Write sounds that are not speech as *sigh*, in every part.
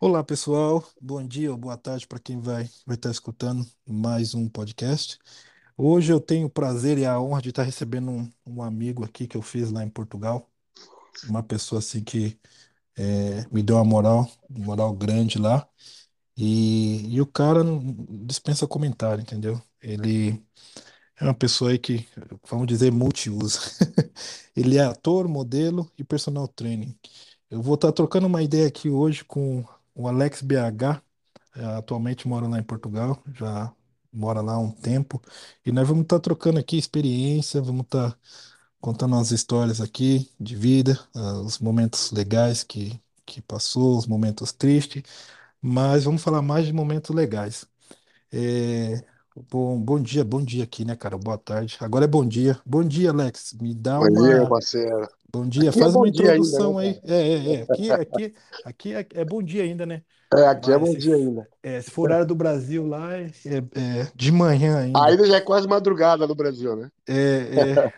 Olá, pessoal. Bom dia ou boa tarde para quem vai, vai estar escutando mais um podcast. Hoje eu tenho o prazer e a honra de estar recebendo um, um amigo aqui que eu fiz lá em Portugal. Uma pessoa assim que é, me deu uma moral, uma moral grande lá. E, e o cara dispensa comentário, entendeu? Ele é uma pessoa aí que, vamos dizer, multiuso. *laughs* Ele é ator, modelo e personal training. Eu vou estar trocando uma ideia aqui hoje com o Alex BH. é, atualmente mora lá em Portugal, já mora lá há um tempo. E nós vamos estar trocando aqui experiência, vamos estar contando umas histórias aqui de vida, ah, os momentos legais que, que passou, os momentos tristes, mas vamos falar mais de momentos legais. É, bom, bom dia, bom dia aqui, né, cara? Boa tarde. Agora é bom dia. Bom dia, Alex. Me dá Bom dia, uma. parceiro. Bom dia, Aqui é faz bom uma dia ainda, né, introdução aí. cara? É, é, é. Aqui, aqui, aqui é, é bom dia ainda, né? É, aqui é Mas bom se, dia ainda. é, se for horário do Brasil lá, é, é é de manhã ainda. Ainda já é quase madrugada no Brasil, né? É, é.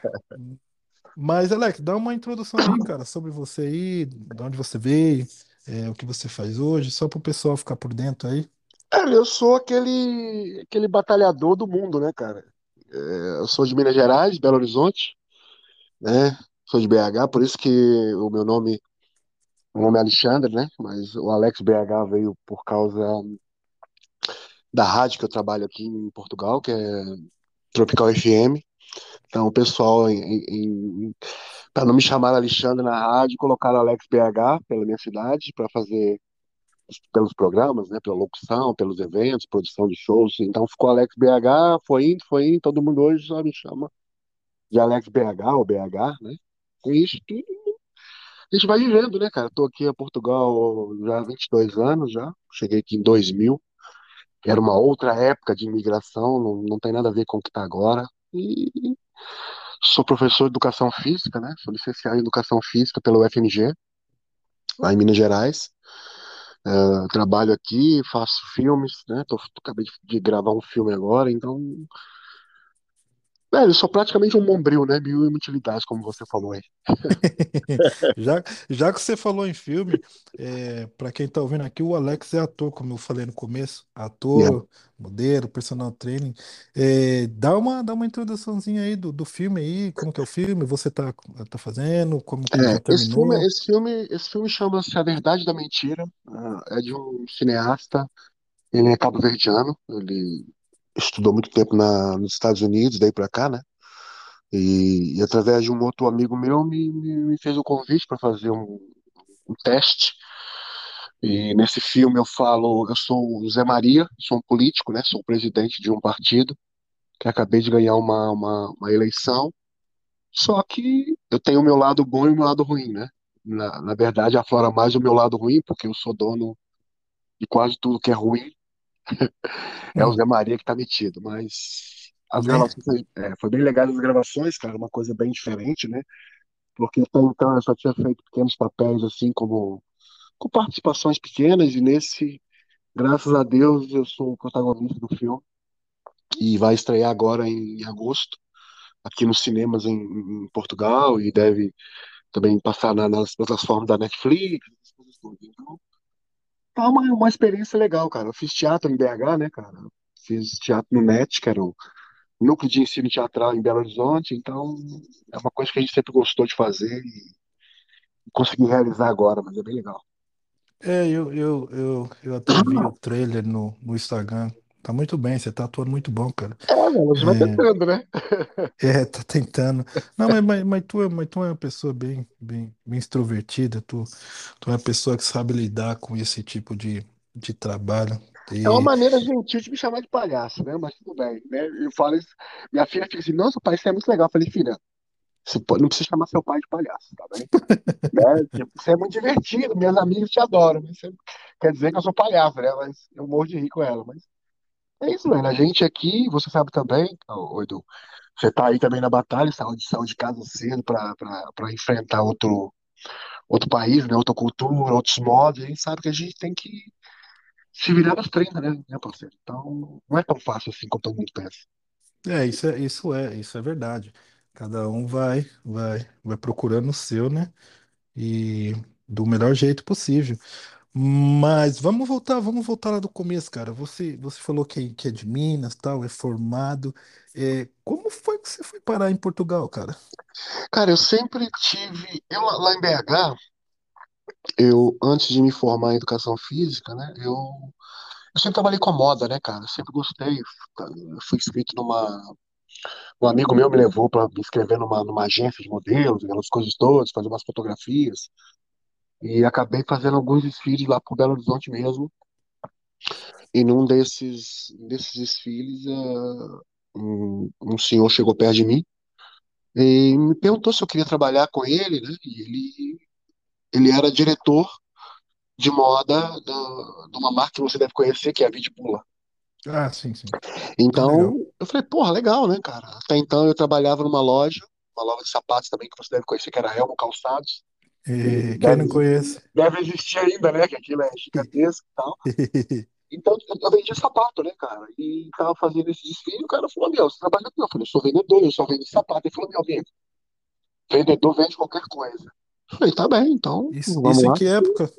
Mas, Alex, dá uma introdução aí, cara, sobre você aí, de onde você veio, é, o que você faz hoje, só para o pessoal ficar por dentro aí. Cara, eu sou aquele, aquele batalhador do mundo, né, cara? É, eu sou de Minas Gerais, Belo Horizonte, né? Sou de BH, por isso que o meu nome, o nome é Alexandre, né? Mas o Alex BH veio por causa da rádio que eu trabalho aqui em Portugal, que é Tropical FM. Então, o pessoal, para não me chamar Alexandre na rádio, colocaram Alex BH pela minha cidade, para fazer pelos programas, né, pela locução, pelos eventos, produção de shows. Então ficou Alex BH, foi indo, foi indo, todo mundo hoje só me chama de Alex BH ou BH, né? Com isso tudo, a gente vai vivendo, né, cara? Tô aqui em Portugal já há 22 anos já, cheguei aqui em 2000, era uma outra época de imigração, não, não tem nada a ver com o que tá agora. E sou professor de educação física, né? Sou licenciado em educação física pelo UFMG, lá em Minas Gerais. Eu trabalho aqui, faço filmes, né? Tô, acabei de, de gravar um filme agora, então, velho, eu sou praticamente um bombril, né? Mil e uma utilidades, como você falou aí. *laughs* Já, já que você falou em filme, é, para quem tá ouvindo aqui, o Alex é ator, como eu falei no começo, Yeah. ator, modelo, personal training. É, dá uma, dá uma introduçãozinha aí do, do filme aí, como que é o filme, você tá, tá fazendo, como que É, esse filme, terminou. esse filme, esse filme chama-se A Verdade da Mentira. ah, É de um cineasta, ele é cabo-verdiano, ele estudou muito tempo na, nos Estados Unidos, daí pra cá, né? E, e através de um outro amigo meu me, me, me fez o convite para fazer um, um teste. E nesse filme eu falo, eu sou o Zé Maria, sou um político, né? Sou presidente de um partido que acabei de ganhar uma, uma, uma eleição. Só que eu tenho o meu lado bom e o meu lado ruim, né? Na, na verdade, aflora mais o meu lado ruim, porque eu sou dono de quase tudo que é ruim. É o Hum, Zé Maria que tá metido, mas as né? gravações foi, é, foi bem legais as gravações, cara, uma coisa bem diferente, né? Porque até então eu só tinha feito pequenos papéis assim como com participações pequenas e nesse, graças a Deus, eu sou o protagonista do filme e vai estrear agora em agosto aqui nos cinemas em, em Portugal e deve também passar na- nas plataformas da Netflix. Então, tá uma, uma experiência legal, cara. Eu fiz teatro em BH, né, cara? Fiz teatro no NET, que era o núcleo de ensino teatral em Belo Horizonte, então é uma coisa que a gente sempre gostou de fazer e consegui realizar agora, mas é bem legal. É, eu, eu, eu, eu até vi o trailer no, no Instagram. Tá muito bem, você tá atuando muito bom, cara. É, gente vai É, tentando, né? *laughs* É, tá tentando. Não, mas, mas, mas tu é, mas tu é uma pessoa bem, bem, bem extrovertida, tu, tu é uma pessoa que sabe lidar com esse tipo de, de trabalho. É uma maneira gentil de me chamar de palhaço, né? Mas tudo bem, né? Eu falo isso, minha filha fica assim, nossa, pai, isso é muito legal. Eu falei, filha, você pode- não precisa chamar seu pai de palhaço, tá bem? *laughs* Né? Tipo, você é muito divertido, minhas amigas te adoram, mas você quer dizer que eu sou palhaço, né? Mas eu morro de rir com ela, mas é isso, velho. A gente aqui, você sabe também, ô, Edu, você tá aí também na batalha, saiu de, saiu de casa cedo pra enfrentar outro, outro país, né? Outra cultura, outros modos, a gente sabe que a gente tem que se virar nos 30, né, né, parceiro? Então, não é tão fácil assim como todo mundo pensa. É, isso é, isso é, isso é verdade. Cada um vai, vai, vai procurando o seu, né? E do melhor jeito possível. Mas vamos voltar, vamos voltar lá do começo, cara. Você, você falou que, que é de Minas, tal, é formado. É, como foi que você foi parar em Portugal, cara? Cara, eu sempre tive. Eu lá lá em BH, eu, antes de me formar em educação física, né? Eu, eu sempre trabalhei com moda, né, cara? Eu sempre gostei. Eu fui inscrito numa. Um amigo meu me levou para me inscrever numa, numa agência de modelos, aquelas coisas todas, fazer umas fotografias. E acabei fazendo alguns desfiles lá pro Belo Horizonte mesmo. E num desses, desses desfiles, eh, um, um senhor chegou perto de mim e me perguntou se eu queria trabalhar com ele, né? E ele, ele era diretor de moda da- de uma marca que você deve conhecer, que é a Vidbula. Ah, sim, sim. Então, eu falei, porra, legal, né, cara? Até então eu trabalhava numa loja, uma loja de sapatos também, que você deve conhecer, que era Elmo Calçados. E quem não conhece? deve existir ainda, né? Que aquilo é gigantesco e tal. *laughs* Então, eu vendia sapato, né, cara? E tava fazendo esse desfile, o cara falou, meu, você trabalha aqui? Eu falei, eu sou vendedor, eu só vendo sapato. Ele falou, meu amigo, vendedor vende qualquer coisa. Eu falei, tá bem, então, Isso, vamos isso em lá. que época?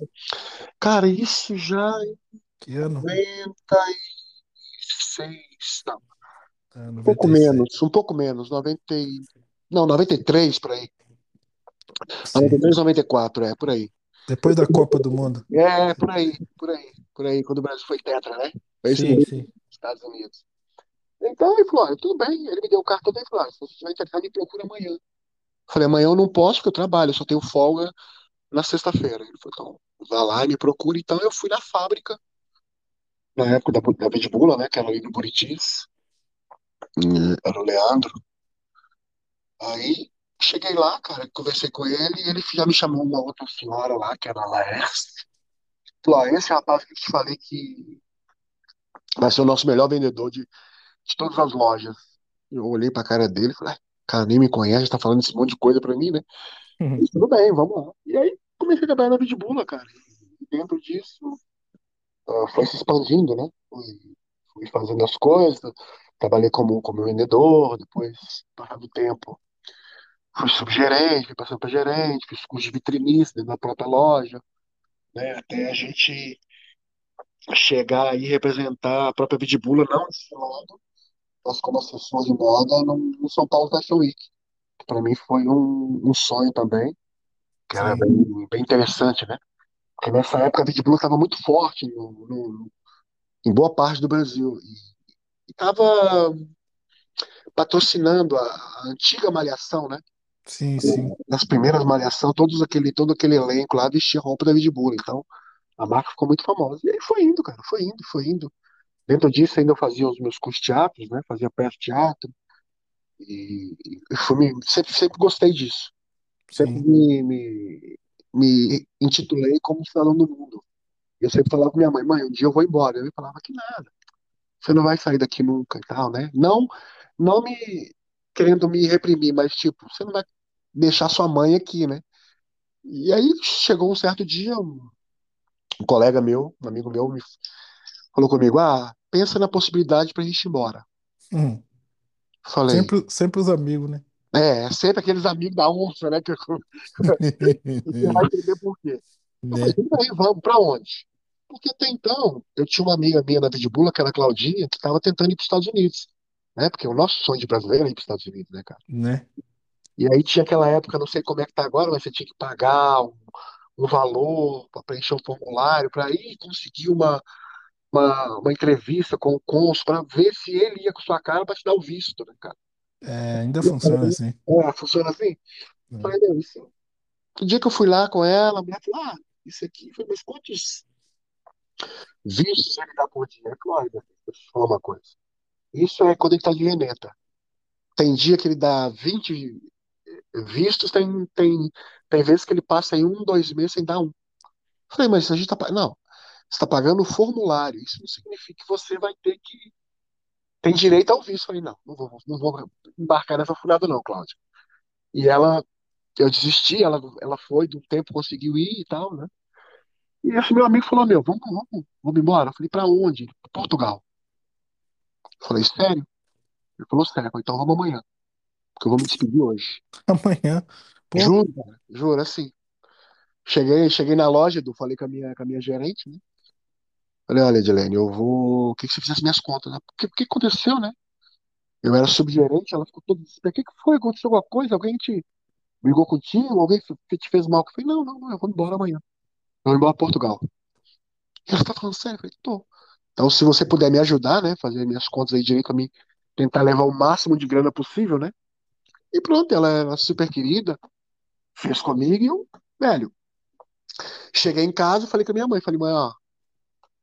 Cara, isso já em Que ano? 96, não, Ah, um pouco 96. menos, um pouco menos, 90 e... Não, 93 por aí. Sim. 93, 94, é, por aí. Depois da Copa do Mundo. É, por aí, por aí, por aí, quando o Brasil foi tetra, né? Foi Sim, sim. dos Estados Unidos. Então, ele falou, tudo bem. Ele me deu o cartão dele e falou, se você estiver interessado, me procura amanhã. Eu falei, amanhã eu não posso, porque eu trabalho, eu só tenho folga na sexta-feira. Ele falou, então, vá lá e me procura. Então, eu fui na fábrica, na época da, da Bull, né, que era ali no Buritis, eh, era o Leandro. Aí, cheguei lá, cara, conversei com ele, e ele já me chamou uma outra senhora lá, que era a Laércio. Falou, ó, esse rapaz que eu te falei que vai ser o nosso melhor vendedor de, de todas as lojas. Eu olhei pra cara dele e falei, "Ah, cara, nem me conhece, tá falando esse monte de coisa pra mim, né? Uhum. Tudo bem, vamos lá. E aí comecei a trabalhar na Vidbula, cara. E dentro disso, ah, foi se expandindo, né? Fui, fui fazendo as coisas, trabalhei como, como vendedor, depois, passado o tempo, fui subgerente, fui passando para gerente, fiz curso de vitrinista dentro da própria loja, né? Até a gente chegar e representar a própria Vidbula, não desfilando, mas como assessor de moda no, no São Paulo Fashion Week. Para mim foi um, um sonho também, que era bem, bem interessante, né? Porque nessa época a Red Bull estava muito forte no, no- em boa parte do Brasil. E estava patrocinando a, a antiga Malhação, né? Sim, sim, Nas primeiras Malhação, todos aquele, todo aquele elenco lá vestia roupa da Red Bull. Então a marca ficou muito famosa. E aí foi indo, cara, foi indo, foi indo. Dentro disso ainda eu fazia os meus cursos de teatros, né? Fazia peça de teatro. E, e fui sempre, sempre gostei disso. Sempre me, me, me intitulei como cidadão do mundo. E eu sempre falava com minha mãe, mãe, um dia eu vou embora. Eu falava que nada. você não vai sair daqui nunca e tal, né? Não, não me querendo me reprimir, mas tipo, você não vai deixar sua mãe aqui, né? E aí chegou um certo dia, um, colega meu, um amigo meu, me falou comigo: Ah, pensa na possibilidade pra gente ir embora. Uhum. Falei, Sempre, sempre os amigos, né? é, sempre aqueles amigos da onça, né? Que *laughs* você vai entender por quê. Né? bem, vamos, pra onde? Porque até então, eu tinha uma amiga minha na Vidbula, que era a Claudinha, que estava tentando ir para os Estados Unidos, né? Porque o nosso sonho de brasileiro é ir para os Estados Unidos, né, cara? Né? E aí tinha aquela época, não sei como é que tá agora, mas você tinha que pagar um, um valor para preencher um formulário, para ir conseguir uma, uma, uma entrevista com o cônsul, para ver se ele ia com sua cara para te dar o visto, né, cara? É, ainda funciona assim. é, funciona assim? Né? falei, não, isso. O dia que eu fui lá com ela, a mulher falou, ah, isso aqui, eu falei, mas quantos vistos ele dá por dia? Eu falei, olha, deixa eu falar uma coisa. Isso é quando ele tá de reneta. Tem dia que ele dá 20 vistos, tem, tem, tem vezes que ele passa em um, dois meses sem dar um. Falei, mas a gente tá. Não, você está pagando o formulário. Isso não significa que você vai ter que. Tem direito ao visto. Falei, não, não vou, não vou embarcar nessa furada, não, Cláudia. E ela, eu desisti, ela, ela foi, do tempo conseguiu ir e tal, né? E esse meu amigo falou: Meu, vamos, vamos, vamos embora. Eu falei: Pra onde? Portugal. Eu falei: Sério? Ele falou sério, então vamos amanhã, porque eu vou me despedir hoje. Amanhã. Pô, Juro, cara, juro, assim. Cheguei, cheguei na loja, Edu, falei com a minha, com a minha gerente, né? Falei, olha, Edilene, eu vou. Queria que você fizesse minhas contas, né? Porque, o que aconteceu, né? Eu era subgerente, ela ficou toda desesperada. O que que foi? Aconteceu alguma coisa? Alguém te brigou contigo? Alguém te fez mal? Eu falei, não, não, não, eu vou embora amanhã. Eu vou embora para Portugal. E ela tá falando sério? Eu falei, tô. Então, se você puder me ajudar, né? Fazer minhas contas aí direito pra mim, tentar levar o máximo de grana possível, né? E pronto, ela era super querida, fez comigo e eu, velho, cheguei em casa, falei com a minha mãe, falei, mãe, ó,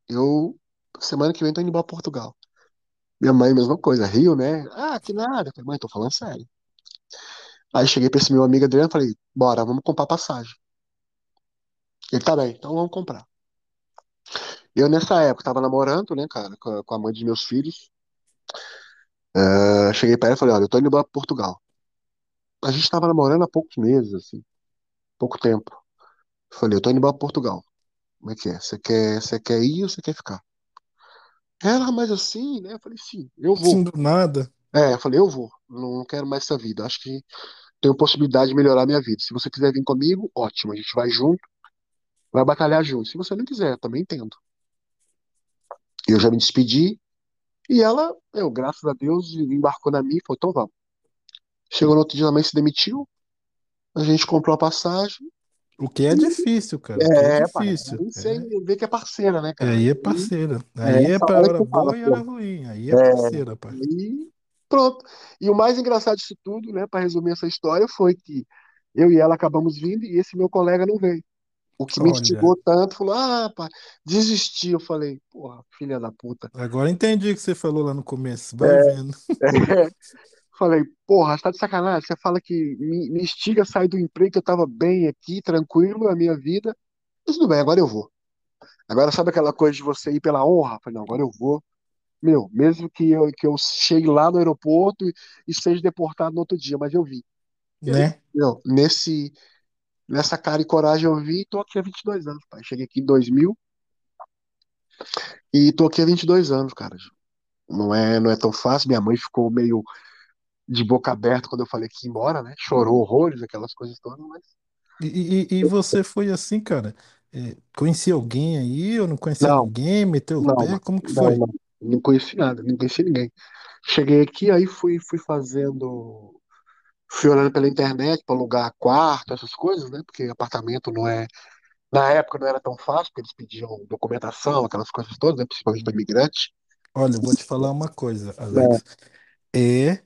eu semana que vem tô indo pra Portugal. Minha mãe, mesma coisa, riu, né? Ah, que nada. Eu falei, mãe, tô falando sério. Aí cheguei pra esse meu amigo Adriano falei, bora, vamos comprar passagem. Ele tá bem, então vamos comprar. Eu, nessa época, tava namorando, né, cara, com a, mãe dos meus filhos. Ah, cheguei pra ela e falei, olha, eu tô indo embora pra Portugal. A gente tava namorando há poucos meses, assim, pouco tempo. Falei, eu tô indo embora pra Portugal. Como é que é? Você quer, você quer ir ou você quer ficar? Ela, mas assim, né? Eu falei, sim, eu vou. do nada. É, eu falei, eu vou. Não quero mais essa vida. Acho que tenho possibilidade de melhorar a minha vida. Se você quiser vir comigo, ótimo. A gente vai junto, vai batalhar junto. Se você não quiser, também entendo. Eu já me despedi e ela, eu, graças a Deus, embarcou na minha e falou, então vamos. Chegou no outro dia, a mãe se demitiu, a gente comprou a passagem. O que é difícil, cara. É É, pai, difícil. aí você É, vê que é parceira, né, cara? aí é parceira. é Aí é essa pra hora você fala, boa e hora ruim. Aí é parceira, pai. E pronto. E o mais engraçado disso tudo, né, para resumir essa história, foi que eu e ela acabamos vindo e esse meu colega não veio. O que me instigou tanto, falou: ah, pá, desisti. Eu falei: porra, filha da puta. agora entendi o que você falou lá no começo. Vai vendo. *laughs* *laughs* Falei: porra, você tá de sacanagem. Você fala que me, me instiga a sair do emprego, que eu tava bem aqui, tranquilo, a minha vida. Mas tudo bem, agora eu vou. Agora sabe aquela coisa de você ir pela honra? Falei: não, agora eu vou. Meu, mesmo que eu, que eu chegue lá no aeroporto e, e seja deportado no outro dia, mas eu vim. Aí, Né? meu, nesse, nessa cara e coragem eu vim e tô aqui há 22 anos, pai. Cheguei aqui em 2000 e tô aqui há 22 anos, cara. Não é, não é tão fácil. Minha mãe ficou meio de boca aberta quando eu falei que ia embora, né? Chorou horrores, aquelas coisas todas, mas. E, e, e você foi assim, cara? É, conhecia alguém aí ou não conhecia Não, ninguém? Meteu o pé? Como que não, foi? não. Não conheci nada, não conheci ninguém. Cheguei aqui, aí fui, fui fazendo. Fui olhando pela internet para alugar quarto, essas coisas, né? Porque apartamento não é. Na época não era tão fácil, porque eles pediam documentação, aquelas coisas todas, né? Principalmente para imigrante. Olha, eu vou te falar uma coisa, Alex. É, é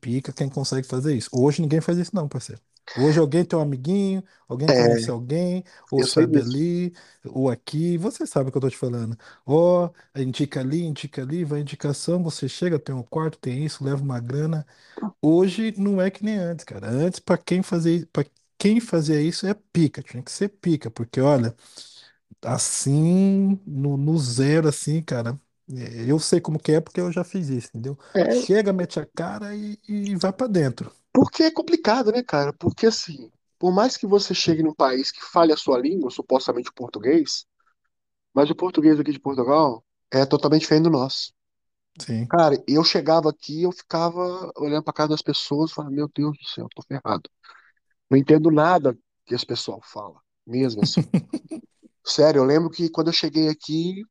pica quem consegue fazer isso. Hoje ninguém faz isso, não, parceiro. Hoje alguém tem um amiguinho, alguém conhece é, alguém, ou eu sei sabe disso. ali, ou aqui. Você sabe o que eu tô te falando. Ó, indica ali, indica ali, vai indicação, você chega, tem um quarto, tem isso, leva uma grana. Hoje não é que nem antes, cara. Antes, para quem fazer, para quem fazia isso é pica, tinha que ser pica, porque olha. Assim, no, no zero, assim, cara. É, Eu sei como que é porque eu já fiz isso, entendeu? É, Chega, mete a cara e, e vai pra dentro. porque é complicado, né, cara? Porque assim, por mais que você chegue num país que fale a sua língua, supostamente o português, mas o português aqui de Portugal é totalmente diferente do nosso. Sim. Cara, eu chegava aqui, eu ficava olhando pra cara das pessoas, falando, meu Deus do céu, tô ferrado. Não entendo nada que esse pessoal fala, mesmo assim. *laughs* Sério, eu lembro que quando eu cheguei aqui,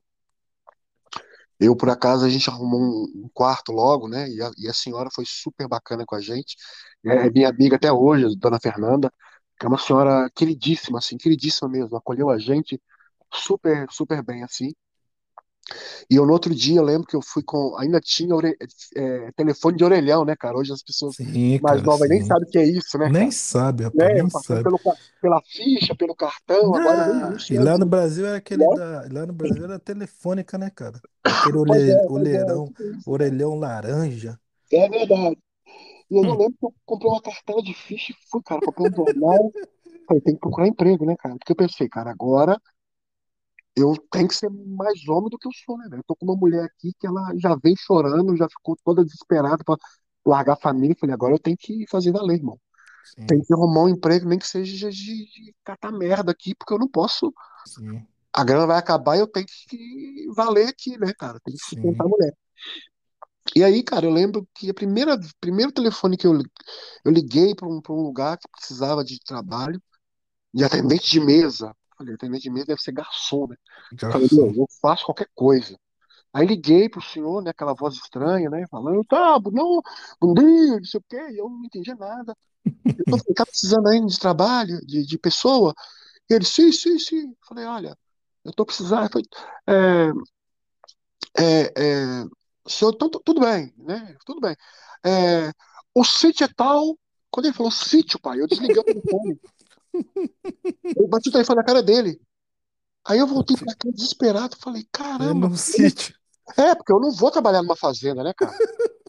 eu, por acaso, a gente arrumou um, quarto logo, né? E a, e a senhora foi super bacana com a gente. É minha amiga até hoje, a dona Fernanda, que é uma senhora queridíssima, assim, queridíssima mesmo. Acolheu a gente super, super bem, assim. E eu, no outro dia, eu lembro que eu fui com. Ainda tinha ore- é, telefone de orelhão, né, cara? Hoje as pessoas Sim, mais cara, novas nem sim. sabem o que é isso, né, Nem cara? sabe, Né? rapaz, nem Passando sabe. pelo, pela ficha, pelo cartão, agora nem Ah, e lá no Brasil era aquele né? da. Lá no Brasil era telefônica, né, cara? Aquele olhe- é, pois é, orelhão laranja. É verdade. E eu Hum, lembro que eu comprei uma cartela de ficha e fui, cara, comprei um jornal. *laughs* Falei, tem que procurar emprego, né, cara? Porque eu pensei, cara, agora eu tenho que ser mais homem do que eu sou, né, velho? Eu tô com uma mulher aqui que ela já vem chorando, já ficou toda desesperada pra largar a família. Falei, agora eu tenho que fazer valer, irmão. Tem sim, que arrumar um emprego, nem que seja de, de catar merda aqui, porque eu não posso. sim, A grana vai acabar e eu tenho que valer aqui, né, cara? Tem que sustentar a mulher. E aí, cara, eu lembro que a primeira, primeiro telefone que eu, eu liguei para um, para um lugar que precisava de trabalho, de atendente de mesa. Falei, atendente de mesa deve ser garçom, né? Falei, Garçom. eu faço qualquer coisa. Aí liguei pro senhor, né, aquela voz estranha, né, falando, tá, não, bom dia, não sei o quê, eu não entendia nada. Eu falei, tá precisando ainda de trabalho, de, de pessoa? E ele, sim, sim, sim. Eu falei, olha, eu tô precisando. Eu falei, é, é, é, senhor, então, tu- tudo bem, né? Tudo bem. É, o sítio é tal. Quando ele falou sítio, pai, eu desliguei o telefone. *laughs* Eu bati o telefone na cara dele. Aí eu voltei pra cá desesperado. Falei, É caramba. num não- sítio. É, porque eu não vou trabalhar numa fazenda, né, cara? *laughs*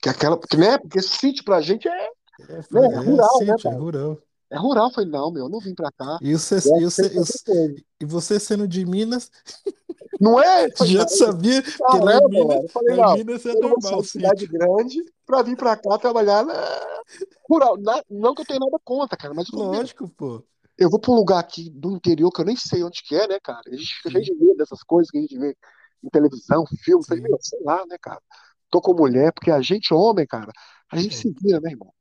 Que é aquela, porque, né? Porque sítio pra gente é, É, né, é é rural, né, sítio, é pai? rural. É rural. Eu falei, não, meu, eu não vim pra cá. E você, e você, e você sendo de Minas, *laughs* Não é? Falei, já sabia que caramba, em Minas. Eu falei, em não, Minas é normal de cidade grande pra vir pra cá trabalhar na rural. Na- não que eu tenha nada contra, cara, mas Lógico, pô. eu vou pra um lugar aqui do interior que eu nem sei onde que é, né, cara? A gente fica cheio Sim, de medo dessas coisas que a gente vê em televisão, filme. Sim. meu, sei lá, né, cara? Tô com mulher, porque a gente, homem, cara, a gente Pô, se vira, né, irmão?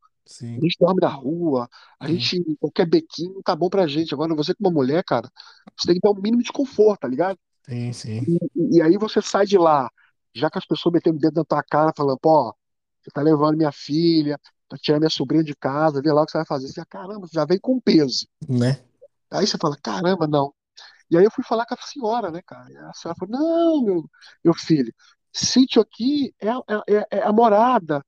A Sim, gente dorme na rua, a sim, gente, qualquer bequinho tá bom pra gente. Agora, você com uma mulher, cara, você tem que dar o mínimo de conforto, tá ligado? Sim, sim. E, e aí você sai de lá, já com as pessoas metendo o dedo na tua cara, falando, pô, você tá levando minha filha, tá tirando minha sobrinha de casa, vê lá o que você vai fazer. Você fala, caramba, você já vem com peso. Né? Aí você fala, caramba, não. E aí eu fui falar com a senhora, né, cara? E a senhora falou, não, meu, meu filho, sítio aqui é, a- é, é é a morada.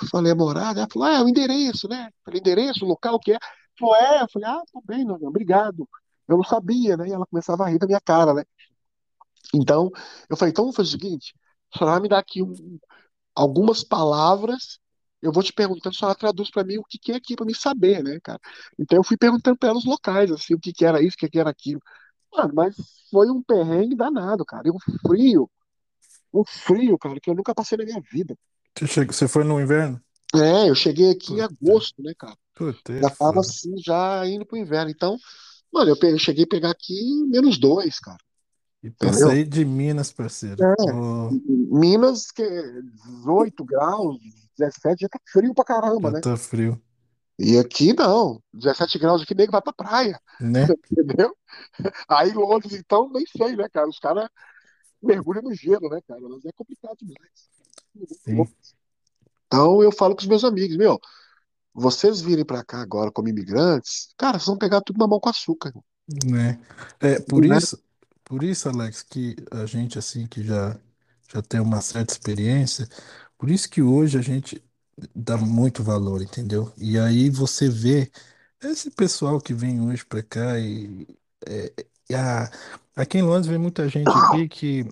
Eu falei, a morada? Ela falou, ah, é o endereço, né? Eu falei, endereço, o local, o que é? Ela falou, é. Eu falei, ah, tá bem, não, obrigado. Eu não sabia, né? E ela começava a rir da minha cara, né? Então, eu falei, então vamos fazer o seguinte, a senhora vai me dar aqui um- algumas palavras, eu vou te perguntando, a senhora traduz para mim o que que é aqui para mim saber, né, cara? Então eu fui perguntando para ela os locais, assim, o que que era isso, o que que era aquilo. Mano, mas foi um perrengue danado, cara. E um frio, um frio, cara, que eu nunca passei na minha vida. Você você foi no inverno? É, eu cheguei aqui em Puta, agosto, né, cara? puta, Já tava foda. assim, já indo pro inverno. Então, mano, eu peguei- cheguei a pegar aqui menos dois, cara. E sair de Minas, parceiro. É. Minas, que é 18 graus, 17, já tá frio pra caramba, já né? tá frio, E aqui não, 17 graus aqui, nego vai pra praia, né? *laughs* entendeu? Aí Londres, então, nem sei, né, cara? Os caras mergulham no gelo, né, cara? Mas é complicado demais. Sim. Então eu falo pros meus amigos, meu, vocês virem pra cá agora como imigrantes, cara, vocês vão pegar tudo na mão com açúcar, né? É, por né? isso, por isso, Alex, que a gente, assim, que já, já tem uma certa experiência, por isso que hoje a gente dá muito valor, entendeu? E aí você vê esse pessoal que vem hoje pra cá e, é, e a, aqui em Londres vem muita gente aqui que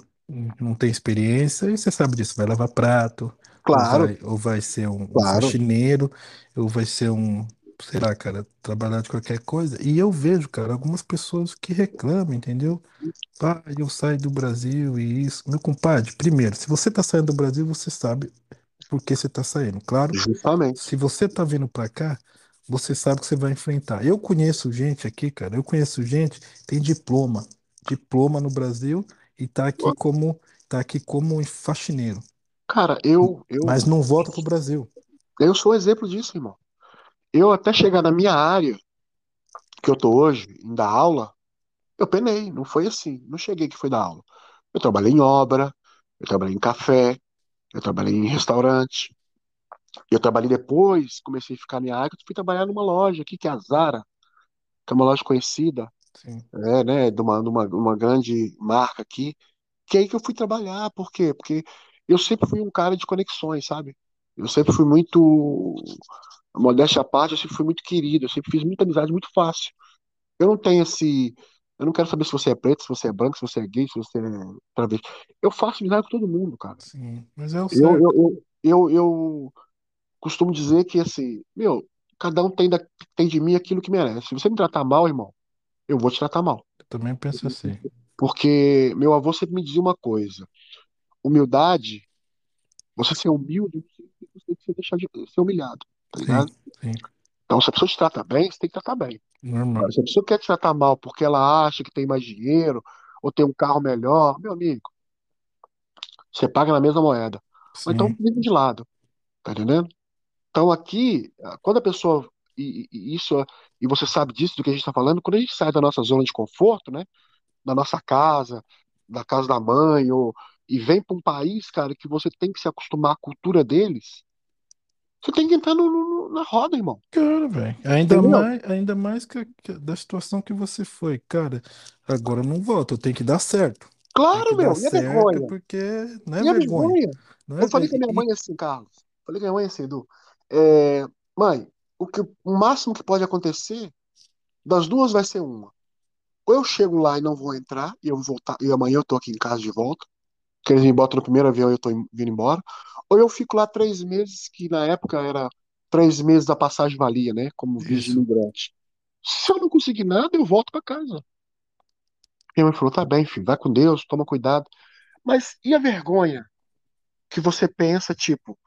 não tem experiência e você sabe disso, vai lavar prato, ou Claro, vai, ou vai ser um, um claro. faxineiro, ou vai ser um, sei lá, cara, trabalhar de qualquer coisa. E eu vejo, cara, algumas pessoas que reclamam, entendeu? Ah, eu saio do Brasil e isso. Meu compadre, primeiro, se você tá saindo do Brasil, você sabe por que você tá saindo. Claro, Justamente. se você tá vindo pra cá, você sabe que você vai enfrentar. Eu conheço gente aqui, cara, eu conheço gente que tem diploma, diploma no Brasil e tá aqui como tá aqui como faxineiro, Cara, eu, mas eu, não volta pro Brasil. eu sou exemplo disso, irmão. Eu até chegar na minha área, que eu tô hoje, em dar aula, eu penei, não foi assim. Não cheguei que foi dar aula. Eu trabalhei em obra, eu trabalhei em café, eu trabalhei em restaurante. Eu trabalhei depois, comecei a ficar na minha área, eu fui trabalhar numa loja aqui, que é a Zara, que é uma loja conhecida, Sim, é, né, de uma, de uma, uma grande marca aqui, que é aí que eu fui trabalhar. Por quê? Porque eu sempre fui um cara de conexões, sabe? Eu sempre fui muito, modéstia à parte, eu sempre fui muito querido, eu sempre fiz muita amizade muito fácil. Eu não tenho esse. Eu não quero saber se você é preto, se você é branco, se você é gay, se você é travesti. Eu faço amizade com todo mundo, cara. sim, mas é o Eu, eu, certo. eu, eu, eu costumo dizer que, assim, meu, cada um tem, da, tem de mim aquilo que merece. Se você me tratar mal, irmão, eu vou te tratar mal. Eu também penso assim. Porque meu avô sempre me dizia uma coisa: humildade, você ser humilde, você deixar de ser humilhado, tá Sim, ligado? sim, Então, se a pessoa te trata bem, você tem que tratar bem. Normal. se a pessoa quer te tratar mal porque ela acha que tem mais dinheiro ou tem um carro melhor, meu amigo, você paga na mesma moeda. ou então sim. fica de lado, tá entendendo? Então aqui, quando a pessoa e, e- isso e você sabe disso do que a gente está falando, quando a gente sai da nossa zona de conforto, né, da nossa casa, da casa da mãe, ou e vem para um país, cara, que você tem que se acostumar à cultura deles, você tem que entrar no- no- na roda, irmão. Cara, velho. Ainda Entendeu? mais, ainda mais que, que da situação que você foi. Cara, agora eu não volto, eu tenho que dar certo. Tem que Claro, dar meu. E a certo vergonha? porque não é E a vergonha. vergonha? Não é, Eu falei com a minha mãe assim, Carlos. Falei com a minha mãe assim, Edu. é, mãe, o que, o máximo que pode acontecer, das duas vai ser uma. Ou eu chego lá e não vou entrar, e eu vou voltar, e amanhã eu tô aqui em casa de volta, que eles me botam no primeiro avião e eu tô in- vindo embora. Ou eu fico lá três meses, que na época era três meses da passagem valia, né? Como visto imigrante. Se eu não conseguir nada, eu volto pra casa. Minha mãe falou: tá bem, filho, vai com Deus, toma cuidado. Mas e a vergonha que você pensa, tipo,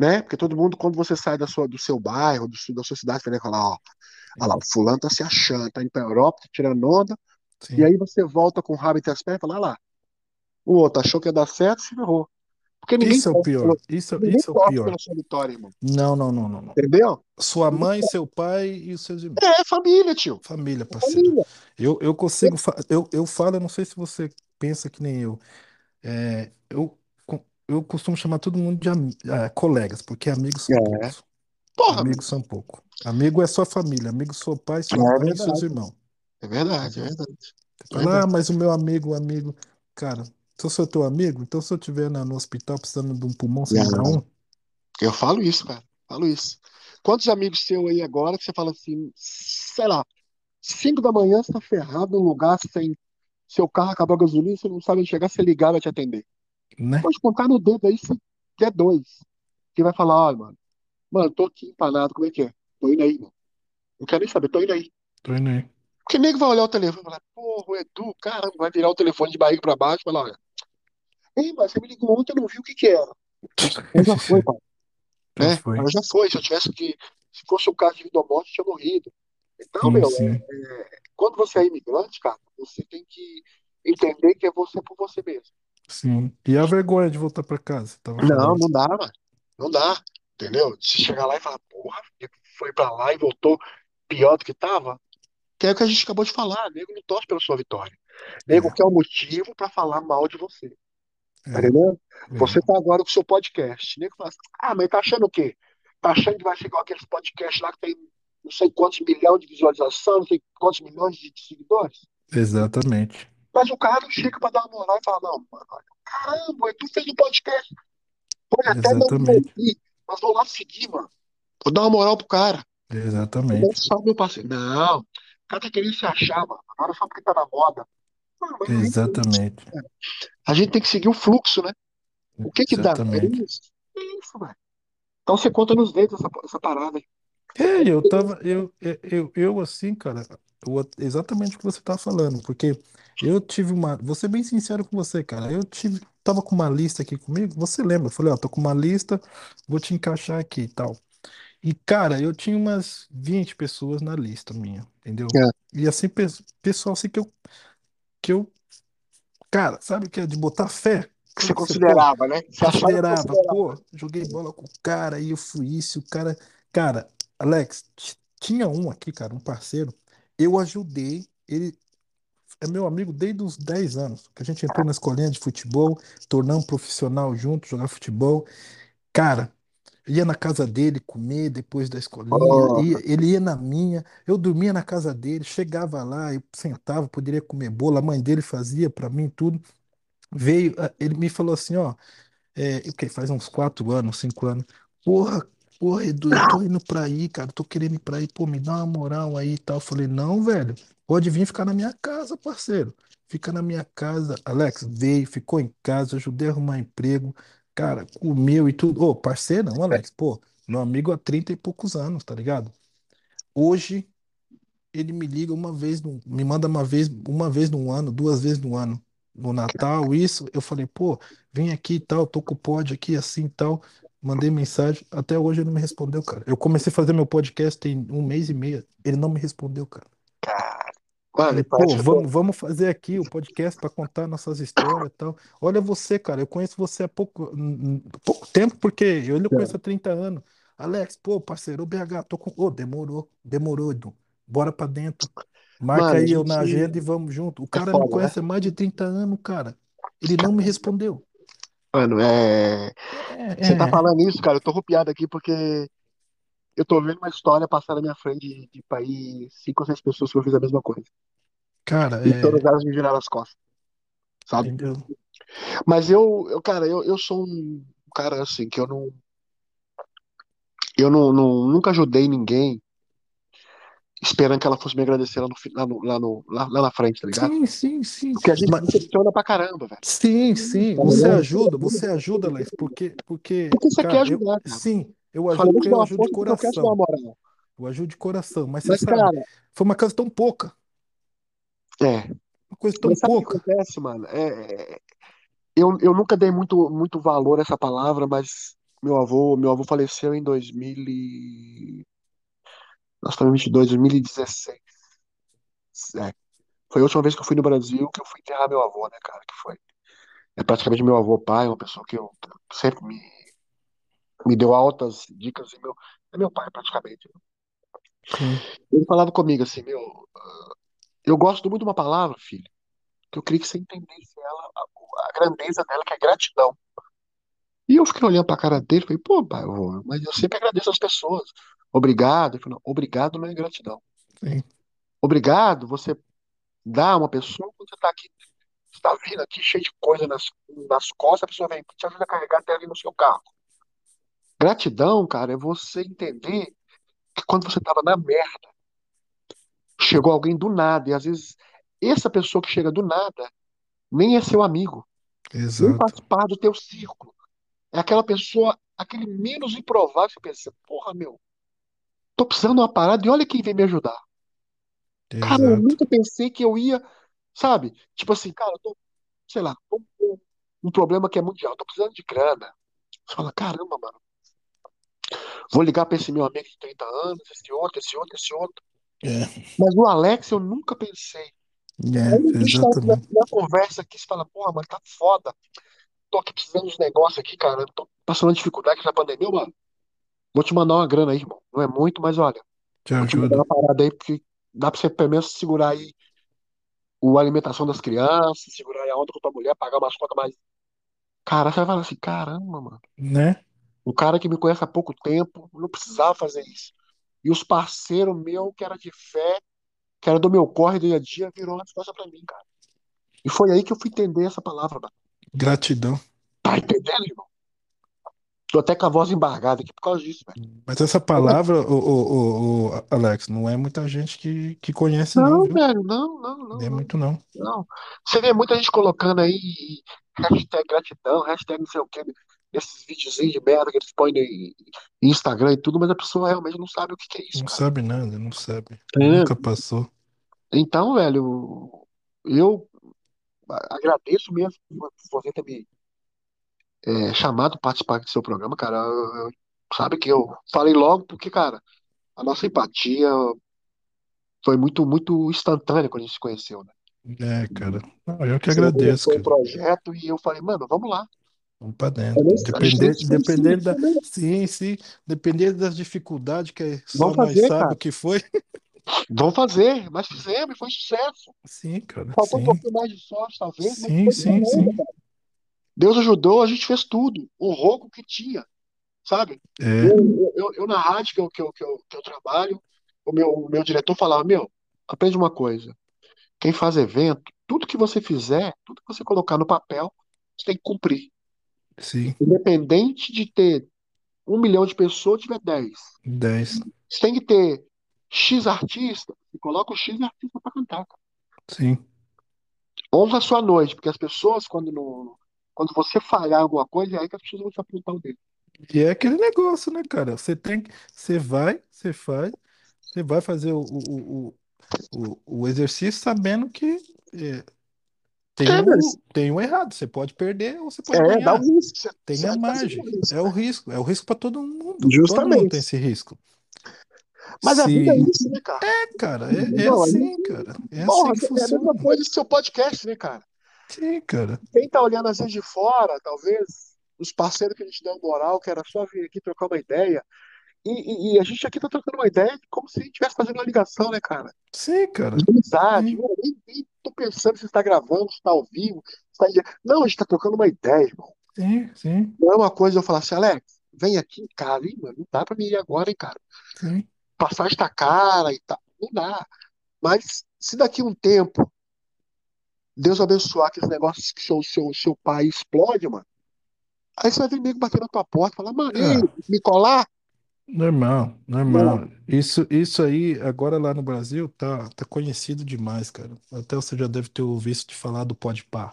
né? Porque todo mundo, quando você sai da sua, do seu bairro, do, da sua cidade, vai falar: ó, olha lá, o fulano tá se achando, tá indo pra Europa, tá tirando onda, e Sim. aí você volta com o rabo entre as pernas e fala: olha lá, o outro achou que ia dar certo, se ferrou. Porque ninguém Isso é o pior. Isso, isso é o torce pior. pela sua vitória, irmão. Não, não, não, não, não. Entendeu? Sua mãe, seu pai e os seus irmãos. É família, tio. Família, É parceiro. família. Eu, eu consigo. Eu, eu falo, eu não sei se você pensa que nem eu. É, eu, eu costumo chamar todo mundo de ah, colegas, porque amigos são É. poucos. Porra. Amigos são poucos. Amigo é sua família, amigo seu pai, sua É mãe e seus irmãos. É verdade, é verdade. Você É fala, ah, mas o meu amigo, o amigo. Cara, se eu sou teu amigo, então se eu estiver no hospital precisando de um pulmão, você me dá um? Eu falo isso, cara. Falo isso. Quantos amigos seus aí agora que você fala assim, sei lá, 5 da manhã você tá ferrado num lugar sem seu carro acabou a gasolina, você não sabe onde chegar, você ligar vai te atender. Né? Pode contar no dedo aí se quer dois. Que vai falar, olha, mano, mano, tô aqui empanado, como é que é? Tô indo aí, mano. Não quero nem saber, tô indo aí. Tô indo aí. Porque nego vai olhar o telefone e falar, porra, o Edu, caramba, vai virar o telefone de barriga pra baixo e falar, olha, ei, mas você me ligou ontem, eu não vi o que que era. *laughs* Mas já foi, pai. Já né? foi. Mas já foi. Se eu tivesse que, se fosse um caso de vida ou morte, eu tinha morrido. Então, Sim, meu, sim, é, quando você é imigrante, cara, você tem que entender que é você por você mesmo. sim. E a vergonha de voltar pra casa, tava Não, falando. não dá, mano. Não dá. Entendeu? Se chegar lá e falar, porra, foi pra lá e voltou pior do que tava, que é o que a gente acabou de falar. Nego não torce pela sua vitória. Nego É, quer um motivo pra falar mal de você. Tá entendendo? é. Você tá agora com o seu podcast. Nego fala assim, ah, mas tá achando o quê? Tá achando que vai ser igual aqueles podcasts lá que tem não sei quantos milhões de visualização, não sei quantos milhões de seguidores? Exatamente. Mas o cara não chega pra dar uma moral e fala, não, mano, caramba, tu fez um podcast. Pode até não me Exatamente. ouvir, mas vou lá seguir, mano. Vou dar uma moral pro cara. Não Exatamente. meu parceiro. Não, o cara tá querendo se achar, mano. Agora só porque tá na moda. Exatamente. A gente tem que seguir o fluxo, né? O que que dá? É Exatamente. isso. É isso, velho. Então você conta nos dedos essa, essa parada aí. É, eu tava, eu, eu, eu, eu, assim, cara, eu- exatamente o que você tá falando, porque eu tive uma, vou ser bem sincero com você, cara, eu tive, tava com uma lista aqui comigo, você lembra, eu falei, ó, tô com uma lista, vou te encaixar aqui e tal. E, cara, eu tinha umas 20 pessoas na lista minha, entendeu? É, E assim, pe- pessoal assim que eu, que eu, cara, sabe o que é de botar fé? que você pô, considerava, né? Você considerava, considerava. pô, joguei bola com o cara e eu fui isso, o cara. Cara, Alex, tinha um aqui, cara, um parceiro, eu ajudei, ele é meu amigo desde os 10 anos, que a gente entrou na escolinha de futebol, tornamos profissional junto, jogar futebol. Cara, ia na casa dele comer depois da escolinha, Ó, ia, ele ia na minha, eu dormia na casa dele, chegava lá, eu sentava, poderia comer bolo, a mãe dele fazia pra mim tudo. Veio, ah, ele me falou assim, ó. É, o quê? Faz uns quatro anos, cinco anos. Porra, porra, Edu, eu tô indo pra aí, cara. Tô querendo ir pra aí, pô, me dá uma moral aí e tal. Eu falei, não, velho, pode vir ficar na minha casa, parceiro. Fica na minha casa. Alex veio, ficou em casa, ajudei a arrumar emprego. Cara, comeu e tudo. Ô, parceiro, não, Alex, pô, meu amigo há 30 e poucos anos, tá ligado? Hoje ele me liga uma vez, no- me manda uma vez, uma vez no ano, duas vezes no ano. No Natal, isso, eu falei, pô, vem aqui e tal, tô com o pod aqui assim e tal. Mandei mensagem, até hoje ele não me respondeu, cara. Eu comecei a fazer meu podcast tem um mês e meio, ele não me respondeu, cara. Ele, parece pô, eu tô. vamos, vamos fazer aqui o podcast para contar nossas histórias e tal. Olha você, cara, eu conheço você há pouco, pouco tempo, porque eu lhe conheço há 30 anos. Alex, pô, parceiro, o BH, tô com. Ô, demorou, demorou, Edu. Bora pra dentro. Marca Mano, aí eu gente na agenda e vamos junto. O é cara me foda, né? conhece há mais de 30 anos, cara. Ele não me respondeu. Mano, é. É, Você tá é, falando isso, cara, eu tô arrepiado aqui porque eu tô vendo uma história passar na minha frente de, de país, cinco ou seis pessoas que eu fiz a mesma coisa. cara, E todas é. elas me viraram as costas, sabe? Entendeu? Mas eu, eu cara, eu, eu sou um cara assim, que eu não. Eu não, não- nunca ajudei ninguém esperando que ela fosse me agradecer lá no, fi- lá no, lá no, lá, lá na frente, tá ligado? Sim, sim, sim. Porque a gente Mas, decepciona pra caramba, velho. sim, sim. Tá Você ligado? ajuda, você ajuda, Alex, porque, porque, Porque você quer cara, eu, ajudar, cara. sim, eu falei, ajudo eu ajudo de coração. moral. Eu ajudo de coração, mas Mas, sabe, cara, foi uma coisa tão pouca, é. uma coisa tão Mas sabe o que pouca. acontece, mano? É, é, eu, eu nunca dei muito, muito valor a essa palavra, mas meu avô, meu avô faleceu em 2000 e... Nós estamos em 22, 2016. É. Foi a última vez que eu fui no Brasil que eu fui enterrar meu avô, né, cara? Que foi. É praticamente meu avô pai, uma pessoa que eu sempre me, me deu altas dicas. E meu, é meu pai, praticamente. Sim, Ele falava comigo assim, meu, eu gosto muito de uma palavra, filho, que eu queria que você entendesse ela, a, a grandeza dela, que é gratidão. E eu fiquei olhando pra cara dele e falei, pô, pai, eu vou- mas eu sempre agradeço as pessoas. Obrigado. Ele falou, obrigado não é gratidão. sim, Obrigado, você dá a uma pessoa quando você tá aqui, você tá vindo aqui cheio de coisa nas, nas costas, a pessoa vem te ajuda a carregar até ali no seu carro. Gratidão, cara, é você entender que quando você tava na merda, chegou alguém do nada, e às vezes essa pessoa que chega do nada nem é seu amigo, nem faz exato, parte do teu círculo. É aquela pessoa, aquele menos improvável que você pensa, porra, meu, tô precisando de uma parada e olha quem vem me ajudar. Cara, eu exato, nunca pensei que eu ia, sabe? Tipo assim, cara, eu tô, sei lá, tô com um problema que é mundial, tô precisando de grana. Você fala, caramba, mano, vou ligar pra esse meu amigo de 30 anos, esse outro, esse outro, esse outro. é, Mas no Alex eu nunca pensei. É, na, na conversa aqui, você fala, porra, mano, tá foda. Tô aqui precisando dos negócios aqui, cara. Tô passando dificuldade essa pandemia, mano. Vou te mandar uma grana aí, irmão. Não é muito, mas olha, te vou te mandar uma parada aí, porque dá pra você pelo menos segurar aí a alimentação das crianças, segurar aí a onda com tua mulher, pagar umas contas mais. Cara, você vai falar assim, caramba, mano. né? Um cara que me conhece há pouco tempo, não precisava fazer isso. E os parceiros meu, que era de fé, que era do meu corre do dia a dia, virou uma coisas pra mim, cara. E foi aí que eu fui entender essa palavra, mano. Gratidão. Tá entendendo, irmão? Tô até com a voz embargada aqui por causa disso, velho. Mas essa palavra, o, o, o, o- Alex, não é muita gente que, que conhece, não, Não, viu? velho, não, não, Não não, é não, muito, não. não. Você vê muita gente colocando aí hashtag gratidão, hashtag não sei o quê, esses videozinhos de merda que eles põem no Instagram e tudo, mas a pessoa realmente não sabe o que que é isso, Não cara. sabe nada, não sabe. É. Nunca passou. Então, velho, eu agradeço mesmo por você ter me é, chamado participar do seu programa, cara. Eu- eu- sabe que eu falei logo porque, cara, a nossa empatia foi muito, muito instantânea quando a gente se conheceu, né? É, cara. Não, eu que agradeço, um cara. projeto e eu falei, mano, vamos lá. Vamos pra A dentro. Depender, da. Sim, sim. Depender das dificuldades que só Vamos nós fazer, cara. o que foi. *laughs* Vamos fazer. Mas fizemos foi sucesso. Sim, cara. Faltou um Sim. pouquinho mais de sorte, talvez, Sim, sim, sim. cara. Deus ajudou, a gente fez tudo. Honrou com o que tinha, sabe? É, Eu, eu, eu, eu na rádio que eu, que eu, que eu, que eu trabalho, o meu, o meu diretor falava, meu, aprende uma coisa. Quem faz evento, tudo que você fizer, tudo que você colocar no papel, você tem que cumprir. Sim. Independente de ter um milhão de pessoas, tiver dez. 10. Você tem que ter X artista, e coloca o X artista pra cantar. Sim. Honra a sua noite, porque as pessoas, quando não, quando você falhar alguma coisa, é aí que as pessoas vão te apontar o dedo. E é aquele negócio, né, cara? Você tem que. Você vai, você faz, você vai fazer o, o, o, o, o exercício sabendo que é, tem É, o, mas, tem o errado. Você pode perder ou você pode é, dá o ganhar. risco. Tem você a tá margem. É o risco. É o risco para todo mundo. Todo mundo tem Justamente. esse risco. Mas a vida é sim. isso, né, cara? É, cara, é, é Não, assim, cara. É assim porra, que é a mesma funciona. coisa do seu podcast, né, cara? Sim, cara. Quem tá olhando assim de fora, talvez, os parceiros que a gente deu moral, que era só vir aqui trocar uma ideia. E, e- e a gente aqui tá trocando uma ideia como se a gente estivesse fazendo uma ligação, né, cara? Sim, De cara. amizade. Sim, Eu nem, nem tô pensando se está gravando, se está ao vivo, se tá... Não, a gente tá trocando uma ideia, irmão. sim, sim, Não é uma coisa eu falar assim, Alex, vem aqui, cara, Ih, mano, não dá pra mim ir agora, hein, cara. sim. Passagem tá cara e tal. Não dá. Mas se daqui a um tempo Deus abençoar que esse negócio que seu, seu, seu pai explode, mano. Aí você vai vir nego bater na tua porta e falar, mano, Ah, me colar? Normal, Não. normal. Isso, isso aí, agora lá no Brasil, tá, tá conhecido demais, cara. Até você já deve ter ouvido de falar do Podpah.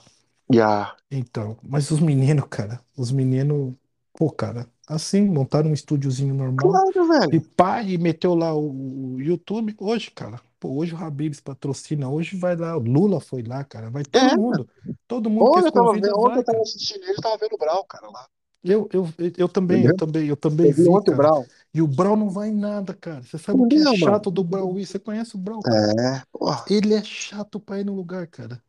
Já. Então, mas os meninos, cara, os meninos, pô, cara, assim, montaram um estúdiozinho normal Claro, e velho. pá, e meteu lá o, o YouTube. Hoje, cara, pô, hoje o Habib's patrocina, hoje vai lá, o Lula foi lá, cara, vai todo É. mundo. Todo mundo que Ontem eles eu tava vendo, convidam ontem eu vai, tava cara. assistindo ele, eu tava vendo o Brau, cara, lá. Eu, eu, eu, eu também, eu Entendeu? também, eu também Eu vi vi, ontem o cara. Brau. E o Brau não vai em nada, cara. Você sabe o que é Entendeu, mano? chato do Brau? Você conhece o cara? É, porra. Ele é chato pra ir no lugar, cara.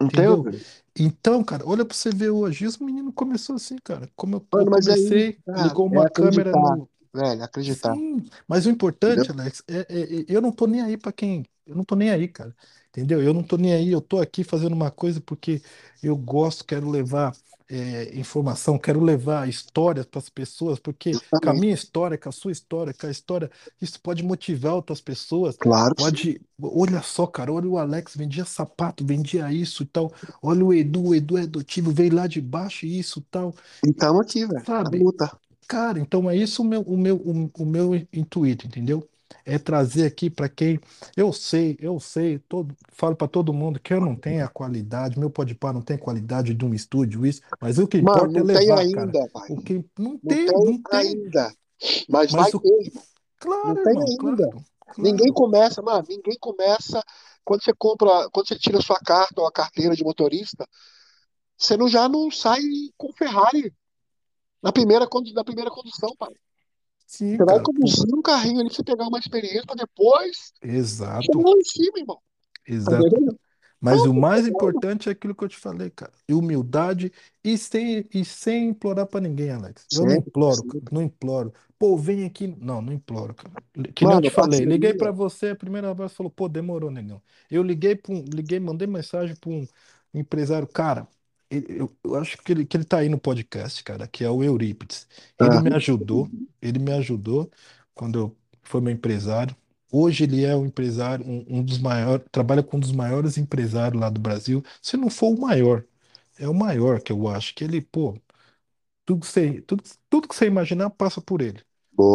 Entendeu, Entendeu? Então, cara, olha pra você ver hoje. E os meninos começou assim, cara. Como eu, Mano, é isso, comecei, cara. ligou É uma câmera acreditar, no. velho, acreditar. Sim, mas o Entendeu? importante, Alex, é, é- é- eu não tô nem aí pra quem. Eu não tô nem aí, cara. Entendeu? Eu não tô nem aí. Eu tô aqui fazendo uma coisa porque eu gosto, quero levar é, informação, quero levar histórias para as pessoas, porque com a minha história, com a sua história, com a história, isso pode motivar outras pessoas. Claro. Pode. Olha só, cara, olha o Alex, vendia sapato, vendia isso e tal. Olha o Edu, o Edu é adotivo, veio lá de baixo e isso e tal. E tamo aqui, velho. Sabe? Cara, então é isso o meu, o meu, o, o meu intuito, entendeu? É trazer aqui para quem eu sei, eu sei, todo, falo para todo mundo que eu não tenho a qualidade, meu Podpah não tem qualidade de um estúdio, isso, mas o que Mano, importa é não tem levar, cara. ainda, pai. O que não Não tem, tem não tem, ainda. Mas vai mas o ter, irmão. Não claro, tem irmão, ainda. claro, Ninguém claro. começa, mano, ninguém começa. Quando você compra, quando você tira sua carta ou a carteira de motorista, você não, já não sai com Ferrari na primeira, na primeira condução, pai. Sim, Você vai conduzir um carrinho ali pra você pegar uma experiência pra depois chegar exato, lá em cima, irmão. Exato. Mas o mais importante é aquilo que eu te falei, cara. Humildade e sem, e sem implorar pra ninguém, Alex. Eu não imploro, cara. Não imploro. Pô, vem aqui. Não, não imploro, cara. Que nem eu te falei. Liguei pra você a primeira vez, falou, pô, demorou, negão. Eu liguei para um, liguei, mandei mensagem pra um empresário, cara. Ele- Eu, eu acho que ele, que ele tá aí no podcast, cara, que é o Eurípides. Ele Ah, me ajudou, ele me ajudou quando eu foi meu empresário. Hoje ele é um empresário, um, um dos maiores, trabalha com um dos maiores empresários lá do Brasil. Se não for o maior, é o maior que eu acho. Que ele, pô, tudo que você, tudo, tudo que você imaginar passa por ele.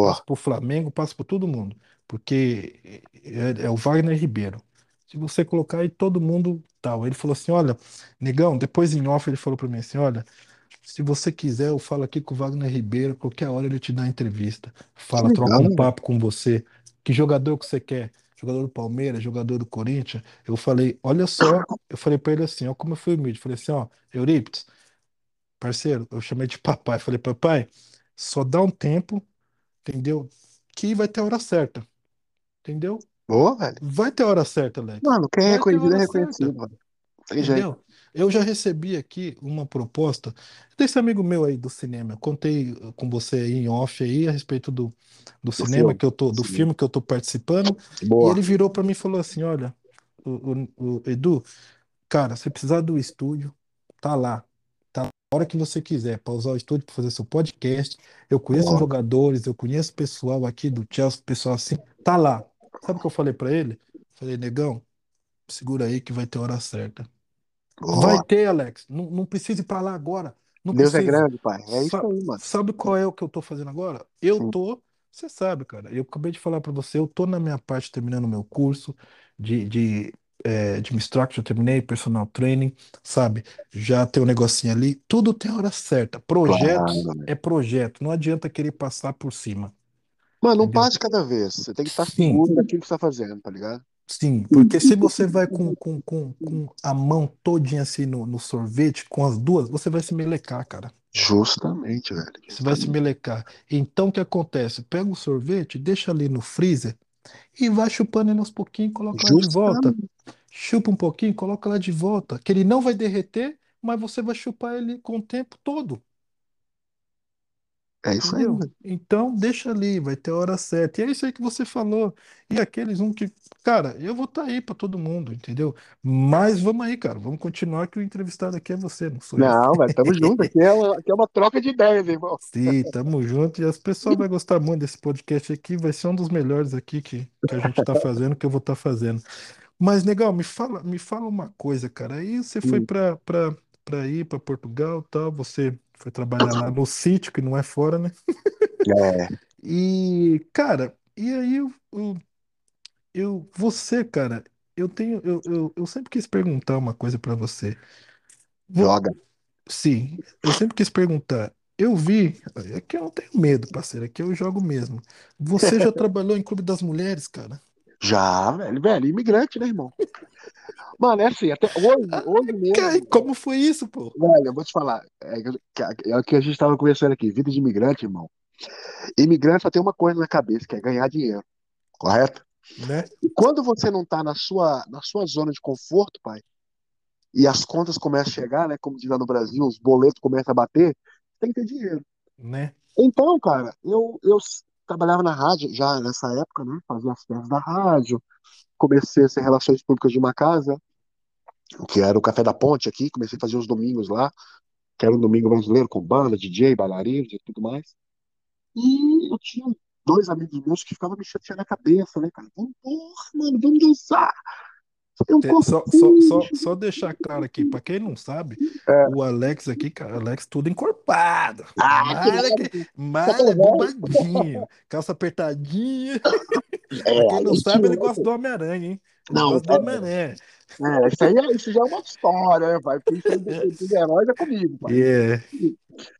Passa boa. por Flamengo, passa por todo mundo. Porque é, é o Wagner Ribeiro. Se você colocar aí, todo mundo tal. Ele falou assim: olha, negão, depois em off ele falou pra mim assim: olha. Se você quiser, eu falo aqui com o Wagner Ribeiro, qualquer hora ele te dá entrevista. Que Fala, troca legal, um né, velho? papo com você. Que jogador que você quer? Jogador do Palmeiras, jogador do Corinthians? Eu falei, olha só, eu falei pra ele assim, ó, como eu fui humilde. Falei assim, ó, Eurípides, parceiro, eu chamei de papai. Falei, papai, só dá um tempo, entendeu? Que vai ter a hora certa, entendeu? Boa, velho. Vai ter a hora certa, Alex. Mano, quem é Vai ter a reconhecido é hora certa. reconhecido, mano. Tem jeito. Entendeu? Eu já recebi aqui uma proposta desse amigo meu aí do cinema. Eu contei com você aí em off aí a respeito do, do Do cinema filme. que eu tô, do Sim. filme que eu tô participando, e Boa. ele virou pra mim e falou assim: Olha, o, o- o Edu, cara, se precisar do estúdio, tá lá. Tá a hora que você quiser para usar o estúdio para fazer seu podcast. Eu conheço os Boa. jogadores, eu conheço o pessoal aqui do Chelsea, pessoal assim, tá lá. Sabe o que eu falei pra ele? Falei, negão, segura aí que vai ter hora certa. Vai Boa. ter, Alex. Não, não precisa ir pra lá agora. Não Deus é precisa. grande, pai. É isso Sa- aí, mano. sabe qual é o que eu tô fazendo agora? Eu Sim. tô, você sabe, cara. Eu acabei de falar pra você, eu tô na minha parte terminando meu curso de, de, é, de Instructor, eu terminei personal training, sabe? Já tem um negocinho ali. Tudo tem hora certa. Projetos Claro. é projeto. Não adianta querer passar por cima, Mano, um passo de cada vez. Você tem que estar Sim. seguro daquilo que você tá fazendo, tá ligado? Sim, porque se você vai com, com, com, com a mão todinha assim no, no sorvete, com as duas, você vai se melecar, cara. Justamente, velho. Você vai se melecar. Então o que acontece? Pega o sorvete, deixa ali no freezer, e vai chupando ele aos pouquinhos, coloca lá de volta. Chupa um pouquinho, coloca lá de volta. Que ele não vai derreter, mas você vai chupar ele com o tempo todo. É isso aí, Entendeu? velho. Então, deixa ali, vai ter a hora certa. E é isso aí que você falou. E aqueles um que, cara, eu vou estar aí para todo mundo, entendeu? Mas vamos aí, cara, vamos continuar que o entrevistado aqui é você, não sou eu. Não, velho, tamo junto. Aqui é uma, aqui é uma troca de ideias, irmão. *laughs* Sim, tamo junto. E as pessoas vão gostar muito desse podcast aqui. Vai ser um dos melhores aqui que, que a gente tá fazendo, que eu vou estar fazendo. Mas, legal, me fala, me fala uma coisa, cara. Aí você foi Hum, para para para ir para Portugal, tal. Você foi trabalhar lá no sítio, que não é fora, né? É, E, cara, e aí eu, eu, eu- você, cara, eu tenho, eu, eu, eu sempre quis perguntar uma coisa pra você. Vo- joga. sim, eu sempre quis perguntar. Eu vi, é que eu não tenho medo, parceiro, aqui eu jogo mesmo. Você já *laughs* trabalhou em Clube das Mulheres, cara? Já, velho, velho, imigrante, né, irmão? Mano, é assim, até hoje, hoje *laughs* cara, mesmo, como foi isso, pô? velho, eu vou te falar, é, é o que a gente tava conversando aqui, vida de imigrante, irmão. Imigrante só tem uma coisa na cabeça, que é ganhar dinheiro, correto? Né? E quando você não tá na sua, na sua zona de conforto, pai, e as contas começam a chegar, né, como diz lá no Brasil, os boletos começam a bater, tem que ter dinheiro. Né? Então, cara, eu, eu trabalhava na rádio já nessa época, né, fazia as festas da rádio, comecei a ser relações públicas de uma casa, que era o Café da Ponte aqui, comecei a fazer os domingos lá, que era um domingo brasileiro com banda, DJ, bailarinos e tudo mais. E eu tinha dois amigos meus que ficavam me chateando a cabeça, né, cara? Vamos, porra, mano, vamos dançar. Te- Só, só, só, só deixar claro aqui, pra quem não sabe, É. o Alex aqui, cara, Alex tudo encorpado. Ah, Malha, que- malha é bombadinho, calça apertadinha. É, Pra quem aí não sabe, ele gosta do Homem-Aranha, hein? Ele Não, gosta do Homem-Aranha. é, isso aí é, isso já é uma história, né, pai? Porque isso aí do herói é comigo, pai. E é,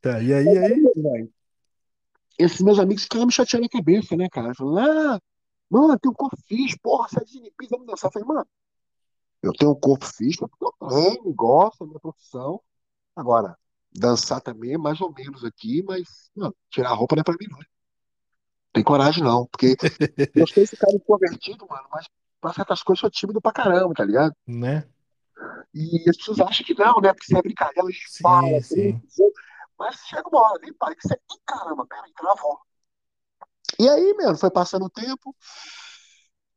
tá, e aí, aí, Velho, Esses meus amigos ficavam me chateando a cabeça, né, cara? Falando, ah, mano, tem um fixe, porra, é de Olimpíada, vamos dançar. Eu falei, mano, eu tenho um corpo fixe, porque eu treino, gosto da minha profissão. Agora, dançar também é mais ou menos aqui, mas, mano, tirar a roupa não é pra mim, não. Tem coragem, não. Porque *laughs* eu sou esse cara introvertido, mano, mas pra certas coisas eu sou tímido pra caramba, tá ligado? né? E as pessoas acham que não, né? Porque você é brincadeira, fala, Sim, brinca, sim. zoa. mas chega uma hora, nem pai, que você, Ih, caramba, peraí, travou. E aí, mano, foi passando o tempo,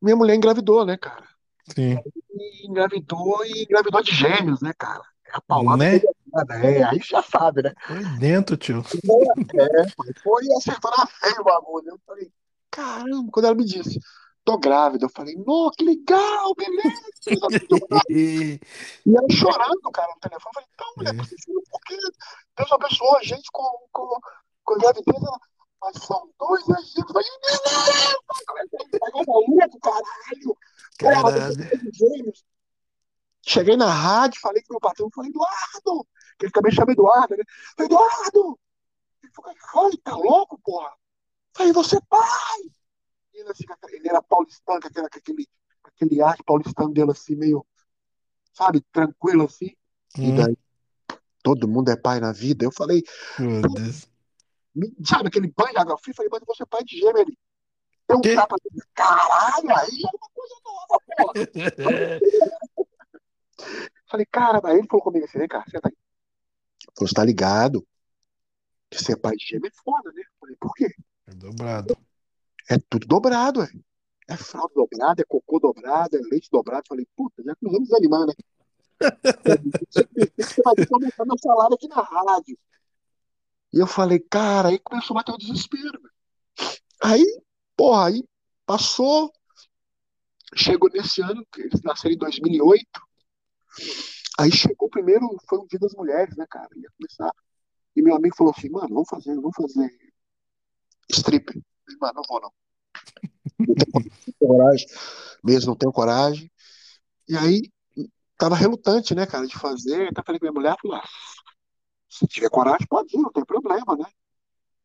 minha mulher engravidou, né, cara? Sim. E engravidou e engravidou de gêmeos, né, cara? É a paulada Né? é, aí já sabe, né? Foi dentro, tio. É, foi e acertou na feio o bagulho. Eu falei, caramba, quando ela me disse, tô grávida, eu falei, nossa, que legal, beleza. *laughs* E ela chorando, cara, no telefone. Eu falei, não, mulher, É. por que? Deus abençoou a gente com, com, com gravidez. Ela, mas são dois agentes. Eu falei, pegar maluco, caralho. Porra, gêmeos. Cheguei na rádio, falei com meu patrão, falei, Eduardo, que ele também chama Eduardo, né? Falei, Eduardo! Ele falou, "Ai, tá louco, porra? Falei, você é pai! E ele, assim, ele era paulistano, com aquele, aquele, aquele ar paulistano dele, assim, meio, sabe, tranquilo, assim. E Hum, daí, todo mundo é pai na vida. Eu falei, foda-se. me- sabe aquele banho de água fria? Falei, mas você é pai de gêmeo. Ele deu um Quê? tapa assim, caralho, aí é uma coisa nova, porra. *laughs* Falei, cara, aí ele falou comigo assim, vem cá, senta aí. Falou, você tá ligado? Que ser pai de gêmeo é foda, né? Falei, por quê? É dobrado. É tudo dobrado, é. É fralda dobrada, é cocô dobrado, é leite dobrado. Falei, puta, já começamos a desanimar, né? Você vai ter que aumentar meu salário aqui na rádio. E eu falei, cara, aí começou a bater o desespero. Aí, porra, aí passou, chegou nesse ano, eles nasceram em 2008. Aí chegou primeiro, foi o Dia das Mulheres, né, cara? Ia começar. E meu amigo falou assim, mano, vamos fazer, vamos fazer strip. Falei, mano, não vou não. Não tenho coragem, mesmo não tenho coragem. E aí, tava relutante, né, cara, de fazer. Então falei com minha mulher, falei, ah, se tiver coragem, pode ir, não tem problema, né?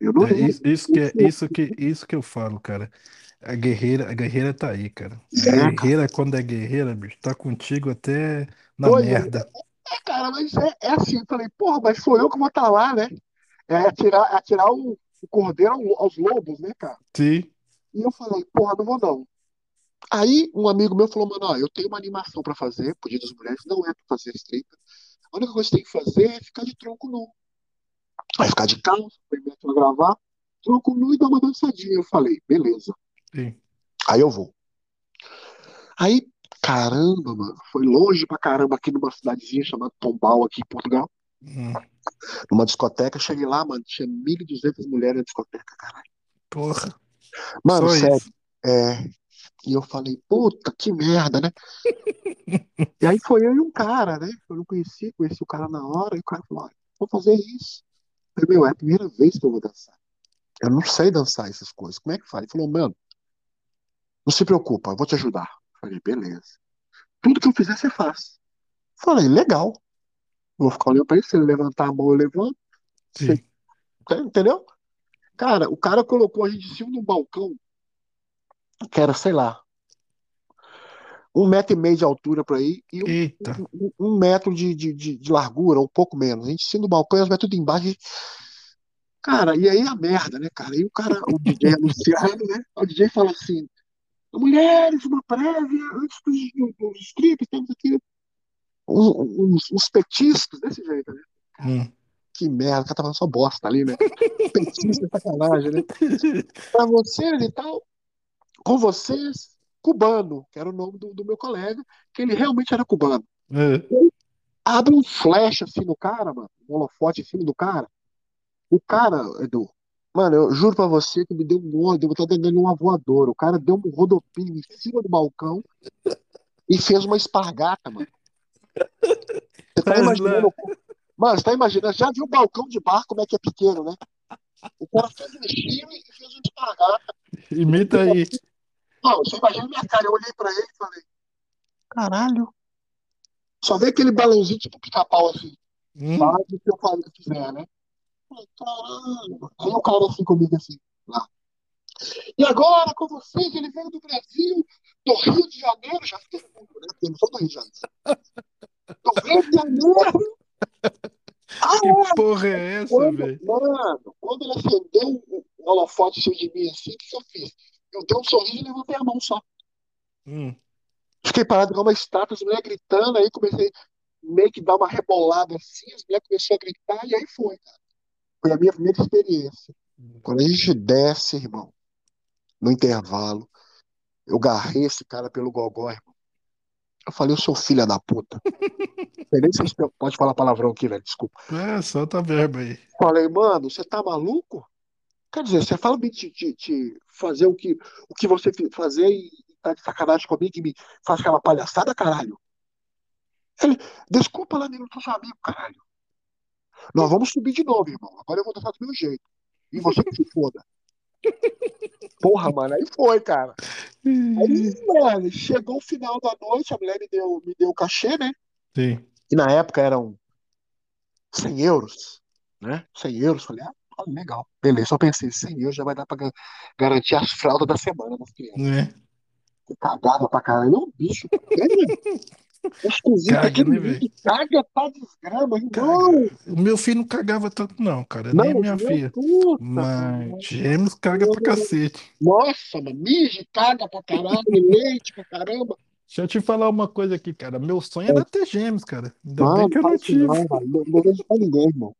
Eu não É isso, isso que é isso que isso que eu falo, cara. A guerreira, a guerreira tá aí, cara. A É, cara. guerreira, quando é guerreira, bicho, tá contigo até na Pois é, merda. é, cara, mas é, é assim, eu falei, porra, mas sou eu que vou estar lá, né? É atirar, é atirar o, o cordeiro ao- aos lobos, né, cara? Sim. E eu falei, porra, não vou não. Aí um amigo meu falou, mano, ó, eu tenho uma animação pra fazer, pro Dia das Mulheres, não é pra fazer stripper. A única coisa que você tem que fazer é ficar de tronco nu. Vai ficar de calça, primeiro pra gravar, tronco nu e dar uma dançadinha. Eu falei, beleza. Sim. Aí eu vou. Aí, caramba, mano, foi longe pra caramba aqui numa cidadezinha chamada Pombal, aqui em Portugal. Hum. Numa discoteca, cheguei lá, mano, tinha 1.200 mulheres na discoteca, caralho. Porra. Mano, Só sério. isso. É. E eu falei, puta, que merda, né? *laughs* E aí foi eu e um cara, né? Eu não conheci, conheci o cara na hora, e o cara falou, olha, vou fazer isso. Eu falei, meu, é a primeira vez que eu vou dançar. Eu não sei dançar essas coisas. Como é que faz? Ele falou, mano, não se preocupa, eu vou te ajudar. Eu falei, beleza. Tudo que eu fizer, você faz. Eu falei, legal. Eu vou ficar olhando pra ele, se ele levantar a mão, eu levanto. Sim. Entendeu? Cara, o cara colocou a gente em cima de um balcão que era, sei lá, um metro e meio de altura por aí e um, um- um metro de, de, de, largura, um pouco menos. A gente em cima do balcão as mulheres tudo embaixo. e- Cara, e aí a merda, né, cara? E o cara, o DJ *laughs* anunciando, né? O DJ fala assim: mulheres, uma prévia, antes dos, dos strips, temos aqui uns, uns, petiscos desse jeito, né? Hum. Que merda, o cara tá falando só bosta ali, né? Petisco é sacanagem, né? *laughs* Pra vocês e tal, com vocês, cubano, que era o nome do, do meu colega, que ele realmente era cubano. É. Abre um flash assim no cara, mano, um holofote em cima do cara. O cara, Edu, mano, eu juro pra você que me deu um ódio, eu tô dando uma voadora. O cara deu um rodopinho em cima do balcão e fez uma espargata, mano. Você tá imaginando? Mano, você tá imaginando? Já viu o balcão de bar como é que é pequeno, né? O cara fez um giro e fez uma espargata. Imita aí. Não, você imagina minha cara. Eu olhei pra ele e falei: caralho. Só vê aquele balãozinho tipo pica-pau assim. Hum. Faz o que eu falo que quiser, né? Falei, caralho. Aí o cara assim comigo assim, lá. E agora com vocês, ele veio do Brasil, do Rio de Janeiro, já fiquei puto, né? Porque eu não sou do Rio de Janeiro. *laughs* Do Rio de Janeiro. *laughs* Ah, Que porra é essa, velho? mano, quando ele acendeu o o holofote em cima de mim assim, o que que eu fiz? Eu dei um sorriso e levantei a mão só. Hum. Fiquei parado igual uma estátua, as mulheres gritando, aí comecei meio que dar uma rebolada assim, as mulheres começaram a gritar, e aí foi, cara. Foi a minha primeira experiência. Quando a gente desce, irmão, no intervalo, eu garrei esse cara pelo gogó, irmão. Eu falei, o seu filho da puta. Não *laughs* sei nem se você pode falar palavrão aqui, velho, desculpa. É, solta a verba aí. Falei, mano, você tá maluco? Quer dizer, você fala de, de, de fazer o que, o que você fazer e tá de sacanagem comigo e me faz aquela palhaçada, caralho. Ele, desculpa eu sou seu amigo, caralho. Nós vamos subir de novo, irmão. Agora eu vou dançar do meu jeito. E você que se foda. Porra, mano, aí foi, cara. Aí, mano, chegou o final da noite, a mulher me deu, me deu o cachê, né? Sim. E na época eram 100 euros, né? 100 euros. Falei, ah, tá legal. Beleza, só pensei, 100 euros já vai dar pra ga- garantir as fraldas da semana das crianças. Né? Cagava pra caralho. Não, bicho. É esquisito. Caga, Aquele né, menino velho? caga pra desgrama, irmão. Caga. O meu filho não cagava tanto, não, cara. Não, Nem a minha meu, filha. puta, Mas gêmeos caga pra cacete. Nossa, mano, mija, caga pra caralho, *laughs* leite pra caramba. Deixa eu te falar uma coisa aqui, cara. Meu sonho era ter gêmeos, cara. Ainda bem Mano, que eu não faz isso tive. não, mano. Não, não pra ninguém, irmão.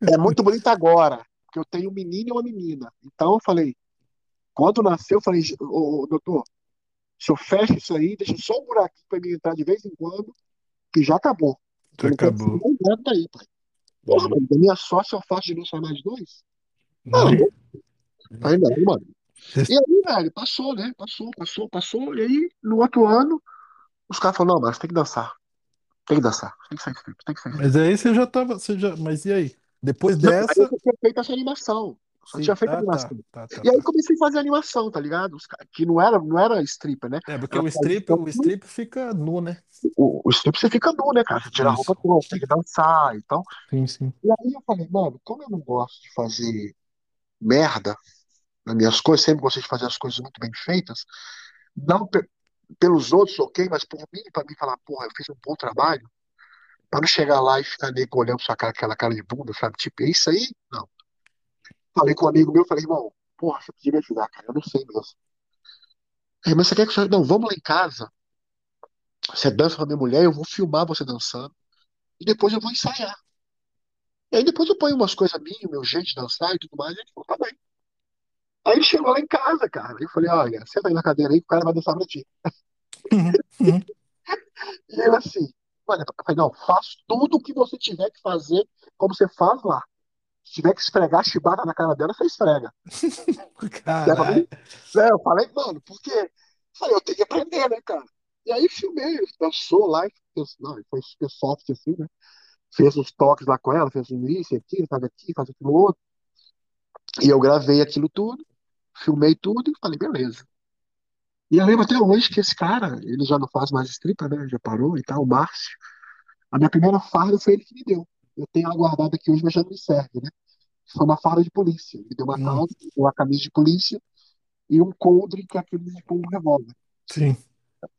É muito bonito agora, porque eu tenho um menino e uma menina. Então eu falei, quando nasceu, eu falei, ô, ô, doutor, se eu fecho isso aí, deixa só um buraquinho pra mim entrar de vez em quando, que já acabou. Já Eu acabou. nada daí, pai. Porra, mano, da minha sócia eu faço de não mais dois? Não, Né? aí não, mano. E aí, velho, passou, né? Passou, passou, passou. E aí, no outro ano, os caras falaram, não, mas tem que dançar. Tem que dançar. Tem que sair strip, tem que sair. Mas aí você já tava. Você já... Mas e aí? Depois Não, aí eu dessa. tinha feito essa animação. Só Sim. tinha feito a Ah, tá. animação. Tá, tá, E aí tá. comecei a fazer animação, tá ligado? Que não era, não era stripper, né? É, porque Era o strip, o strip fica nu, né? O, o strip você fica nu, né, cara? Você tira a roupa toda, tem que dançar e tal. Sim, sim. E aí eu falei, mano, como eu não gosto de fazer merda nas minhas coisas, sempre gostei de fazer as coisas muito bem feitas, não pe- pelos outros, ok, mas por mim, pra mim falar, porra, eu fiz um bom trabalho, pra não chegar lá e ficar nego olhando sua cara, aquela cara de bunda, sabe? Tipo, é isso aí? Não. Falei com um amigo meu, falei, irmão, porra, você podia me ajudar, cara, eu não sei mesmo. Aí, mas você quer que eu... Não, vamos lá em casa. Você dança com a minha mulher, eu vou filmar você dançando. E depois eu vou ensaiar. E aí depois eu ponho umas coisas minhas, meu jeito de dançar e tudo mais, e ele falou, tá bem. Aí ele chegou lá em casa, cara. Eu falei, olha, senta aí na cadeira aí que o cara vai dançar pra ti. Uhum, uhum. *laughs* E ele assim, olha, não, faz tudo o que você tiver que fazer, como você faz lá. Se tiver que esfregar chibata na cara dela, você esfrega. *laughs* Caralho. É, eu falei, mano, por quê? Eu falei, eu tenho que aprender, né, cara? E aí filmei, dançou lá, e fez, não, foi super soft assim, né? Fez uns toques lá com ela, fez um isso, aquilo, faz aqui, faz aquilo outro. E eu gravei aquilo tudo, filmei tudo e falei, beleza. E eu lembro até hoje que esse cara, ele já não faz mais stripper, né? Já parou e tal, o Márcio. A minha primeira farda foi ele que me deu. Eu tenho ela guardada aqui hoje, mas já não me serve, né? Foi uma farda de polícia. Ele me deu uma Hum, calça, uma camisa de polícia e um coldre, que é aquele de pôr um revólver. sim.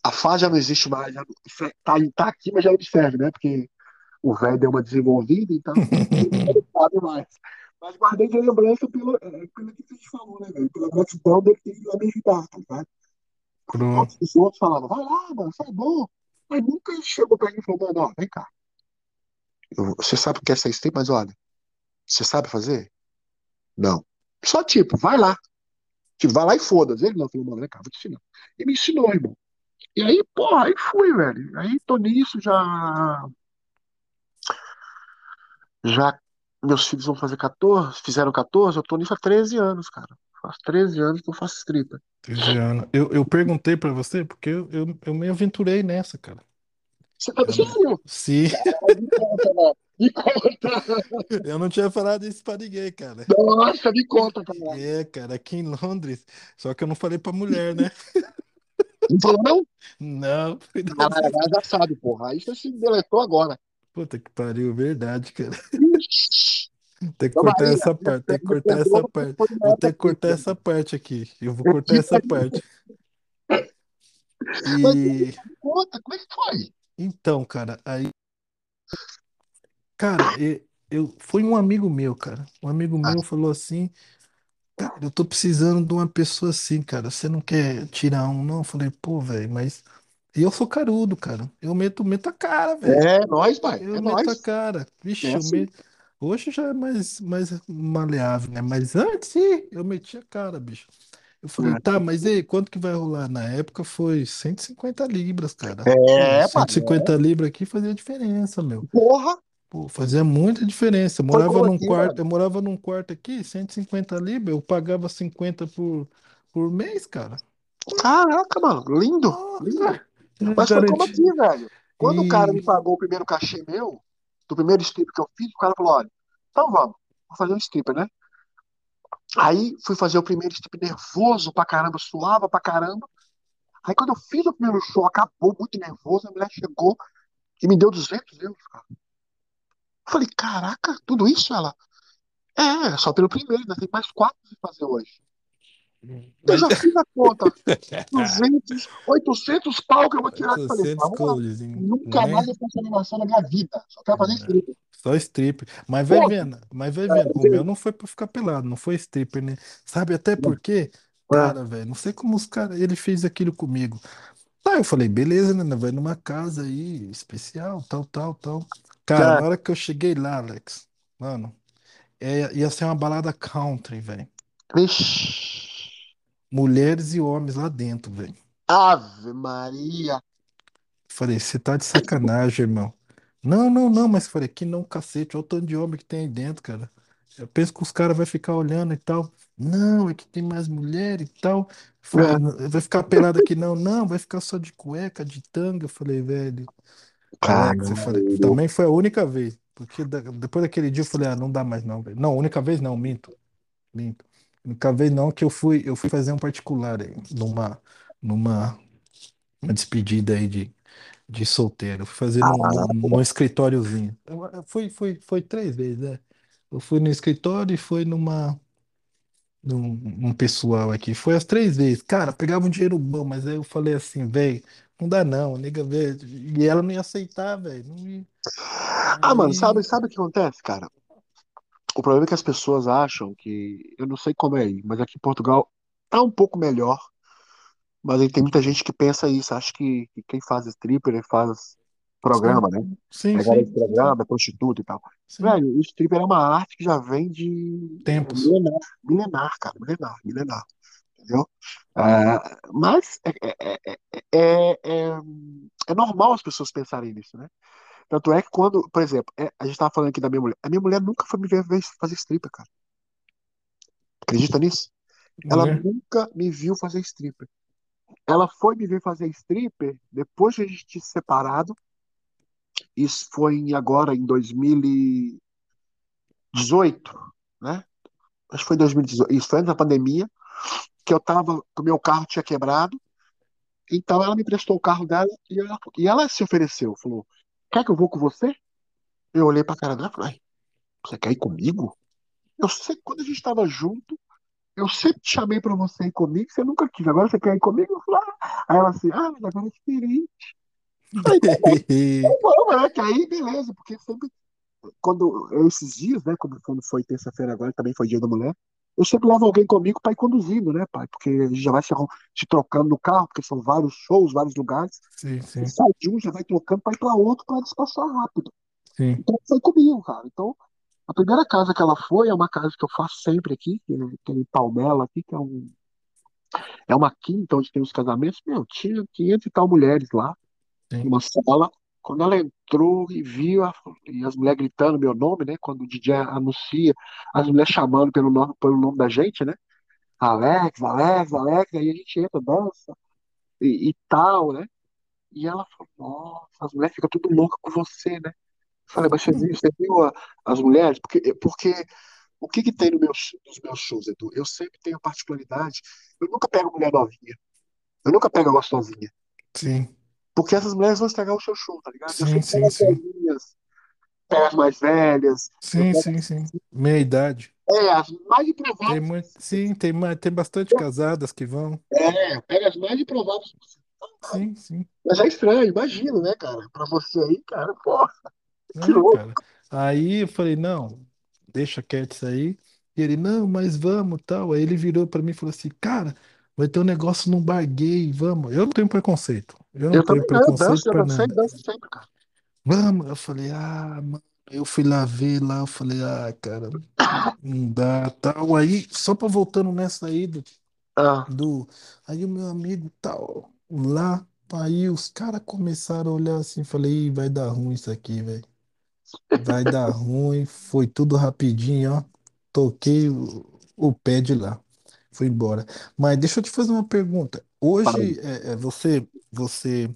A farda já não existe mais, já não- tá, tá aqui, mas já não me serve, né? Porque o velho deu uma desenvolvida, então *laughs* não sabe mais. Mas guardei de lembrança pelo, é, pelo que você falou, né, velho? Pela gratidão dele ter me ajudar, tá todos os outros falavam, vai lá, mano, foi bom. Mas nunca chegou pra mim e falou, mano, ó, vem cá. Eu- você sabe o que é essa stream, mas olha, você sabe fazer? Não. Só tipo, vai lá. Tipo, vai lá e foda-se. Ele não falou, mano, vem cá, vou te ensinar. E me ensinou, irmão. E aí, porra, aí fui, velho. Aí tô nisso, já. Já. Meus filhos vão fazer 14, fizeram 14, eu tô nisso há 13 anos, cara. Faz 13 anos que eu faço stripper. 13 anos. Eu, eu perguntei pra você porque eu, eu, eu me aventurei nessa, cara. Tá sério? sim, *laughs* me conta, mano. Me conta. eu não tinha falado isso pra ninguém, cara. Nossa, me conta, cara. É, cara, aqui em Londres. Só que eu não falei pra mulher, né? Não falou, não? Não, agora já sabe, porra. Aí você se deletou agora. puta que pariu, verdade, cara. Tem que cortar essa parte, tem que cortar essa parte. Vou ter que cortar essa parte aqui. Eu vou Eu cortar essa parte. E conta, como é que foi? então, cara, aí, cara, eu, foi um amigo meu, cara. Um amigo Ah, meu falou assim. Cara, eu tô precisando de uma pessoa assim, cara. Você não quer tirar um, não? Eu falei, pô, velho, mas. E eu sou carudo, cara. Eu meto, meto a cara, velho. É nóis, pai. Eu É meto a nóis. cara. É Vixe, eu assim. Hoje já é mais, mais maleável, né? Mas antes, ih, eu meti a cara, bicho. Eu falei, tá, mas e aí, quanto que vai rolar? Na época foi 150 libras, cara. Pô, É, pai. cento e cinquenta libras aqui fazia diferença, meu. Porra, Pô, fazia muita diferença. Eu foi morava como num aqui, quarto, eu morava num quarto aqui, 150 libras, eu pagava 50 por, por mês, cara. Caraca, mano. Lindo, lindo. Nossa, *laughs* Mas foi como garanti. aqui, velho. Quando o cara me E pagou o primeiro cachê meu, do primeiro strip que eu fiz, o cara falou: olha, então vamos, vou fazer um stripper, né? Aí fui fazer o primeiro strip nervoso pra caramba, suava pra caramba. Aí quando eu fiz o primeiro show, acabou muito nervoso, a mulher chegou e me deu 200 euros, cara. Eu falei, caraca, tudo isso? Ela, é, só pelo primeiro, ainda tem mais quatro pra fazer hoje. Eu já fiz a conta, *laughs* 200, 800 pau que eu vou tirar. Eu falei, 800 vamos lá. colhs, hein? Nunca mais né? eu faço animação na minha vida. Só quero fazer strip. Só stripper. Mas vai Pô, vendo, mas vai vendo. O meu não foi pra ficar pelado, não foi stripper, né? Sabe até por quê? é, Cara, velho, não sei como os caras, ele fez aquilo comigo. Tá, eu falei, beleza, né? Vai numa casa aí, especial, tal, tal, tal. Cara, na hora que eu cheguei lá, Alex, mano, é- ia ser uma balada country, velho. Vixe. Mulheres e homens lá dentro, velho. Ave Maria. Falei, você tá de sacanagem, irmão. Não, não, não, mas falei, que não, cacete, olha o tanto de homem que tem aí dentro, cara. Eu penso que os caras vão ficar olhando e tal. Não, é que tem mais mulher e tal. Falei, É, "Não, vai ficar pelado aqui, não, não, vai ficar só de cueca, de tanga. Eu falei, velho. Alex, eu falei, Caralho. também foi a única vez. Porque da- depois daquele dia eu falei, ah, não dá mais não, velho. Não, única vez não, minto, minto. Única vez não que eu fui, eu fui fazer um particular aí, numa, numa uma despedida aí de, de solteiro. Eu Fui fazer num, num, num escritóriozinho. Eu, eu fui, fui, foi três vezes, né? Eu fui no escritório e fui numa, num, num pessoal aqui. Foi as três vezes. Cara, pegava um dinheiro bom, mas aí eu falei assim, velho, não dá não, nega, velho. E ela não ia aceitar, velho. Não ia. Ah, mano, sabe, Aí. sabe o que acontece, cara? O problema é que as pessoas acham que, eu não sei como é aí, mas aqui em Portugal tá um pouco melhor, Mas aí tem muita gente que pensa isso, acha que, que quem faz stripper faz Sim, programa, né? sim, É garoto de sim, sim, programa, é prostituta e tal. sim. Velho, o stripper é uma arte que já vem de é, Tempos. milenar, milenar, cara, milenar, milenar, entendeu? Ah, mas é, é, é, é, é, é normal as pessoas pensarem nisso, né? Tanto é que quando, por exemplo, é, a gente tava falando aqui da minha mulher, a minha mulher nunca foi me ver fazer stripper, cara. Acredita nisso? Ela Né? nunca me viu fazer stripper. Ela foi me ver fazer stripper depois de a gente se separado. Isso foi em- agora em 2018, né? Acho que foi em 2018. Isso foi antes da pandemia, que eu tava, que o meu carro tinha quebrado. Então ela me prestou o carro dela e ela, e ela se ofereceu. Falou: Quer que eu vou com você? Eu olhei pra cara dela e falei: "Ai, Você quer ir comigo? Eu sei que quando a gente estava junto, eu sempre te chamei pra você ir comigo, você nunca quis. Agora você quer ir comigo? Eu falei, ah. Aí ela assim: Ah, mas agora é diferente. Aí, tá bom, vamos, né? Que aí, beleza, porque sempre quando esses dias, né, como quando foi terça-feira agora, também foi dia da mulher, eu sempre levo alguém comigo para ir conduzindo, né, pai? Porque a gente já vai se, se trocando no carro, porque são vários shows, vários lugares. Sim, sim, sai de um, já vai trocando para ir para outro para despachar rápido. sim. Então foi comigo, cara. Então, a primeira casa que ela foi é uma casa que eu faço sempre aqui, que é em Palmela aqui, que é um é uma quinta onde tem os casamentos. Meu, tinha 500 e tal mulheres lá sim. numa sala. Quando ela entrou e viu, a- e as mulheres gritando meu nome, né? Quando o DJ anuncia, as mulheres chamando pelo nome, pelo nome da gente, né? Alex, Alex, Alex, aí a gente entra, dança e, e tal, né? E ela falou, nossa, as mulheres ficam tudo loucas com você, né? Eu falei, mas você viu, a- as mulheres? Porque, porque o que que tem no meu, nos meus shows, Edu? Eu sempre tenho a particularidade, eu nunca pego mulher novinha, eu nunca pego a gostosinha. Sim, Porque essas mulheres vão estragar o seu show, tá ligado? Sim, sim, sim. velhinhas, pego as mais velhas, Sim, sim, sim. Meia idade. é, as mais Tem improváveis muito, possíveis. sim, tem, tem bastante casadas que vão. É, pega as mais improváveis. Sim, sim. Mas é estranho, imagina, né, cara? Pra você aí, cara, pô, *laughs* que É, louco. cara. Aí eu falei, não, deixa quieto isso aí. E ele, não, mas vamos, tal. Aí ele virou pra mim e falou assim, cara, vai ter um negócio num bar gay, vamos. Eu não tenho preconceito. Eu não Eu tenho também não, eu preconceito danço, pra dancei, nada. danço sempre, cara. Vamos. Eu falei, ah, mano. Eu fui lá ver lá, eu falei, ah, cara, não dá, tal. Aí, só pra voltando nessa aí do, Ah, do aí o meu amigo tal lá, aí os caras começaram a olhar assim, falei, Ih, vai dar ruim isso aqui, velho. Vai dar *laughs* ruim, foi tudo rapidinho, ó. Toquei o, o pé de lá. Fui embora. Mas deixa eu te fazer uma pergunta. Hoje é, é, você você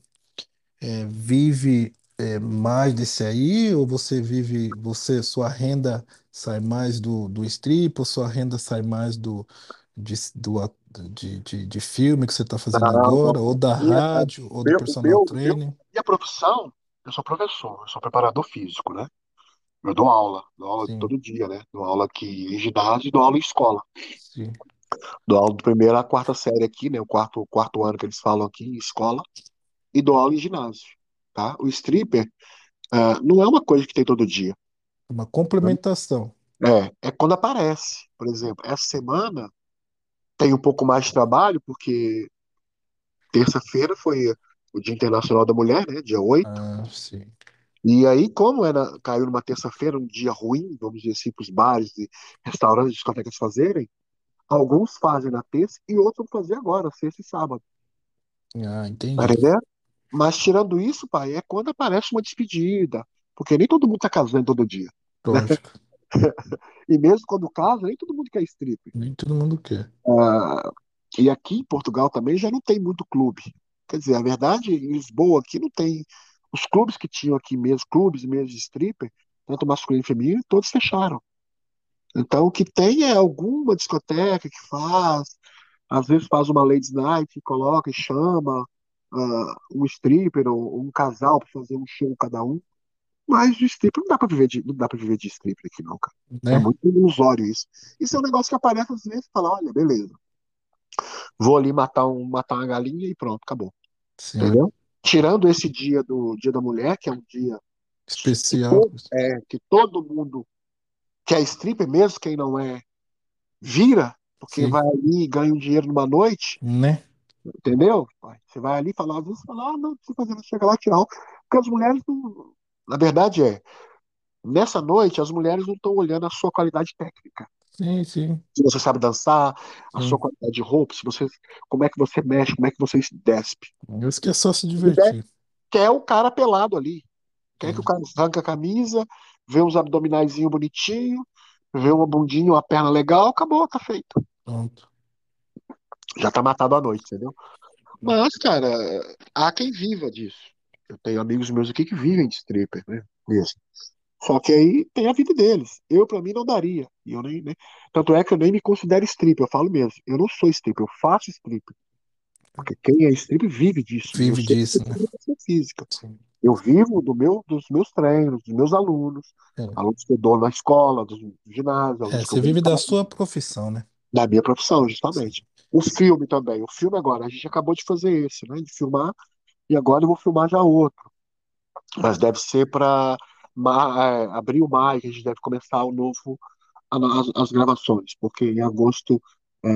é, vive é, mais desse aí ou você vive você sua renda sai mais do, do strip ou sua renda sai mais do de, do, de, de, de filme que você está fazendo Não, agora ou da Minha, rádio ou do meu, personal meu, training? minha profissão, eu sou professor, eu sou preparador físico, né? Eu dou aula, dou aula Sim, todo dia, né? Dou aula aqui em ginásio e dou aula em escola. sim. Dou aula do primeiro à quarta série aqui, né? O quarto, quarto ano que eles falam aqui em escola. E dou aula em ginásio, tá? O stripper ah, não é uma coisa que tem todo dia. Uma complementação. É, é quando aparece. Por exemplo, essa semana tem um pouco mais de trabalho, porque terça-feira foi o Dia Internacional da Mulher, né? Dia oito Ah, sim. E aí, como era, caiu numa terça-feira, um dia ruim, vamos dizer assim, para os bares e restaurantes, discotecas fazerem, alguns fazem na terça e outros vão fazer agora, sexta e sábado. Ah, Tá entendi. entendendo? Mas tirando isso, pai, é quando aparece uma despedida. Porque nem todo mundo tá casando todo dia. né? Lógico. *laughs* E mesmo quando casa, nem todo mundo quer strip. Nem todo mundo quer. Ah, e aqui em Portugal também já não tem muito clube. Quer dizer, a verdade, em Lisboa aqui não tem. Os clubes que tinham aqui mesmo, clubes mesmo de stripper, tanto masculino e feminino, todos fecharam. Então o que tem é alguma discoteca que faz, às vezes faz uma ladies night, coloca e chama ah, um stripper ou um casal para fazer um show cada um. Mas de stripper não dá para viver de, não dá para viver de stripper aqui não, cara. É Né? muito ilusório isso. Isso é um negócio que aparece às vezes e fala, olha, beleza. Vou ali matar, um, matar uma galinha e pronto, acabou. Sim. Entendeu? Tirando esse dia do Dia da Mulher, que é um dia que, Especial. to, é, que todo mundo que é stripper, mesmo quem não é, vira, porque Sim. vai ali e ganha um dinheiro numa noite, Né? Entendeu? Você vai ali falar, às vezes fala, ah, não, não precisa fazer, não chega lá, tchau. Porque as mulheres não. Na verdade é, nessa noite, as mulheres não estão olhando a sua qualidade técnica. Sim, sim, Se você sabe dançar, a sua sim. qualidade de roupa, se você, como é que você mexe, como é que você se despe. Isso que é só se divertir. quer o cara pelado ali. Quer que o É, cara arranque a camisa, vê uns abdominaizinho bonitinho, vê uma bundinha, uma perna legal, acabou, tá feito. pronto. Já tá matado a noite, entendeu? Mas, cara, há quem viva disso. Eu tenho amigos meus aqui que vivem de stripper, né? Mesmo. Só que aí tem a vida deles. Eu, pra mim, não daria. E eu nem, nem- Tanto é que eu nem me considero stripper, eu falo mesmo. Eu não sou stripper, eu faço stripper. Porque quem é stripper vive disso. Vive disso, né? física. Sim. Eu vivo do meu, dos meus treinos, dos meus alunos, É. alunos que eu dou na escola, do ginásio, É, você vive da sua profissão, né? da minha profissão, justamente. O filme também. O filme agora, a gente acabou de fazer esse, né? De filmar, e agora eu vou filmar já outro. Mas deve ser para abril, maio, que a gente deve começar o novo, a- as, as gravações, porque em agosto é,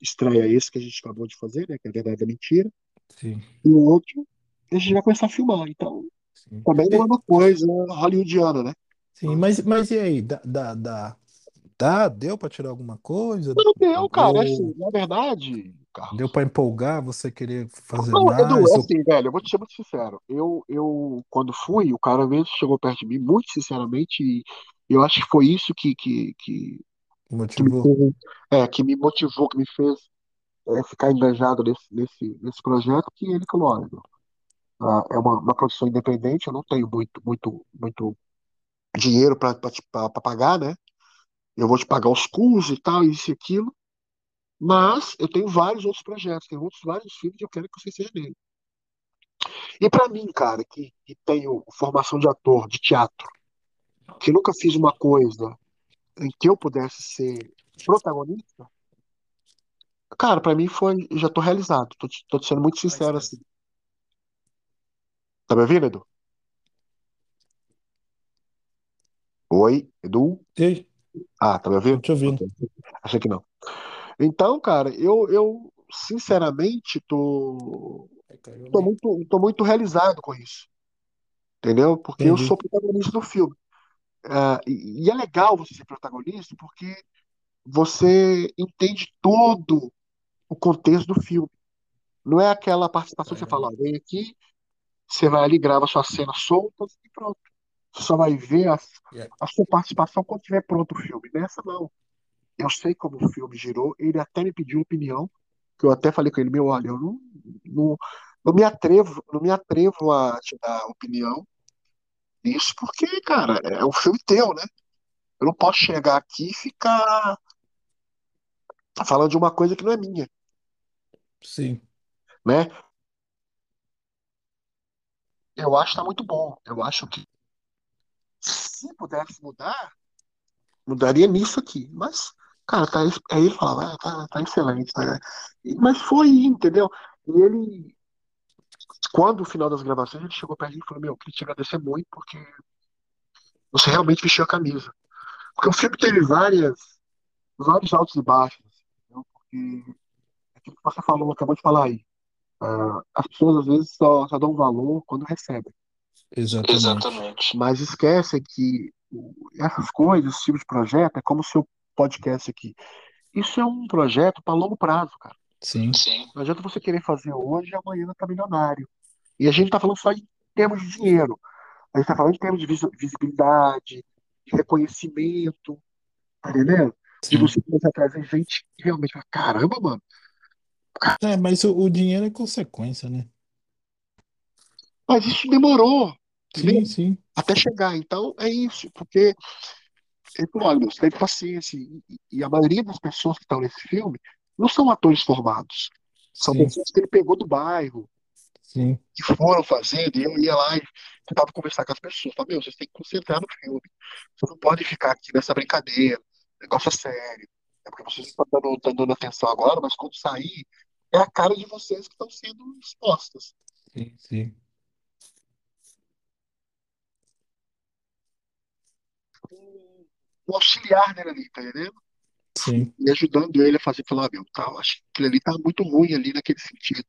estreia esse que a gente acabou de fazer, né? Que é Verdade é Mentira, Sim, e o outro a gente vai começar a filmar. Então, sim. também não é uma coisa hollywoodiana, né? sim, mas, mas e aí? Dá, dá, dá, dá- deu para tirar alguma coisa? Não deu, cara, assim, na verdade, Deu Carlos. para empolgar? Você querer fazer Não, mais? é Ou... assim, velho, eu vou te ser muito sincero. Eu, eu, quando fui, o cara mesmo chegou perto de mim, muito sinceramente, e eu acho que foi isso que, que, que, que me Motivou? é, que me motivou, que me fez é, ficar engajado nesse, nesse, nesse projeto, que ele falou, olha, ah, é uma, uma produção independente, eu não tenho muito, muito, muito dinheiro para pagar, né? Eu vou te pagar os custos e tal, isso e aquilo, mas eu tenho vários outros projetos, tenho outros vários filmes que eu quero que você seja nele. E pra mim, cara, que, que tenho formação de ator, de teatro, que nunca fiz uma coisa em que eu pudesse ser protagonista, cara, pra mim foi, já tô realizado. Tô, tô sendo muito sincero assim. Tá me ouvindo, Edu? Oi, Edu? Ei, Ah, tá me tô ouvindo? te ouvindo. Ok. Achei que não. Então, cara, eu, eu sinceramente tô, Aí caiu, tô né? muito, tô muito realizado com isso, entendeu? Porque eu sou Entendi. protagonista do filme. Ah, e, e é legal você ser protagonista porque você entende todo o contexto do filme. Não é aquela participação que você né? fala, ó, vem aqui, você vai ali, grava suas cenas soltas e pronto. Você só vai ver a, Yeah. a sua participação quando estiver pronto o filme. Nessa não. Eu sei como o filme girou, ele até me pediu opinião, que eu até falei com ele, meu, olha, eu não, não, não me atrevo, não me atrevo a te dar opinião nisso, porque, cara, é um filme teu, né? Eu não posso chegar aqui e ficar falando de uma coisa que não é minha, Sim, né? Eu acho que tá muito bom. Eu acho que se pudesse mudar, mudaria nisso aqui. Mas, cara, tá, aí ele falava, ah, tá, tá excelente, tá? E- Mas foi, entendeu? E ele, quando o final das gravações, ele chegou perto e falou, meu, eu queria te agradecer muito porque você realmente vestiu a camisa. Porque o filme teve várias, vários altos e baixos, entendeu? Porque é aquilo que você falou, acabou de falar aí. Ah, as pessoas às vezes só, só dão valor quando recebem. exatamente. Exatamente. Mas esquecem que essas coisas, esse tipo de projeto, é como o seu podcast aqui. Isso é um projeto para longo prazo, cara. Sim, Sim. Não adianta você querer fazer hoje e amanhã tá milionário. E a gente tá falando só em termos de dinheiro. A gente tá falando em termos de visi- visibilidade, de reconhecimento, tá entendendo? De você começar a trazer gente que realmente fala, caramba, mano. É, mas o, o dinheiro é consequência, né? Mas isso demorou, Sim, entendeu? sim, Até chegar. Então é isso, porque ele falou, olha, você tem paciência. E, e a maioria das pessoas que estão nesse filme não são atores formados. São sim, pessoas que ele pegou do bairro, sim, que foram fazendo, e eu ia lá e tentava conversar com as pessoas. Falei, meu, vocês têm que concentrar no filme. Vocês não podem ficar aqui nessa brincadeira. O negócio é sério. É porque vocês estão dando, estão dando atenção agora, mas quando sair, é a cara de vocês que estão sendo expostas. sim, sim. Um, um auxiliar nele ali, tá entendendo? sim, e ajudando ele a fazer, falou, ah, meu, tá, acho que aquilo ali tá muito ruim ali naquele sentido.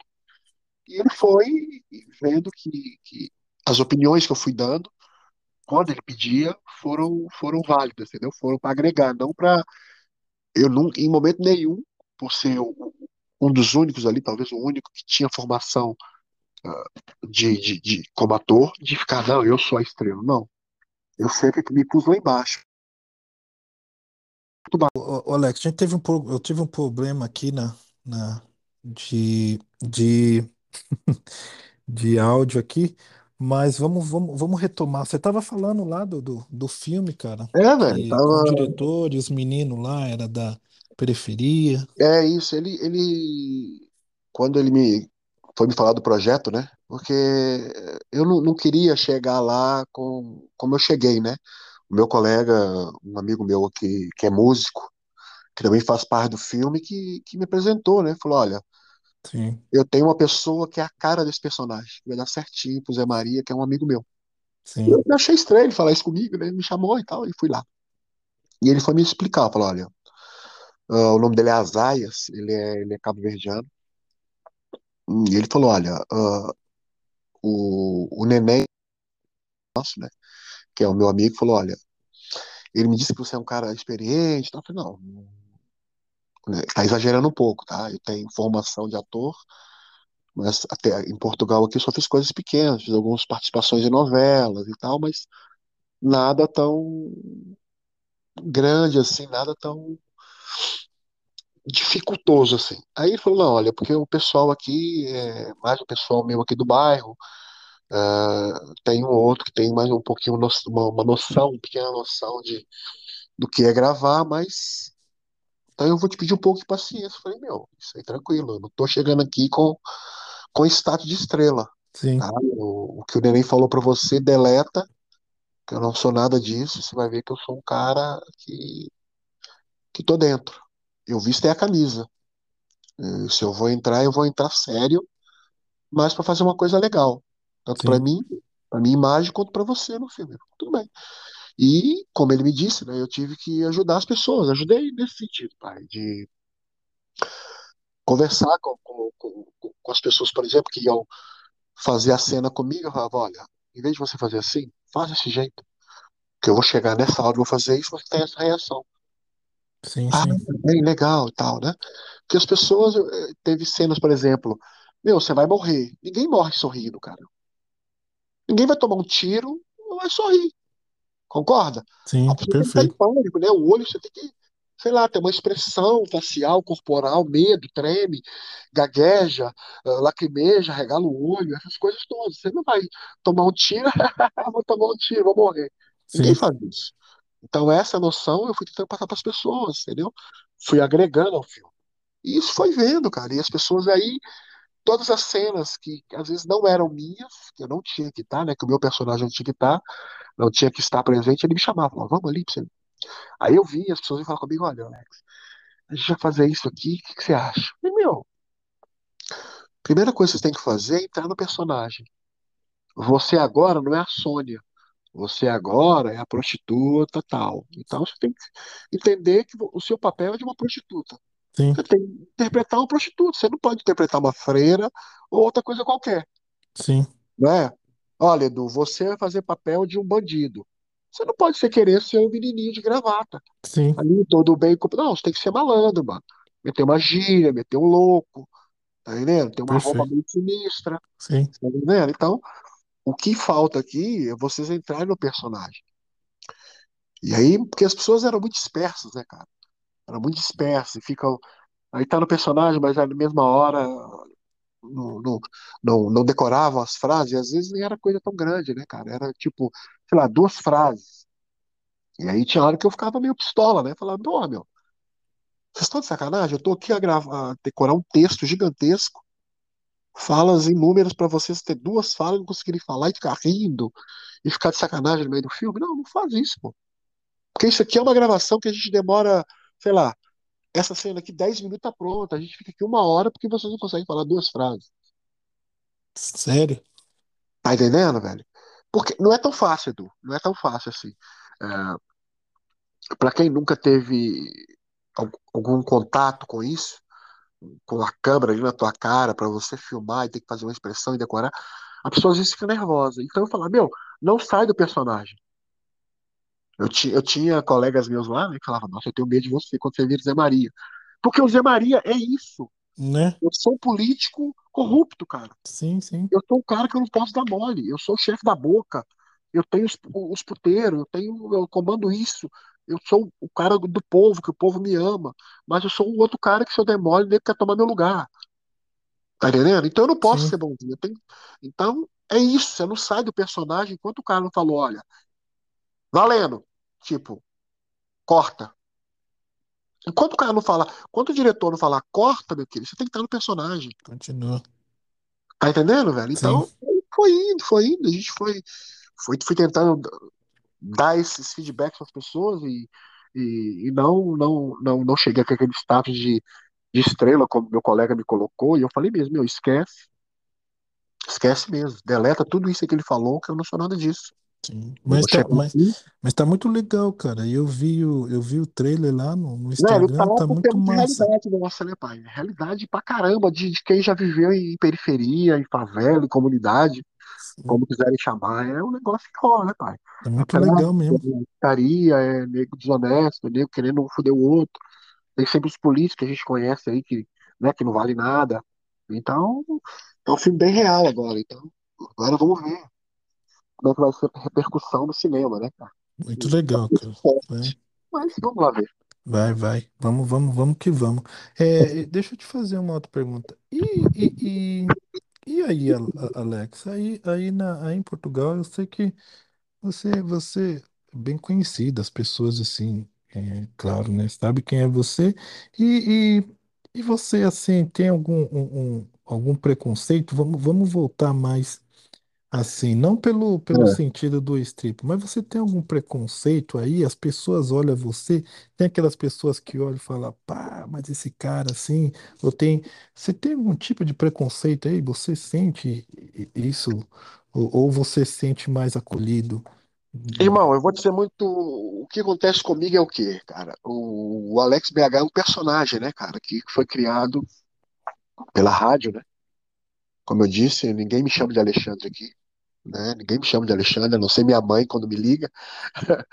E ele foi vendo que, que as opiniões que eu fui dando, quando ele pedia, foram, foram válidas, entendeu? Foram para agregar, não para. Eu não, em momento nenhum, por ser o- um dos únicos ali, talvez o único que tinha formação de, de, de como ator, de ficar, não, eu sou a estrela. Não. Eu sempre me pus lá embaixo. Ô, ô, Alex, a gente teve um, eu tive um problema aqui na, na de, de, *laughs* de áudio aqui, mas vamos, vamos, vamos retomar. Você estava falando lá do, do, do filme, cara, É, velho, que o tava. diretor e os meninos lá era da periferia. É isso, ele, ele. Quando ele me foi me falar do projeto, né? Porque eu não, não queria chegar lá com, como eu cheguei, né? O meu colega, um amigo meu aqui, que é músico, que também faz parte do filme, que, que me apresentou, né? Falou: olha, Sim, eu tenho uma pessoa que é a cara desse personagem, que vai dar certinho pro Zé Maria, que é um amigo meu. Sim, eu achei estranho ele falar isso comigo, né? Ele me chamou e tal, e fui lá. E ele foi me explicar, falou: olha, ah, o nome dele é Azaias, ele é, ele é cabo-verdiano. E ele falou: olha, ah, o, o Neném, nosso, né? Que é o meu amigo, falou: olha, ele me disse que você é um cara experiente. tal. Eu falei: não, né, tá exagerando um pouco, tá? Eu tenho formação de ator, mas até em Portugal aqui eu só fiz coisas pequenas, fiz algumas participações em novelas e tal, mas nada tão grande assim, nada tão dificultoso assim. Aí ele falou, não, olha, porque o pessoal aqui, é, mais o pessoal meu aqui do bairro, ah, tem um outro que tem mais um pouquinho, no- uma, uma noção, uma pequena noção de, do que é gravar, mas então eu vou te pedir um pouco de paciência. Eu falei, meu, isso aí tranquilo, eu não tô chegando aqui com, com status de estrela, sim, tá? O, o que o Neném falou pra você, deleta, que eu não sou nada disso, você vai ver que eu sou um cara que, que tô dentro. Eu visto é a camisa. Eh, Se eu vou entrar, eu vou entrar sério, mas para fazer uma coisa legal, tanto para mim, para minha imagem, quanto para você no filme. Tudo bem. E, como ele me disse, né, eu tive que ajudar as pessoas, ajudei nesse sentido, pai, de conversar com, com, com, com as pessoas, por exemplo, que iam fazer a cena comigo, eu falava, olha, em vez de você fazer assim, faz desse jeito, que eu vou chegar nessa hora, eu vou fazer isso, você tem essa reação. sim, Ah, sim, bem legal e tal, né? Porque as pessoas, eh, teve cenas, por exemplo, meu, você vai morrer. Ninguém morre sorrindo, cara. Ninguém vai tomar um tiro, não vai sorrir. Concorda? Sim, perfeito. pânico, né? O olho você tem que, sei lá, ter uma expressão facial, corporal, medo, treme, gagueja, ah, lacrimeja, regala o olho, essas coisas todas. Você não vai tomar um tiro, *laughs* vou tomar um tiro, vou morrer. Ninguém Sim, faz isso. Então, essa noção eu fui tentando passar para as pessoas, entendeu? Fui agregando ao filme. E isso foi vendo, cara. E as pessoas aí, todas as cenas que às vezes não eram minhas, que eu não tinha que estar, né? Que o meu personagem não tinha que estar, não tinha que estar presente, ele me chamava, falava, vamos ali você. Aí eu vi, as pessoas iam falar comigo, olha, Alex, a gente vai fazer isso aqui, o que, que você acha? E, meu, primeira coisa que você tem que fazer é entrar no personagem. Você agora não é a Sônia. Você agora é a prostituta tal. Então você tem que entender que o seu papel é de uma prostituta. Sim, Você tem que interpretar uma prostituta. Você não pode interpretar uma freira ou outra coisa qualquer, sim, não é? Olha, Edu, você vai fazer papel de um bandido. Você não pode ser querer ser um menininho de gravata. sim, Ali, todo bem. Não, você tem que ser malandro, mano. Meter uma gíria, meter um louco, tá entendendo? Ter uma roupa perfeito. meio sinistra, Sim, tá entendendo? Então, o que falta aqui é vocês entrarem no personagem. E aí, porque as pessoas eram muito dispersas, né, cara? Eram muito dispersas, e ficam. Aí tá no personagem, mas na mesma hora não, não, não, não decoravam as frases, e às vezes nem era coisa tão grande, né, cara? Era tipo, sei lá, duas frases. E aí tinha hora que eu ficava meio pistola, né? Falava, pô, meu, vocês estão de sacanagem? Eu tô aqui a, gravar, a decorar um texto gigantesco, falas inúmeras pra vocês ter duas falas e não conseguirem falar e ficar rindo e ficar de sacanagem no meio do filme. Não, não faz isso, pô. Porque isso aqui é uma gravação que a gente demora, sei lá, essa cena aqui, 10 minutos tá pronta. A gente fica aqui uma hora porque vocês não conseguem falar duas frases. sério? Tá entendendo, velho? Porque não é tão fácil, Edu. Não é tão fácil assim. É, para quem nunca teve algum contato com isso, com a câmera ali na tua cara para você filmar e ter que fazer uma expressão e decorar, a pessoa às vezes fica nervosa. Então eu falo, meu, não sai do personagem. Eu, ti, eu tinha colegas meus lá né, que falavam, nossa, eu tenho medo de você quando você vira Zé Maria. Porque o Zé Maria é isso. Né? Eu sou um político corrupto, cara. Sim, sim. Eu sou um cara que eu não posso dar mole. Eu sou o chefe da boca. Eu tenho os, os puteiros, eu tenho, eu comando isso. Eu sou o cara do povo, que o povo me ama. Mas eu sou um outro cara que se eu der mole, ele quer tomar meu lugar. Tá entendendo? Então eu não posso Sim. ser bonzinho. Tenho... Então é isso. Você não sai do personagem enquanto o cara não falou, olha, valendo. Tipo, corta. Enquanto o cara não fala, quando o diretor não falar corta, meu querido, você tem que estar no personagem. Continua. Tá entendendo, velho? Sim. Então, foi indo, foi indo. A gente foi, foi, foi tentando dar esses feedbacks as pessoas e, e, e, não, não, não, não cheguei com aquele status de, de estrela, como meu colega me colocou. E eu falei mesmo, meu, esquece. Esquece mesmo. Deleta tudo isso que ele falou, que eu não sou nada disso. Sim. Mas tá, mas, mas tá muito legal, cara. Eu vi o, eu vi o trailer lá no, no Velho, Instagram, tá é muito muita massa. realidade nossa, né, pai? Realidade pra caramba de, de quem já viveu em periferia, em favela, em comunidade, Sim. como quiserem chamar. É um negócio que rola, né, pai? É muito Atrás, legal mesmo. é putaria, é nego desonesto, é nego querendo um foder o outro. Tem sempre os políticos que a gente conhece aí, que, né, que não vale nada. Então, é um filme bem real agora. Então, agora vamos ver como é que vai ser a repercussão no cinema, né, cara? Muito legal, cara. Vai, Mas vamos lá ver. vai, vai. Vamos, vamos, vamos que vamos. É, deixa eu te fazer uma outra pergunta. E, e, e, e aí, Alex? Aí, aí, na, aí em Portugal, eu sei que você, você é bem conhecido, as pessoas assim, é, claro, né? Sabe quem é você. E, e, e você, assim, tem algum, um- um- algum preconceito? Vamos, vamos voltar mais. Assim, não pelo, pelo É. sentido do strip, mas você tem algum preconceito aí? As pessoas olham você, tem aquelas pessoas que olham e falam, pá, mas esse cara assim, ou tem, você tem algum tipo de preconceito aí? Você sente i- isso? Ou, ou você sente mais acolhido? Hum, Irmão, eu vou dizer muito. O que acontece comigo é o quê, cara? O, o Alex BH é um personagem, né, cara, que foi criado pela rádio, né? Como eu disse, ninguém me chama de Alexandre aqui, né? Ninguém me chama de Alexandre, a não ser minha mãe quando me liga. *laughs*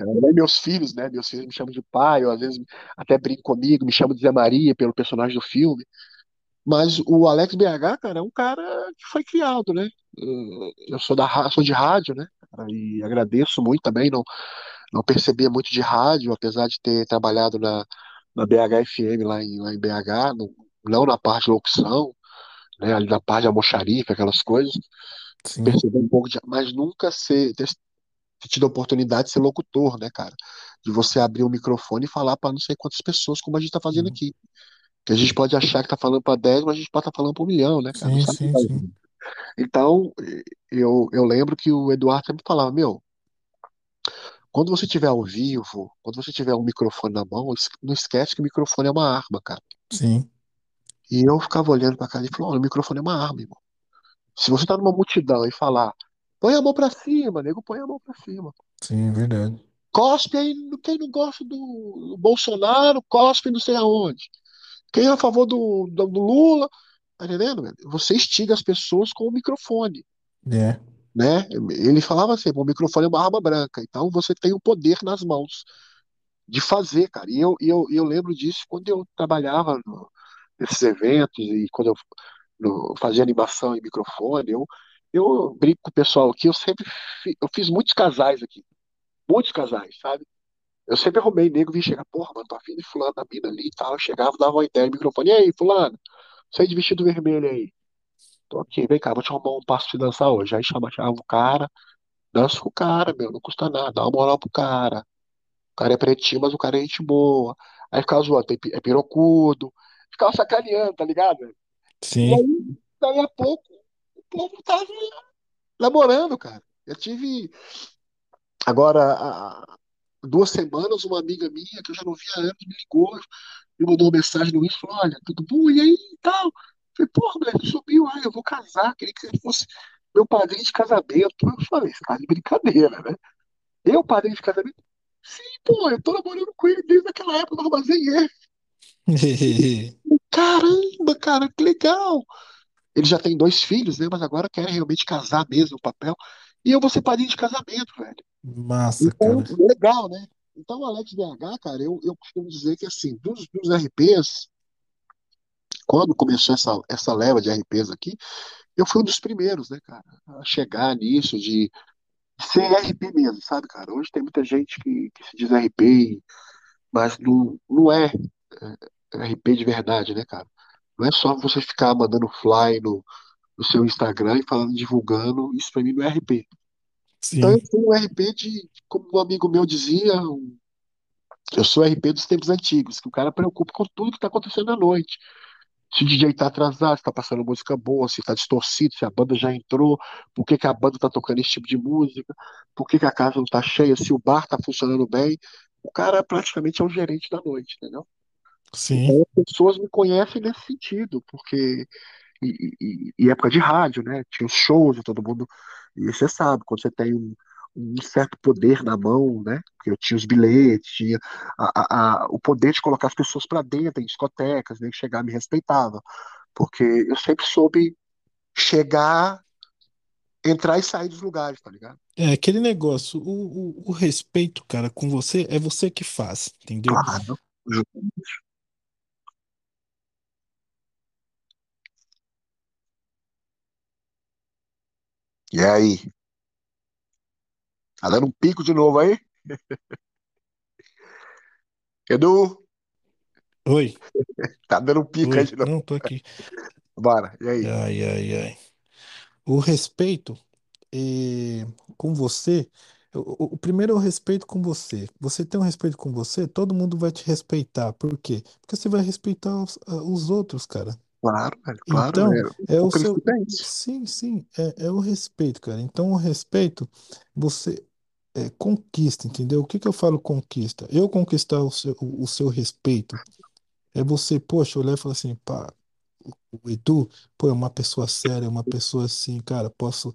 É, Nem meus filhos, né? Meus filhos me chamam de pai, ou às vezes até brincam comigo, me chamam de Zé Maria pelo personagem do filme. Mas o Alex BH, cara, é um cara que foi criado, né? Eu sou da sou de rádio, né? E agradeço muito também, não, não percebia muito de rádio, apesar de ter trabalhado na, na BH FM lá em, lá em BH, no- não na parte de locução, né? Ali na parte de almoxarife, aquelas coisas. Sim, Percebi um pouco de, mas nunca ser, ter tido a oportunidade de ser locutor, né, cara? De você abrir o microfone e falar para não sei quantas pessoas, como a gente tá fazendo sim, aqui. Que a gente pode achar que tá falando para 10, mas a gente pode estar falando para um milhão, né, cara? Não sim, sabe. sim, sim, Então, eu, eu lembro que o Eduardo sempre falava, meu, quando você tiver ao vivo, quando você tiver um microfone na mão, não esquece que o microfone é uma arma, cara. sim, E eu ficava olhando pra cara e falava, "Olha, o microfone é uma arma, irmão. Se você tá numa multidão e falar, põe a mão pra cima, nego, põe a mão pra cima. sim, é verdade. Cospe aí, quem não gosta do, do Bolsonaro, cospe não sei aonde. Quem é a favor do, do, do Lula, tá entendendo, velho? Você instiga as pessoas com o microfone. É, né? Ele falava assim, o microfone é uma arma branca, então você tem o poder nas mãos de fazer, cara. E eu, eu, eu lembro disso quando eu trabalhava no- nesses eventos e quando eu no- fazia animação em microfone, eu, eu brinco com o pessoal aqui, eu sempre fi- eu fiz muitos casais aqui, muitos casais, sabe? Eu sempre arrumei nego, vim chegar, porra, mano, tô afim de fulano da mina ali e tal. Eu chegava, dava uma ideia no microfone, e aí, fulano, sai de vestido vermelho aí. Tô aqui, vem cá, vou te arrumar um passo você dançar hoje. Aí chama, chamava o cara, Dança com o cara, meu, não custa nada, dá uma moral pro cara. O cara é pretinho, mas o cara é gente boa. Aí ficava zoando, é pirocudo. Ficava sacaneando, tá ligado? E sim, aí, daí a pouco, o povo tava namorando, cara. Eu tive, agora, há duas semanas, uma amiga minha, que eu já não via há anos, me ligou, me mandou uma mensagem no Insta, olha, tudo bom? E aí, e tal? Eu falei, porra, moleque, subiu, ah, eu vou casar, queria que você fosse meu padrinho de casamento. Eu falei, você tá de brincadeira, né? Eu, padrinho de casamento? Sim, pô, eu tô namorando com ele desde aquela época do Armazém F. *laughs* Caramba, cara, que legal. Ele já tem dois filhos, né? Mas agora quer realmente casar mesmo, o papel. E eu vou ser padrinho de casamento, velho. Massa, Então, cara. legal, né? Então, o Alex BH, cara, eu, eu costumo dizer que, assim, dos, dos RPs, quando começou essa, essa leva de RPs aqui, eu fui um dos primeiros, né, cara, a chegar nisso, de ser RP mesmo, sabe, cara? Hoje tem muita gente que, que se diz RP, mas não, não é, é RP de verdade, né, cara? Não é só você ficar mandando fly no, no seu Instagram e falando, divulgando, isso pra mim não é RP. Então eu Sim, fui um RP de, como um amigo meu dizia, um Eu sou RP dos tempos antigos, que o cara preocupa com tudo que tá acontecendo à noite. Se o DJ tá atrasado, se tá passando música boa, se tá distorcido, se a banda já entrou, por que que a banda tá tocando esse tipo de música, por que que a casa não tá cheia, se o bar tá funcionando bem. O cara praticamente é o gerente da noite, entendeu? Sim. Então as pessoas me conhecem nesse sentido, porque e, e- e época de rádio, né? Tinha os shows todo mundo. E você sabe, quando você tem um, um certo poder na mão, né? Porque eu tinha os bilhetes, tinha a, a- a- o poder de colocar as pessoas para dentro em discotecas, né? Que chegar me respeitava. Porque eu sempre soube chegar, entrar e sair dos lugares, tá ligado? É aquele negócio, o, o, o respeito, cara, com você é você que faz, entendeu? Claro. E aí? Tá dando um pico de novo aí? *laughs* Edu, Oi, *laughs* tá dando um pico aí oi, de novo. não, tô aqui. Bora, e aí? Ai, ai, ai. O respeito eh, com você, o, o- o primeiro é o respeito com você. Você tem um respeito com você, todo mundo vai te respeitar. Por quê? Porque você vai respeitar os, ah, os outros, cara. Claro, velho, claro. Então, É, é o seu. Sim, sim, é, é o respeito, cara. Então, o respeito, você é, conquista, entendeu? O que que eu falo conquista? Eu conquistar o seu, o, o seu respeito é você, poxa, olhar e falar assim, pá, o Edu, pô, é uma pessoa séria, é uma pessoa assim, cara, posso,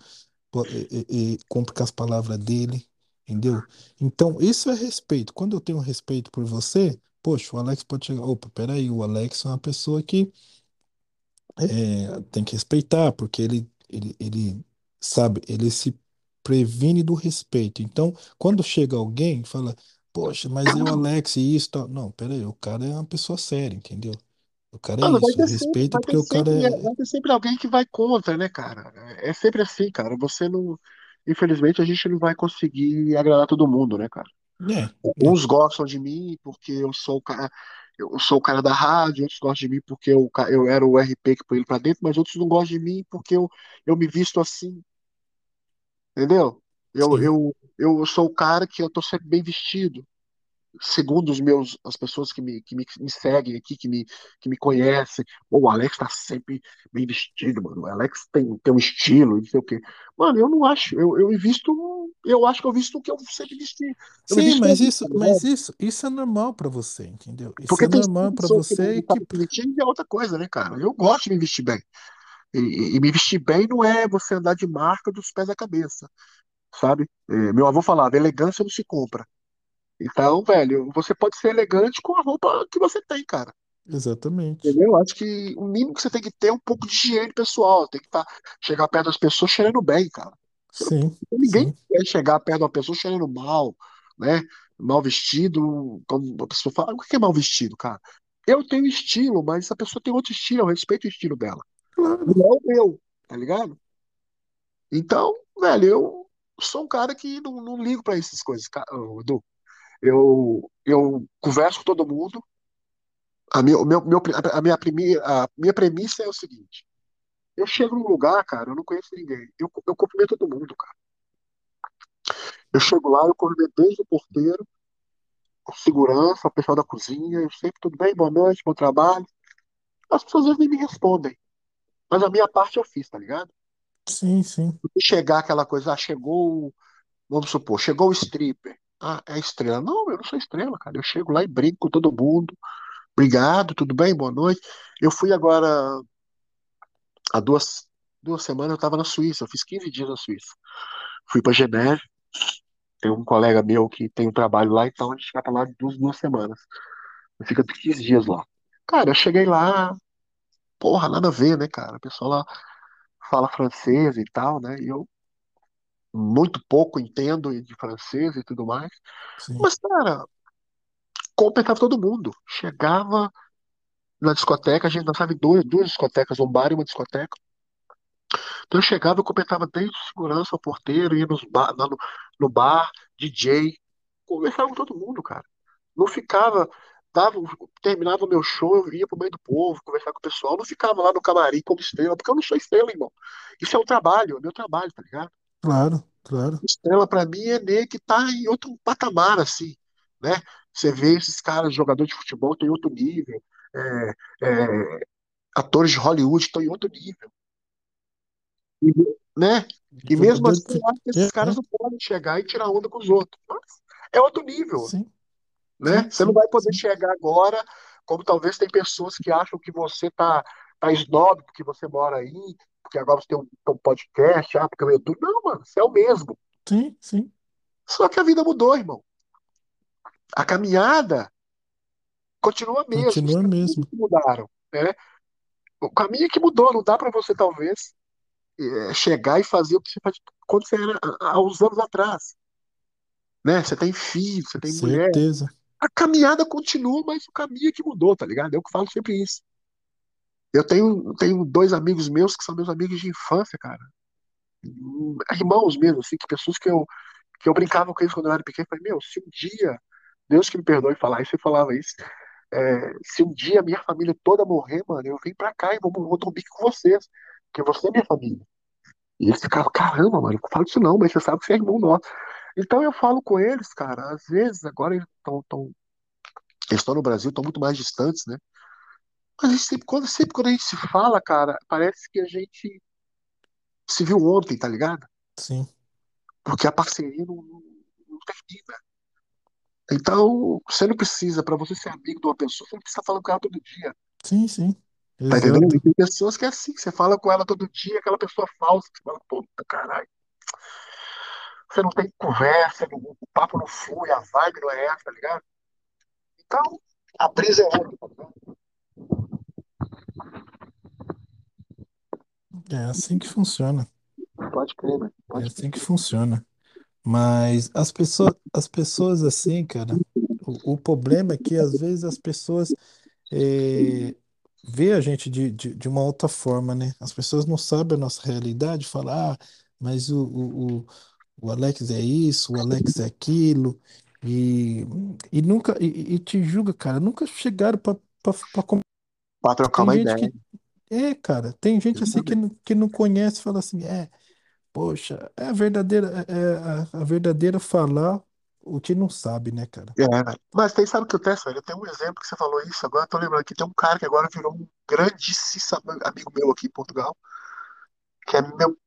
po- e, e, e compro com as palavras dele, entendeu? Então, isso é respeito. Quando eu tenho respeito por você, poxa, o Alex pode chegar, opa, peraí, o Alex é uma pessoa que é, tem que respeitar, porque ele, ele, ele, sabe, ele se previne do respeito. Então, quando chega alguém, fala, poxa, mas eu, Alex, e isso, tal. Não, peraí, o cara é uma pessoa séria, entendeu? O cara é Mano, vai isso, ter sempre, respeita vai ter porque o cara sempre, é. vai ter sempre alguém que vai contra, né, cara? É sempre assim, cara. Você não. Infelizmente, a gente não vai conseguir agradar todo mundo, né, cara? É, é, Uns gostam de mim porque eu sou o cara, eu sou o cara da rádio, outros gostam de mim porque eu, eu era o RP que põe ele pra dentro, mas outros não gostam de mim porque eu, eu me visto assim, entendeu? Eu, sim. eu, eu sou o cara que eu tô sempre bem vestido segundo os meus, as pessoas que me, que me, me seguem aqui, que me, que me conhecem, "Pô, o Alex tá sempre bem vestido, mano. O Alex tem, tem um estilo, não sei o quê. Mano, eu não acho. Eu, eu visto, eu acho que eu visto o que eu sempre vesti. Eu Sim, mas isso, tá mas ligado? isso, isso é normal pra você, entendeu? Isso Porque é normal que não, você e não que se vestir é outra coisa, né, cara? Eu gosto de me vestir bem. E, e- e me vestir bem não é você andar de marca dos pés à cabeça, sabe? É, meu avô falava, elegância não se compra. Então, velho, você pode ser elegante com a roupa que você tem, cara. exatamente. Entendeu? Acho que o mínimo que você tem que ter é um pouco de higiene pessoal. Tem que tá, chegar perto das pessoas cheirando bem, cara. Sim, ninguém sim. quer chegar perto de uma pessoa cheirando mal, né? Mal vestido. Como a pessoa fala, o que é mal vestido, cara? Eu tenho estilo, mas essa pessoa tem outro estilo, eu respeito o estilo dela. Claro. Não é o meu, tá ligado? Então, velho, eu sou um cara que não, não ligo pra essas coisas, Edu. Eu, eu converso com todo mundo. A minha, meu, meu, a minha, a minha premissa é o seguinte. Eu chego num lugar, cara, eu não conheço ninguém. Eu, eu cumprimento todo mundo, cara. Eu chego lá, eu cumprimento desde o porteiro, o segurança, o pessoal da cozinha, eu sempre, tudo bem, boa noite, bom trabalho. As pessoas às vezes nem me respondem. Mas a minha parte eu fiz, tá ligado? Sim, sim. Chegar aquela coisa, ah, chegou, vamos supor, chegou o stripper. Ah, é estrela. Não, eu não sou estrela, cara. Eu chego lá e brinco com todo mundo. Obrigado, tudo bem, boa noite. Eu fui agora, há duas, duas semanas, eu tava na Suíça. Eu fiz 15 dias na Suíça. Fui pra Geneve. Tem um colega meu que tem um trabalho lá, então a gente pra lá duas, duas semanas. Fica 15 dias lá. Cara, eu cheguei lá, porra, nada a ver, né, cara? O pessoal lá fala francês e tal, né? E eu muito pouco entendo de francês e tudo mais. sim, Mas, cara, completava todo mundo. Chegava na discoteca, a gente dançava em duas, duas discotecas, um bar e uma discoteca. Então eu chegava, eu completava desde segurança ao porteiro, ia nos bar, no, no bar, DJ, conversava com todo mundo, cara. Não ficava, dava, terminava o meu show, eu ia pro meio do povo, conversar com o pessoal, não ficava lá no camarim como estrela, porque eu não sou estrela, irmão. Isso é um trabalho, é meu trabalho, tá ligado? Claro, claro, Estrela pra mim é nego que tá em outro patamar, assim, né? Você vê esses caras, jogadores de futebol, tem outro nível, é, é, atores de Hollywood estão em outro nível, e, né? E mesmo assim, eu acho que esses é, caras é, não podem chegar e tirar onda com os outros. Mas é outro nível, sim, né? sim, Você não vai poder sim, chegar agora, como talvez tem pessoas que acham que você tá, tá snob porque você mora aí, porque agora você tem um, um podcast, ah, porque eu YouTube. Não, mano, você é o mesmo. sim, sim, Só que a vida mudou, irmão. A caminhada continua a mesma, continua mesmo, mudaram, né? O caminho é que mudou, não dá para você talvez é, chegar e fazer o que você faz quando você era há uns anos atrás, né? Você tem filho, você tem mulher, certeza, a caminhada continua, mas o caminho é que mudou, tá ligado? Eu que falo sempre isso. Eu tenho, tenho dois amigos meus que são meus amigos de infância, cara. Irmãos mesmo, assim, que pessoas que eu, que eu brincava com eles quando eu era pequeno. Eu falei, meu, se um dia, Deus que me perdoe falar isso, eu falava isso. é, se um dia minha família toda morrer, mano, eu venho pra cá e vou, vou bico com vocês. Porque você é minha família. E eles ficavam, caramba, mano, não falo isso não, mas você sabe que você é irmão nosso. Então eu falo com eles, cara, às vezes agora eles estão tão, eles estão no Brasil, estão muito mais distantes, né? Mas a gente sempre, quando, sempre quando a gente se fala, cara, parece que a gente se viu ontem, tá ligado? sim, Porque a parceria não, não, termina. Então, você não precisa, pra você ser amigo de uma pessoa, você não precisa falar com ela todo dia. sim, sim, Tá entendendo? E tem pessoas que é assim, você fala com ela todo dia, aquela pessoa falsa, que você fala, puta caralho, você não tem conversa, não- o papo não flui, a vibe não é essa, tá ligado? Então, a brisa é outra. É assim que funciona, Pode crer, né? é Pode assim que crer. funciona. Mas as pessoas, as pessoas assim, cara, o, o problema é que às vezes as pessoas eh, vê a gente de, de, de uma outra forma, né? As pessoas não sabem a nossa realidade, falar, ah, mas o, o, o, o Alex é isso, o Alex é aquilo, e, e nunca, e, e te julga, cara, nunca chegaram pra, pra, pra com- Pra trocar Tem uma gente ideia. que, é, cara, tem gente assim que, Exatamente. não- que não conhece, fala assim, é. Poxa, é a verdadeira, é é a, a verdadeira falar o que não sabe, né, cara? É, né? Mas tem, sabe o que acontece, velho? Eu tenho um exemplo que você falou isso, agora eu tô lembrando que tem um cara que agora virou um grandíssimo amigo meu aqui em Portugal, que é meu.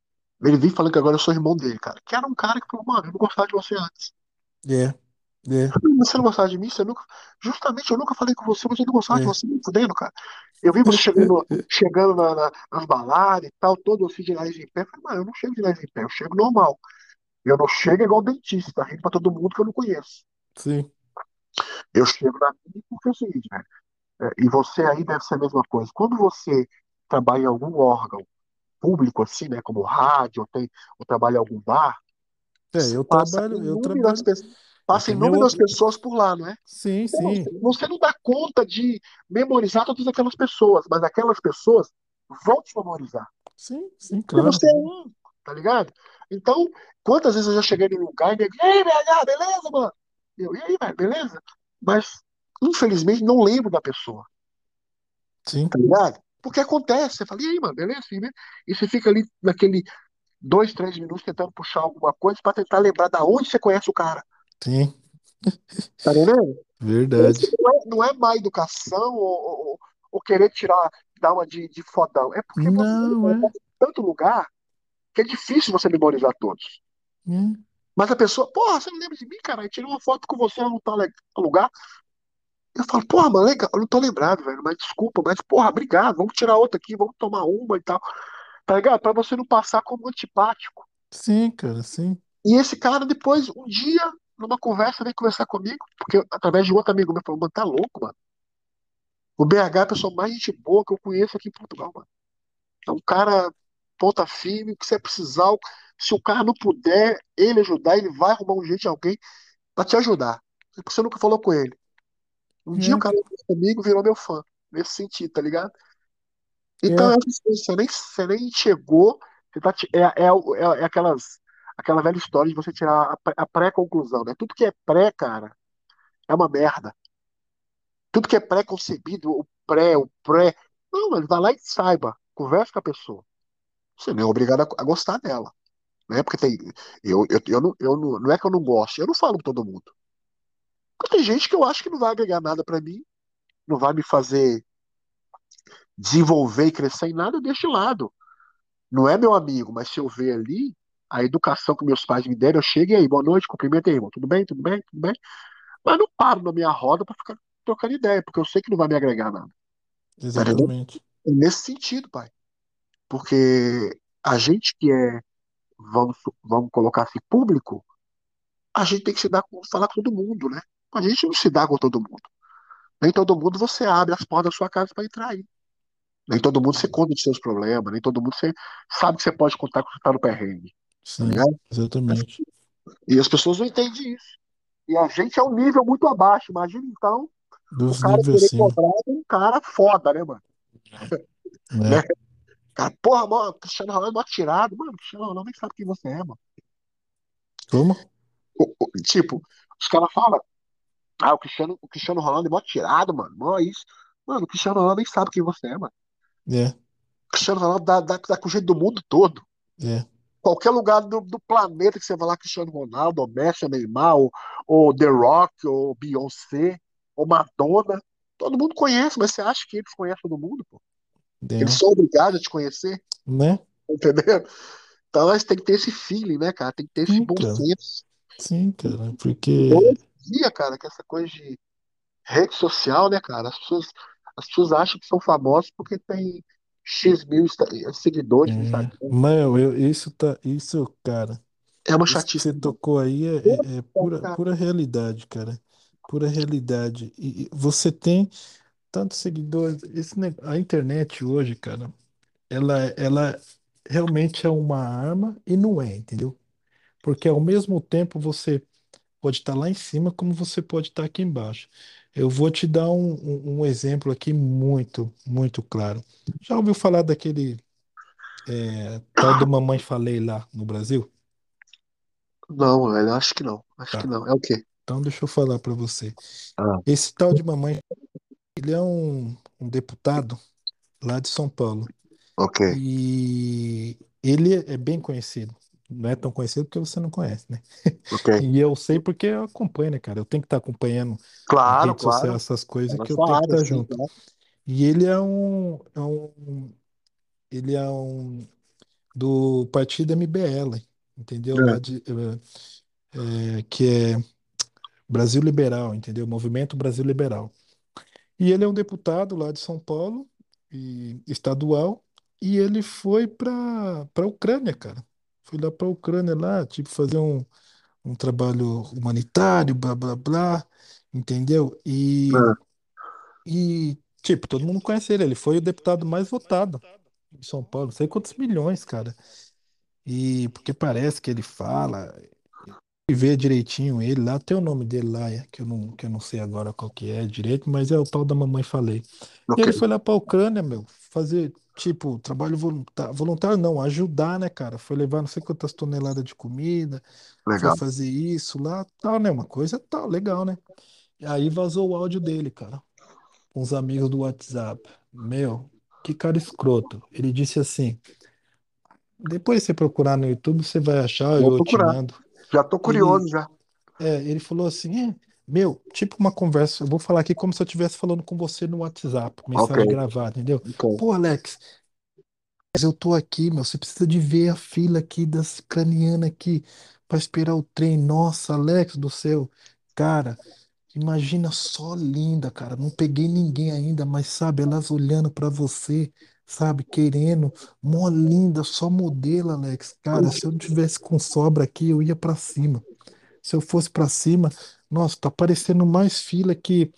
Ele vive falando que agora eu sou irmão dele, cara. Que era um cara que falou, mano, eu não gostava de você antes. É, é, Você não gostava de mim? Você nunca... Justamente eu nunca falei com você, mas eu não gostava de é. você, me fudendo, cara. Eu vi você chegando, *laughs* chegando na, na- nas baladas e tal, todo assim de nariz em pé. Eu falei, mano, eu não chego de nariz em pé, eu chego normal. Eu não chego igual dentista, rindo pra todo mundo que eu não conheço. Sim, Eu chego na minha porque é o seguinte, velho. é, e você aí deve ser a mesma coisa. Quando você trabalha em algum órgão público, assim, né, como rádio, ou, tem, ou trabalha em algum bar, é, eu trabalho, eu trabalho, pessoas, passa tenho meu, inúmeras eu- pessoas por lá, não é? sim, Você não, sim, você não dá conta de memorizar todas aquelas pessoas, mas aquelas pessoas vão te memorizar. sim, sim, Porque claro, você é um, tá ligado? Então, quantas vezes eu já cheguei num lugar e nego, e aí, BH, beleza, mano? Eu, e aí, velho, beleza? Mas, infelizmente, não lembro da pessoa, sim, tá ligado? Porque acontece, você fala, e aí, mano, beleza? E né? E você fica ali naquele dois, três minutos tentando puxar alguma coisa pra tentar lembrar da onde você conhece o cara, sim, tá entendendo? Verdade. não é, não é má educação ou, ou- ou querer tirar, dar uma de, de fodão. É porque você Não, é, é, em tanto lugar que é difícil você memorizar todos. é, Mas a pessoa, porra, você não lembra de mim, cara? Eu tirei uma foto com você no tal lugar. Eu falo, porra, mano, legal, eu não tô lembrado, velho, mas desculpa, mas porra, obrigado, vamos tirar outra aqui, vamos tomar uma e tal. Tá ligado? Pra você não passar como antipático. sim, cara, sim, E esse cara, depois, um dia, numa conversa, veio conversar comigo, porque através de outro amigo meu falou, mano, tá louco, mano. O BH é a pessoa mais gente boa que eu conheço aqui em Portugal, mano. É um cara ponta firme, que você precisar, se o cara não puder, ele ajudar, ele vai arrumar um jeito de alguém pra te ajudar. Porque você nunca falou com ele. Um dia o É, cara veio comigo virou meu fã. Nesse sentido, tá ligado? Então, é, você nem, você nem chegou, você tá, é, é, o- é, é aquelas, aquela velha história de você tirar a, pré- a pré-conclusão, né? Tudo que é pré, cara, é uma merda. Tudo que é pré-concebido, o pré, o pré. Não, mano, vai lá e saiba. Converse com a pessoa. Você não é obrigado a, gostar dela. Né? Porque tem. Eu, eu, eu, não, eu não, não é que eu não gosto, eu não falo com todo mundo. Porque tem gente que eu acho que não vai agregar nada pra mim, não vai me fazer desenvolver e crescer em nada, eu deixo de lado. Não é meu amigo, mas se eu ver ali a educação que meus pais me deram, eu chego e aí, boa noite, cumprimento aí, irmão. Tudo bem, tudo bem, tudo bem? Mas não paro na minha roda pra ficar trocando ideia, porque eu sei que não vai me agregar nada. Exatamente. É Nesse sentido, pai. Porque a gente que é, vamos, vamos colocar assim, público, a gente tem que se dar com, falar com todo mundo, né? A gente não se dá com todo mundo. Nem todo mundo você abre as portas da sua casa para entrar aí. Nem todo mundo você conta dos seus problemas, nem todo mundo você sabe que você pode contar quando você tá no perrengue, Sim, ligado? exatamente. E as pessoas não entendem isso. E a gente é um nível muito abaixo. Imagina então o Dos cara níveis querer cobrar um cara foda, né, mano? Né? *laughs* né? Cara, porra, mano, Cristiano Ronaldo é mó tirado. Mano, Cristiano Ronaldo nem sabe quem você é, mano. Como? O- o- Tipo, os caras falam, ah, o Cristiano, o Cristiano Ronaldo é mó tirado, mano. Mó isso. Mano, o Cristiano Ronaldo nem sabe quem você é, mano. É, O Cristiano Ronaldo dá, dá, dá com o jeito do mundo todo. é, Qualquer lugar do, do planeta que você vai lá, Cristiano Ronaldo, ou Messi, ou Neymar, ou, ou The Rock, ou Beyoncé, ou Madonna. Todo mundo conhece, mas você acha que eles conhecem todo mundo, pô? Eles são obrigados a te conhecer, né? entendeu? Então nós tem que ter esse feeling, né, cara? Tem que ter esse Sim, bom cara. senso. Sim, cara. Porque. hoje em dia, cara, que essa coisa de rede social, né, cara? As pessoas, as pessoas acham que são famosas porque tem X mil seguidores no É, Instagram. mano, eu, isso tá. Isso, cara. É uma Isso que chatice. você tocou aí é, é, é pura, pura realidade, cara. Pura realidade. E e você tem tantos seguidores. Esse, ne- a internet hoje, cara, ela, ela realmente é uma arma e não é, entendeu? Porque ao mesmo tempo você pode estar lá em cima, como você pode estar aqui embaixo. Eu vou te dar um, um, exemplo aqui muito, muito claro. Já ouviu falar daquele é, tal do Mamãe Falei lá no Brasil? Não, velho, acho que não. Acho que Tá. não. É o quê? Então deixa eu falar para você. Ah, Esse tal de Mamãe, ele é um, um deputado lá de São Paulo ok, e ele é bem conhecido. Não é tão conhecido porque você não conhece, né? ok. *laughs* E eu sei porque eu acompanho, né, cara? Eu tenho que estar acompanhando a Claro, rede social, claro. essas É coisas na que eu tenho que estar sim, junto. claro. E ele é um, é um, ele é um do partido MBL, entendeu? Lá É, de, eh, eh, que é Brasil Liberal, entendeu? Movimento Brasil Liberal. E ele é um deputado lá de São Paulo, e estadual, e ele foi para para Ucrânia, cara. Foi lá para Ucrânia lá, tipo fazer um, um trabalho humanitário, blá blá blá, entendeu? E e tipo, todo mundo conhece ele, ele foi o deputado mais votado em São Paulo, não sei quantos milhões, cara. E porque parece que ele fala, e ver direitinho ele lá, tem o nome dele lá, é, que eu não, que eu não sei agora qual que é direito, mas é o tal da mamãe falei. E Ok, ele foi lá pra Ucrânia, meu, fazer, tipo, trabalho voluntário, voluntário não, ajudar, né, cara? Foi levar não sei quantas toneladas de comida, foi legal. fazer isso lá, tal, né? Uma coisa tal, legal, né? E aí vazou o áudio dele, cara, com os amigos do WhatsApp. Meu, que cara escroto. Ele disse assim, depois você procurar no YouTube, você vai achar, Vou eu te procurar. mando. Já tô curioso Ele, já. É, ele falou assim, é, meu, tipo uma conversa, eu vou falar aqui como se eu estivesse falando com você no WhatsApp, mensagem gravada, entendeu? ok. Pô, Alex, mas eu tô aqui, meu, você precisa de ver a fila aqui das ucranianas aqui pra esperar o trem. Nossa, Alex do céu, cara, imagina só linda, cara, não peguei ninguém ainda, mas sabe, elas olhando pra você, sabe? Querendo, mó linda, só modelo, Alex. Cara, se eu não tivesse com sobra aqui, eu ia pra cima. Se eu fosse pra cima, nossa, tá parecendo mais fila que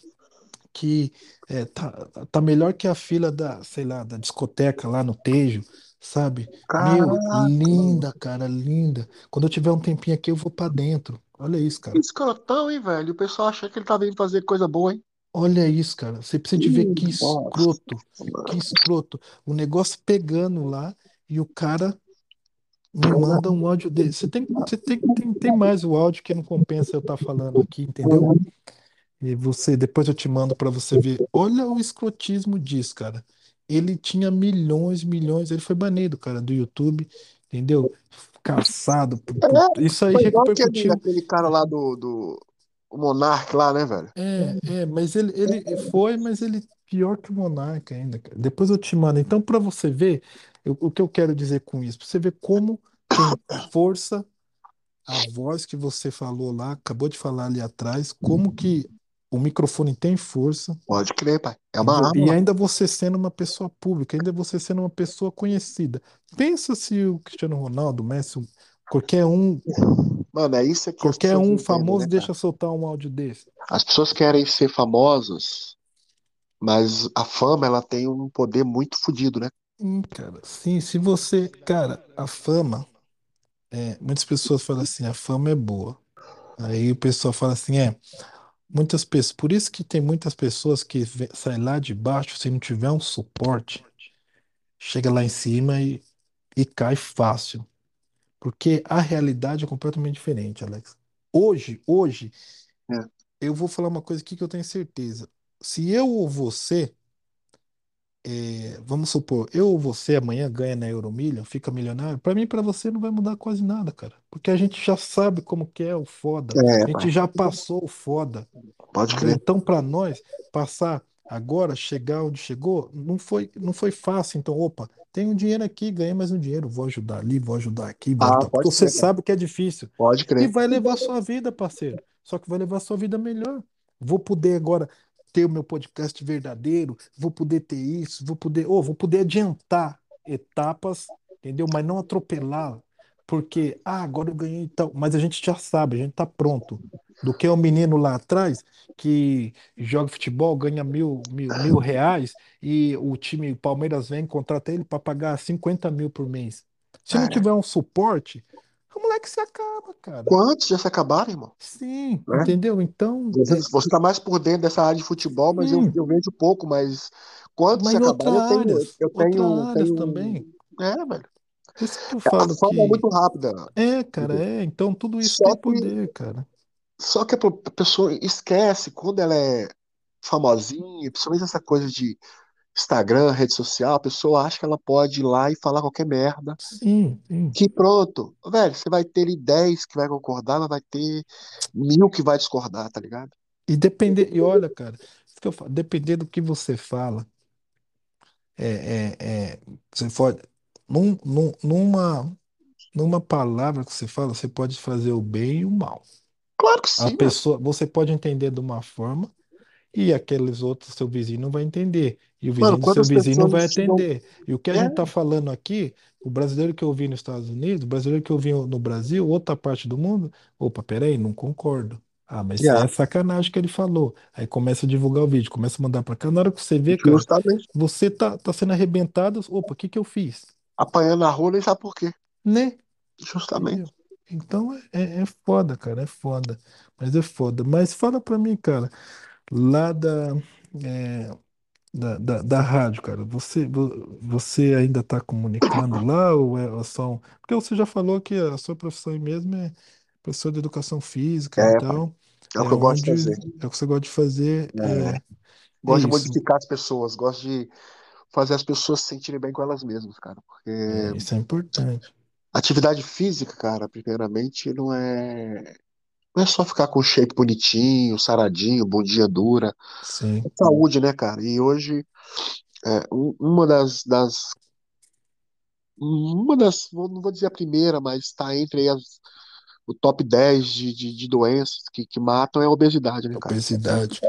que é, tá, tá melhor que a fila da, sei lá, da discoteca lá no Tejo, sabe? Meu, Caraca, linda, cara, linda. Quando eu tiver um tempinho aqui, eu vou pra dentro. Olha isso, Que cara. escrotão, hein, velho? O pessoal acha que ele tá vindo fazer coisa boa, hein? Olha isso, cara. Você precisa de ver que escroto, que escroto. O negócio pegando lá e o cara me manda um áudio dele. Você tem, você tem, tem, tem mais o áudio que não compensa eu estar falando aqui, entendeu? E você, depois eu te mando para você ver. Olha o escrotismo disso, cara. Ele tinha milhões, milhões. Ele foi banido, cara, do YouTube, entendeu? Caçado. por- É, por- Isso aí repercutiu. aquele cara lá do, do o Monark lá, né, velho? É, é, mas ele, ele foi, mas ele pior que o Monarca ainda, cara. Depois eu te mando. Então, para você ver, eu- o que eu quero dizer com isso, pra você ver como tem força a voz que você falou lá, acabou de falar ali atrás, como que o microfone tem força. Pode crer, pai. É uma Entendeu? E arma. ainda você sendo uma pessoa pública, ainda você sendo uma pessoa conhecida. Pensa se o Cristiano Ronaldo, o Messi, qualquer um, Mano, é isso que as qualquer um famoso né, deixa soltar um áudio desse. As pessoas querem ser famosas, mas a fama, ela tem um poder muito fodido, né? Hum, cara, sim, se você, cara, a fama, é, muitas pessoas falam assim, a fama é boa. Aí o pessoal fala assim, é, muitas pessoas, por isso que tem muitas pessoas que saem lá de baixo, se não tiver um suporte, chega lá em cima e, e cai fácil. Porque a realidade é completamente diferente, Alex. Hoje, hoje, É, eu vou falar uma coisa aqui que eu tenho certeza. Se eu ou você, é, vamos supor, eu ou você amanhã ganha na Euromillion, fica milionário, para mim e para você não vai mudar quase nada, cara. Porque a gente já sabe como que é o foda. é, A pai. gente já passou o foda. Pode crer. Então, para nós, passar agora, chegar onde chegou, não foi, não foi fácil. Então, opa, tem um dinheiro aqui, ganhei mais um dinheiro, vou ajudar ali, vou ajudar aqui, vou Ah, ajudar. Porque pode você sabe que é difícil. Pode E crer. vai levar sua vida, parceiro. Só que vai levar sua vida melhor. Vou poder agora ter o meu podcast verdadeiro, vou poder ter isso, vou poder, oh, vou poder adiantar etapas, entendeu? Mas não atropelar, porque ah, agora eu ganhei e tal. Mas a gente já sabe, a gente tá pronto. Do que o menino lá atrás que joga futebol, ganha mil, mil, mil reais e o time o Palmeiras vem contrata ele para pagar 50 mil por mês. Se não É. tiver um suporte, o moleque se acaba, cara. Quantos já se acabaram, irmão? Sim, Né? entendeu? Então, Você, é, você tá mais por dentro dessa área de futebol, mas eu, eu vejo pouco, mas quantos se mas outras acabaram? Eu tenho, áreas, eu tenho, áreas também. tenho. É, velho. Isso que eu A falo fama é que muito rápida. é, cara, é. Então tudo isso Só tem que, poder, cara. Só que a pessoa esquece quando ela é famosinha, principalmente essa coisa de Instagram, rede social, a pessoa acha que ela pode ir lá e falar qualquer merda. Sim, sim. Que pronto, velho, você vai ter ali 10 que vai concordar, mas vai ter mil que vai discordar, tá ligado? E depender, e olha, cara, que eu falo, depender do que você fala, é, é, é, você pode, num, num- numa, numa palavra que você fala, você pode fazer o bem e o mal. Claro que A sim, velho. pessoa, você pode entender de uma forma E aqueles outros, seu vizinho não vai entender. E o Mano, vizinho do seu vizinho não vai atender. E o que a É, gente está falando aqui, o brasileiro que eu vi nos Estados Unidos, o brasileiro que eu vi no Brasil, outra parte do mundo, opa, peraí, não concordo. Ah, mas isso aí é, é sacanagem que ele falou. Aí começa a divulgar o vídeo, começa a mandar pra cá. Na hora que você vê, cara, justamente. você tá, tá sendo arrebentado. Opa, o que que eu fiz? Apanhando na rua, nem sabe por quê. Né? Justamente. Entendeu? Então é, é é foda, cara, é foda. Mas é foda. Mas fala pra mim, cara, lá da. é, da, da, da rádio, cara, você, vo- você ainda está comunicando lá ou é só um... Porque você já falou que a sua profissão aí mesmo é professor de educação física, É, pai. então É o é que eu gosto de onde fazer. é o que você gosta de fazer, É, é, é gosto de isso. modificar as pessoas, gosto de fazer as pessoas se sentirem bem com elas mesmas, cara. Porque É, isso é importante. Atividade física, cara, primeiramente, não é. Não é só ficar com o shape bonitinho, saradinho, bundinha dura. Sim, É saúde, né, cara? E hoje, é, um- uma das, das. Uma das. Não vou dizer a primeira, mas está entre aí as, o top 10 de, de, de doenças que, que matam é a obesidade, né, cara? obesidade.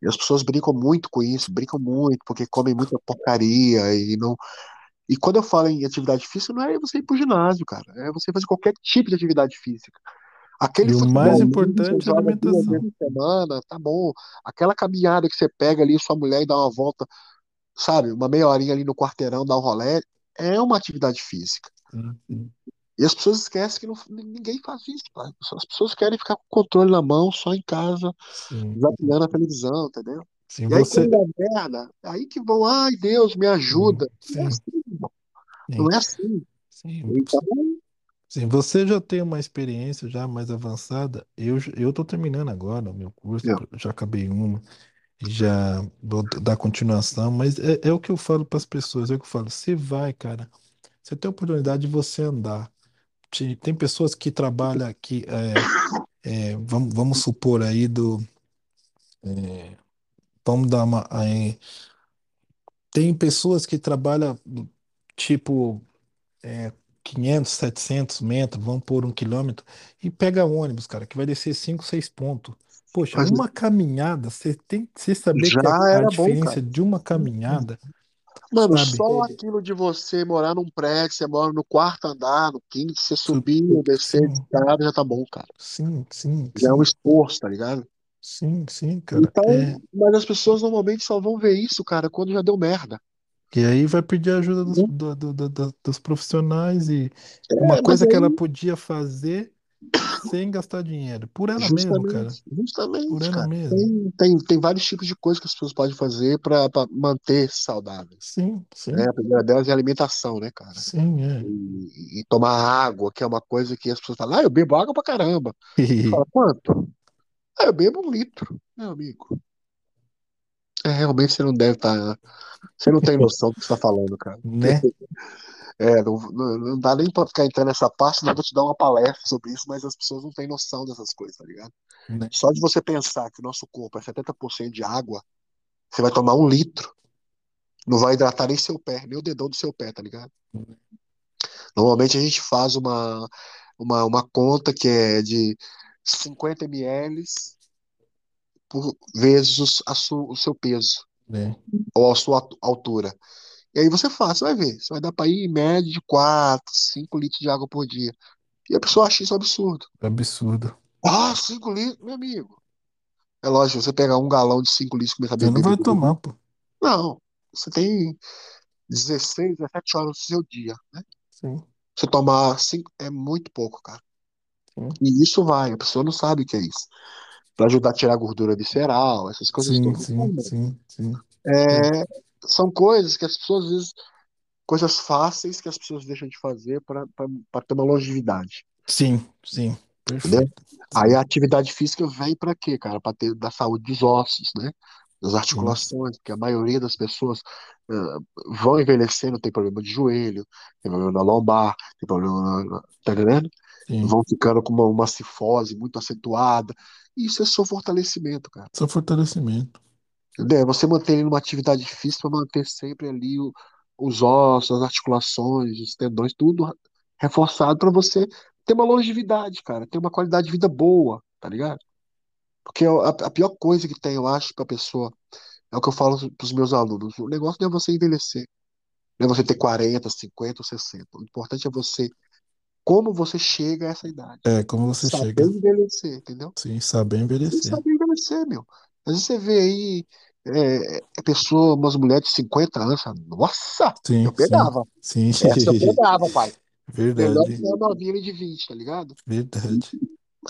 E as pessoas brincam muito com isso, brincam muito, porque comem muita porcaria e não. E quando eu falo em atividade física, não é você ir pro ginásio, cara. É você fazer qualquer tipo de atividade física. Aquele E o mais importante é a alimentação. semana, tá bom. Aquela caminhada que você pega ali sua mulher e dá uma volta, sabe, uma meia horinha ali no quarteirão, dá um rolê, é uma atividade física. Sim, E as pessoas esquecem que não- ninguém faz isso, cara. As pessoas querem ficar com o controle na mão, só em casa, zapeando a televisão, entendeu? Sim, E aí você. quando dá merda, aí que vão, ai Deus, me Sim, ajuda. Não é sim, assim, irmão. sim. Não é assim. Sim, Então, sim, você já tem uma experiência já mais avançada. Eu, eu tô terminando agora o meu curso, já acabei uma e já vou dar continuação, mas é, é o que eu falo para as pessoas, é o que eu falo, você vai, cara, você tem a oportunidade de você andar. Te- Tem pessoas que trabalham aqui, é, é, vamos, vamos supor aí do, é, vamos dar uma, aí, tem pessoas que trabalham tipo é, 500, 700 metros, vão por um quilômetro e pega ônibus, cara, que vai descer 5, 6 pontos. Poxa, mas uma caminhada, você tem que você saber que a, já a era bom, cara. diferença de uma caminhada, Mano, sabe? só aquilo de você morar num prédio, você mora no quarto andar, no quinto, você Su- subir ou descer de Sim, escada já tá bom, cara. sim, sim, Já é um esforço, tá ligado? Sim, sim, cara. Então, É, mas as pessoas normalmente só vão ver isso, cara, quando já deu merda. e aí vai pedir ajuda dos, né? do- do- do- do- dos profissionais e uma É, mas coisa que ela aí, podia fazer sem gastar dinheiro, por ela mesma, cara, justamente, por justamente, ela cara, mesma. tem, tem, tem vários tipos de coisas que as pessoas podem fazer pra manter saudáveis. Sim, Né? sim, A primeira delas é a alimentação, né, cara? sim, é. E, e tomar água, que é uma coisa que as pessoas falam, ah, eu bebo água pra caramba. Você *laughs* fala, quanto? Ah, eu bebo um litro, meu amigo. É, realmente você não deve estar. Você não tem *laughs* noção do que você está falando, cara. Né? *laughs* É, não, não, não dá nem pra ficar entrando nessa parte, eu vou te dar uma palestra sobre isso, mas as pessoas não têm noção dessas coisas, tá ligado? Né? Só de você pensar que o nosso corpo é 70% de água, você vai tomar um litro, não vai hidratar nem seu pé, nem o dedão do seu pé, tá ligado? Normalmente a gente faz uma, uma, uma conta que é de 50 ml por vezes o seu peso, Né? ou a sua altura. E aí você faz, você vai ver. Você vai dar para ir em média de 4, 5 litros de água por dia. E a pessoa acha isso absurdo. Absurdo. Ah, 5 litros, meu amigo. É lógico, você pegar um galão de 5 litros e começar a Você não beber, vai beber, beber. tomar, pô. Não. Você tem 16, 17 horas do seu dia, né? Sim, Você tomar 5 é muito pouco, cara. Sim. E isso vai, a pessoa não sabe o que é isso. Pra ajudar a tirar a gordura visceral, essas coisas Sim, todas. sim, sim, sim. É. São coisas que as pessoas, às vezes, coisas fáceis que as pessoas deixam de fazer para ter uma longevidade. Sim, sim. Perfeito. Aí a atividade física vem para quê, cara? Para ter da saúde dos ossos, né? Das articulações, porque a maioria das pessoas ah, vão envelhecendo, tem problema de joelho, tem problema na lombar, tem problema na- tá entendendo? Sim. Vão ficando com uma, uma cifose muito acentuada. Isso é só fortalecimento, cara. Só fortalecimento. É Você manter ele numa atividade física para manter sempre ali o- os ossos, as articulações, os tendões, tudo reforçado para você ter uma longevidade, cara, ter uma qualidade de vida boa, tá ligado? Porque a, a pior coisa que tem, eu acho, pra pessoa, é o que eu falo pros meus alunos. O negócio não é você envelhecer, não é você ter 40, 50 ou 60. O importante é você, como você chega a essa idade. É, como você Saber chega. envelhecer, entendeu? Sim, saber Tem envelhecer. saber envelhecer, meu. Às vezes você vê aí é, é pessoa, umas mulheres de 50 anos, nossa, Sim, eu sim, pegava. sim. Essa eu pegava, pai. Melhor Verdade, que uma novinha de 20, tá ligado? verdade.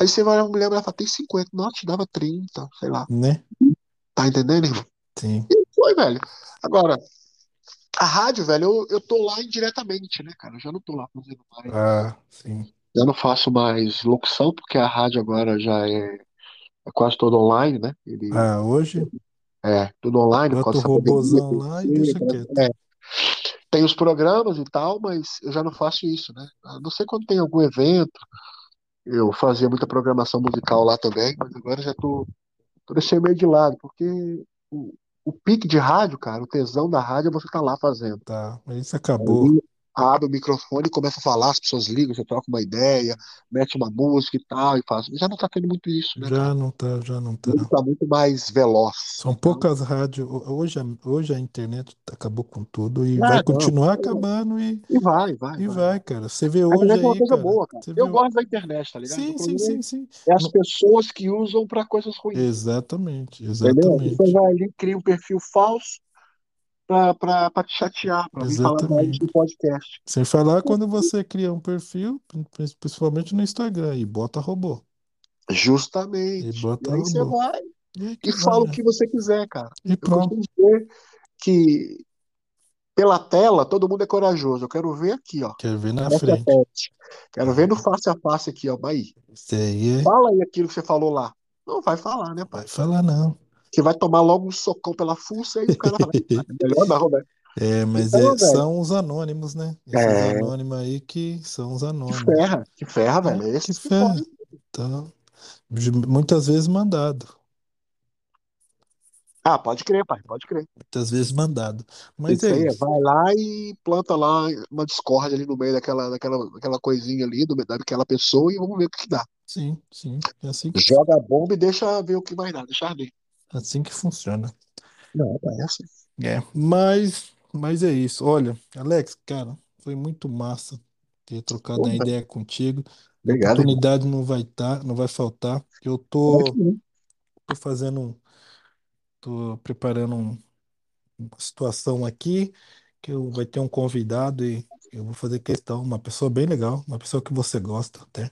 Aí você vai uma mulher, ela fala, tem 50. Não, te dava 30, sei lá. Né? Tá entendendo, irmão? Sim. E foi, velho. Agora, a rádio, velho, eu, eu tô lá indiretamente, né, cara? Eu já não tô lá fazendo mais. Ah, sim. Já não faço mais locução, porque a rádio agora já é, é quase toda online, né? Ele Ah, hoje é tudo online bota o pandemia. robozão lá e tem- deixa quieto. É, tem os programas e tal, mas eu já não faço isso, né? A não ser quando tem algum evento. Eu fazia muita programação musical lá também, mas agora já tô, tô deixando meio de lado, porque o, o pique de rádio, cara, o tesão da rádio é você tá lá fazendo. Tá, mas isso acabou. Abre o microfone e começa a falar, as pessoas ligam, você troca uma ideia, mete uma música e tal, e faz. Já não tá tendo muito isso, né, Já não tá, já não tá. Tudo tá muito mais veloz. São Então, poucas rádios. ho- Hoje, a- hoje a internet acabou com tudo e vai ah, não. continuar acabando e, E vai, vai, e vai, vai, vai. cara. Você vê hoje internet é uma aí, coisa cara. boa, cara. Você vê. Eu gosto da internet, tá ligado? Sim, sim, sim, sim. é as pessoas que usam pra coisas ruins, Exatamente, entendeu? A pessoa exatamente, vai ali, cria um perfil falso pra te chatear, pra vir falar exatamente. no podcast. Sem falar quando você cria um perfil, pri- principalmente no Instagram, e bota robô. E Justamente. E bota aí você robô. vai E aí e fala vai, o né? que você quiser, cara. E Eu pronto. dizer que pela tela todo mundo é corajoso. Eu quero ver aqui, ó. Quero ver na a frente. Quero ver no face a face aqui, ó. Aí. Isso aí é. Fala aí aquilo que você falou lá. Não vai falar, né, Vai pai? falar não. Que vai tomar logo um socão pela fuça e o cara fala, "Ah, melhor não, né? É, mas Então, é, velho, são os anônimos, né? Esses é, anônimos aí que são os que anônimos. ferra, que ferra, velho. É, É que esses que ferra. Então, muitas vezes mandado. Ah, pode crer, pai, pode crer. Muitas vezes mandado. Mas Isso é aí, é, isso. vai lá e planta lá uma discórdia ali no meio daquela, daquela, daquela coisinha ali, do, daquela pessoa, e vamos ver o que que dá. Sim, sim. É assim que, Joga a bomba e deixa ver o que vai dar, deixa arder. Assim que funciona. Não, é assim. É, mas, mas é isso. Olha, Alex, cara, foi muito massa ter trocado Porra, ideia contigo. Obrigado, irmão. oportunidade não vai tá, não vai faltar. Eu Claro que tô, não. tô fazendo, um- tô preparando um- uma situação aqui que eu vai ter um convidado e eu vou fazer questão, uma pessoa bem legal, uma pessoa que você gosta até.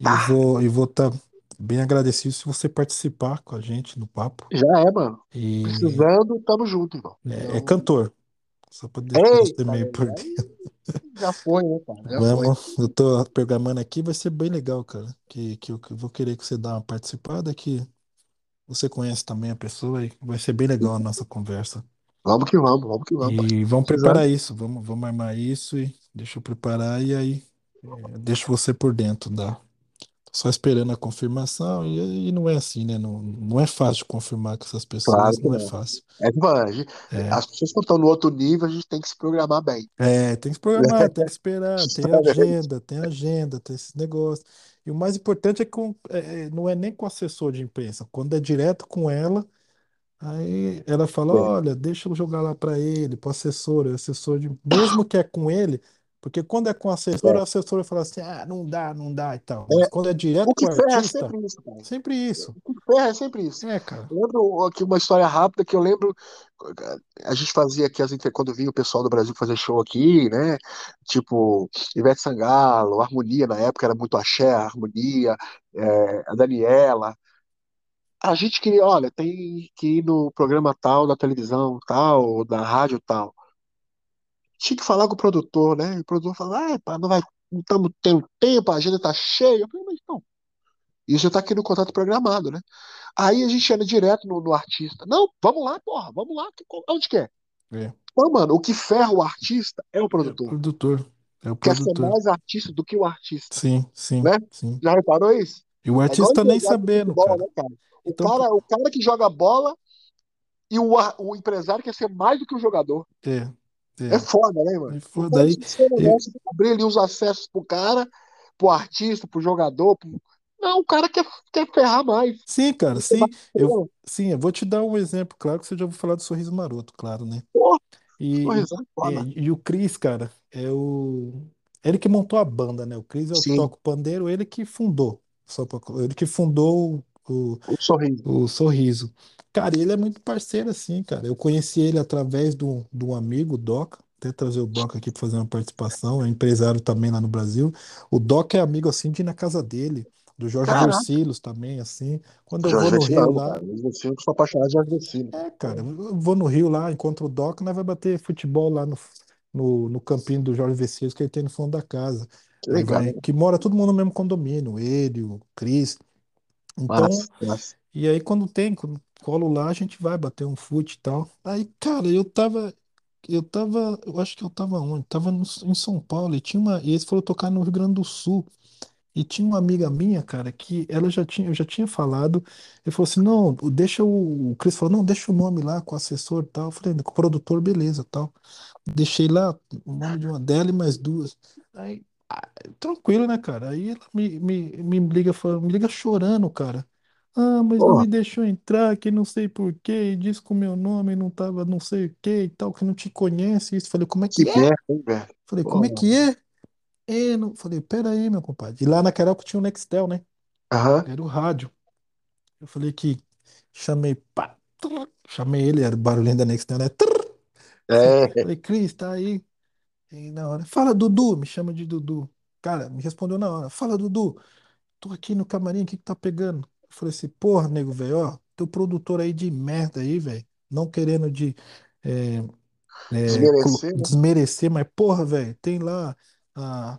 E Eita, vou, e vou estar bem agradecido se você participar com a gente no papo. já é, mano. E Precisando, tamo junto, irmão. é, é Não. cantor, só para deixar você Eita, meio por aí já foi, né, cara? Já foi. Vamos, eu tô programando aqui, vai ser bem legal, cara. Que, que eu que eu vou querer que você dê uma participada, que você conhece também a pessoa e vai ser bem legal a nossa conversa. Vamos que vamos, vamos que vamos, pai. E vamos Precisando. preparar isso, vamos, vamos armar isso e deixa eu preparar e aí é, deixo você por dentro da. Só esperando a confirmação e, e não é assim, né? Não, não é fácil confirmar com essas Claro pessoas, que não é não. fácil. É mano, gente- É, as pessoas que estão no outro nível, a gente tem que se programar bem. é, tem que se programar, *laughs* tem que esperar, tem agenda, tem agenda, tem esses negócios. E o mais importante é que com- é, é, não é nem com o assessor de imprensa, quando é direto com ela, aí ela fala, É, olha, deixa eu jogar lá para ele, para o assessor, o assessor de, mesmo que é com ele, porque quando é com o assessor, o é. assessor fala assim, ah, não dá, não dá e tal. Mas É, quando é direto o com o é artista, sempre isso, cara. sempre isso. O que ferra é sempre isso. É, cara. Eu lembro aqui uma história rápida que eu lembro, a gente fazia aqui as inter- quando vinha o pessoal do Brasil fazer show aqui, né? Tipo, Ivete Sangalo, Harmonia na época era muito axé, a Harmonia, é, a Daniela. A gente queria, olha, tem que ir no programa tal, da televisão tal, da rádio tal. Tinha que falar com o produtor, né? E o produtor falava, ah, pá, não vai, não estamos tendo tempo, a agenda tá cheia. Eu falei, mas não, isso tá aqui no contrato programado, né? Aí a gente ia direto no, no artista. Não, vamos lá, porra, vamos lá. que- Onde que é? É, Não, mano, o que ferra o artista é o é o produtor. produtor, é o Quer ser produtor. mais artista do que o artista, Sim, sim, né? sim. Já reparou isso? E o É artista nem empresário de sabendo, futebol, cara. né, cara? O Então, cara, o cara que joga bola e o, o empresário quer ser mais do que o jogador. é, É é. foda, né, mano? foi O cara daí. tinha que ser um Eu, abrir ali os acessos pro cara, pro artista, pro jogador. pro- Não, o cara quer, quer ferrar mais. sim, cara, sim. Eu, sim, eu vou te dar um exemplo, claro que você já ouviu falar do Sorriso Maroto, claro, né? Pô, E, sorrisão é e, foda. e o Cris, cara, é o. Ele que montou a banda, né? O Cris é o que Sim, toca o pandeiro, ele que fundou. Só pra, ele que fundou o, o sorriso. o Sorriso. Cara, ele é muito parceiro assim, cara. Eu conheci ele através de um, de um amigo, o Doca. Até trazer o Doca aqui para fazer uma participação. É empresário também lá no Brasil. O Doca é amigo assim de ir na casa dele. Do Jorge Caraca, Versilos também, assim. Quando eu vou Jorge no Vecino Rio lá, cara. Eu sou apaixonado de Jorge Vecino. é, cara, eu vou no Rio lá, encontro o Doca, nós vai bater futebol lá no, no, no campinho do Jorge Versilos que ele tem no fundo da casa. Que legal. vai, que mora todo mundo no mesmo condomínio, ele, o Cris. Então, Massa, massa. e aí quando tem, quando colo lá, a gente vai bater um fute e tal. Aí, cara, eu tava, eu tava, eu acho que eu tava onde? Tava no- em São Paulo e tinha uma, e eles foram tocar no Rio Grande do Sul. E tinha uma amiga minha, cara, que ela já tinha, eu já tinha falado, ele falou assim, não, deixa o, o Cris falou, não, deixa o nome lá com o assessor e tal. Eu falei, com o produtor, beleza, tal. Deixei lá o nome de uma dela e mais duas. Aí, ah, tranquilo, né, cara? Aí ela me, me, me liga, falando- me liga chorando, cara. Ah, mas não Porra, me deixou entrar, que não sei por quê, e disse que o meu nome não tava não sei o quê e tal, que não te conhece. Isso. Falei, como é que que é? merda, hein, velho? Falei, como é Porra. que é? É, não... Falei, pera aí, meu compadre. E lá naquela época tinha o Nextel, né? Aham. Era o rádio. Eu falei que chamei, pá, trrr, chamei ele, era o barulhinho da Nextel, né? Trrr. É, Falei, Cris, tá aí? E na hora, fala Dudu, me chama de Dudu. Cara, me respondeu na hora, fala Dudu, tô aqui no camarim, o que que tá pegando? Eu falei assim, porra, nego, velho, ó, teu produtor aí de merda aí, velho, não querendo de é, é, colo- desmerecer, né? desmerecer, mas porra, velho, tem lá a,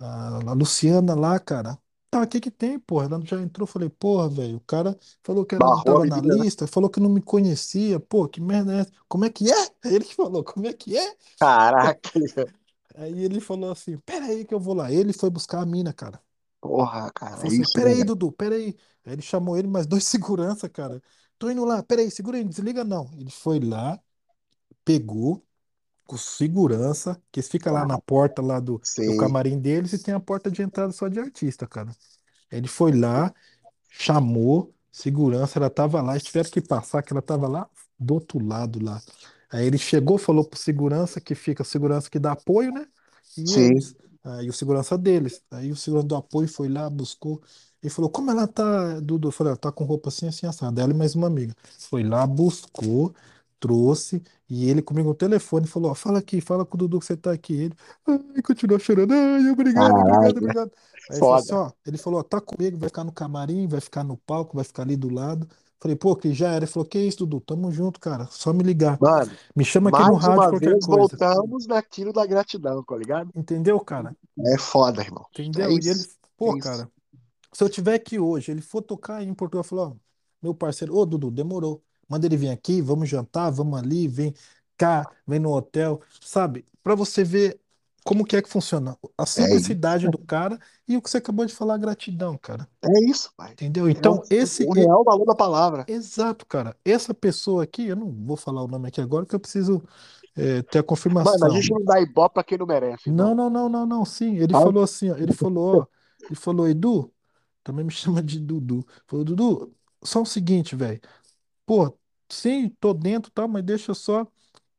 a, a Luciana lá, cara. Tá, o que que tem, porra? Ela já entrou, falei, porra, velho, o cara falou que ela não Barrou a tava na menina, né? lista, falou que não me conhecia, pô, que merda é essa? Como é que é? *laughs* Ele que falou, como é que é? Caraca, Aí ele falou assim: Pera aí que eu vou lá. Ele foi buscar a mina, cara. porra, cara, é falou assim: isso, Pera né, aí, velho? Dudu, pera aí. Aí ele chamou ele, mais dois *laughs* segurança, cara. Tô indo lá, pera aí, segura aí, não desliga não. Ele foi lá, pegou com segurança, que fica lá na porta lá do, do Sim, camarim deles e tem a porta de entrada só de artista, cara. Ele foi lá, chamou segurança, ela tava lá, eles tiveram que passar, que ela tava lá do outro lado lá. Aí ele chegou, falou pro segurança que fica, segurança que dá apoio, né? E sim, eles. Aí o segurança deles. Aí o segurança do apoio foi lá, buscou. E falou, como ela tá, Dudu? Eu falei, ela tá com roupa assim, assim, assada. Ela e mais uma amiga. Foi lá, buscou, trouxe. E ele comigo no telefone falou, ó, fala aqui, fala com o Dudu que você tá aqui. Ele, ai, continuou chorando. Ai, obrigado, obrigado, caraca, obrigado. Aí ele falou assim, foda. ó, ele falou, ó, tá comigo, vai ficar no camarim, vai ficar no palco, vai ficar ali do lado. Falei, pô, que já era. Ele falou, que isso, Dudu? Tamo junto, cara. Só me ligar. Mano, Me chama aqui no mais rádio uma qualquer vez coisa. voltamos naquilo da gratidão, tá ligado? Entendeu, cara? É foda, irmão. É Entendeu? E ele, isso, é pô, isso. cara, se eu tiver aqui hoje, ele for tocar aí em Portugal, falou, ó, meu parceiro, ô Dudu, demorou. Manda ele vir aqui, vamos jantar, vamos ali, vem cá, vem no hotel, sabe? Pra você ver como que é que funciona a É simplicidade do cara e o que você acabou de falar, gratidão, cara. é isso, pai. Entendeu? É o, Então, esse, o e- real valor da palavra. exato, cara. Essa pessoa aqui, eu não vou falar o nome aqui agora, que eu preciso é, ter a Mano, a confirmação. gente não dá ibope pra quem não merece, Não, não, não, não, não, sim. Ele falou assim, ó, ele falou, ó, ele falou, Edu, também me *laughs* chama de Dudu. Falou, Dudu, só o seguinte, velho. Pô, sim, tô dentro, tá, mas deixa só.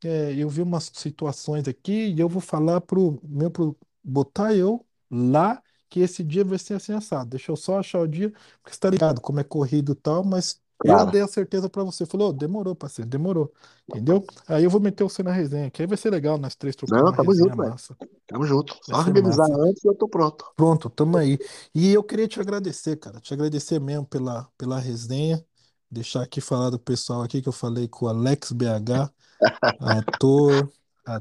é, eu vi umas situações aqui e eu vou falar pro meu pro botar eu lá que esse dia vai ser assim assado. Deixa eu só achar o dia, porque você tá ligado como é corrido e tal, mas eu dei a certeza pra você. Falou, demorou, parceiro, demorou. Entendeu? Aí eu vou meter você na resenha, que aí vai ser legal nós três trocando não, uma tamo resenha junto, velho. massa. Tamo junto. Vai Só ser avisar massa. antes e eu tô pronto. Pronto, tamo aí. E eu queria te agradecer, cara. Te agradecer mesmo pela, pela resenha. Deixar aqui falar do pessoal aqui que eu falei com o Alex BH, *laughs* ator,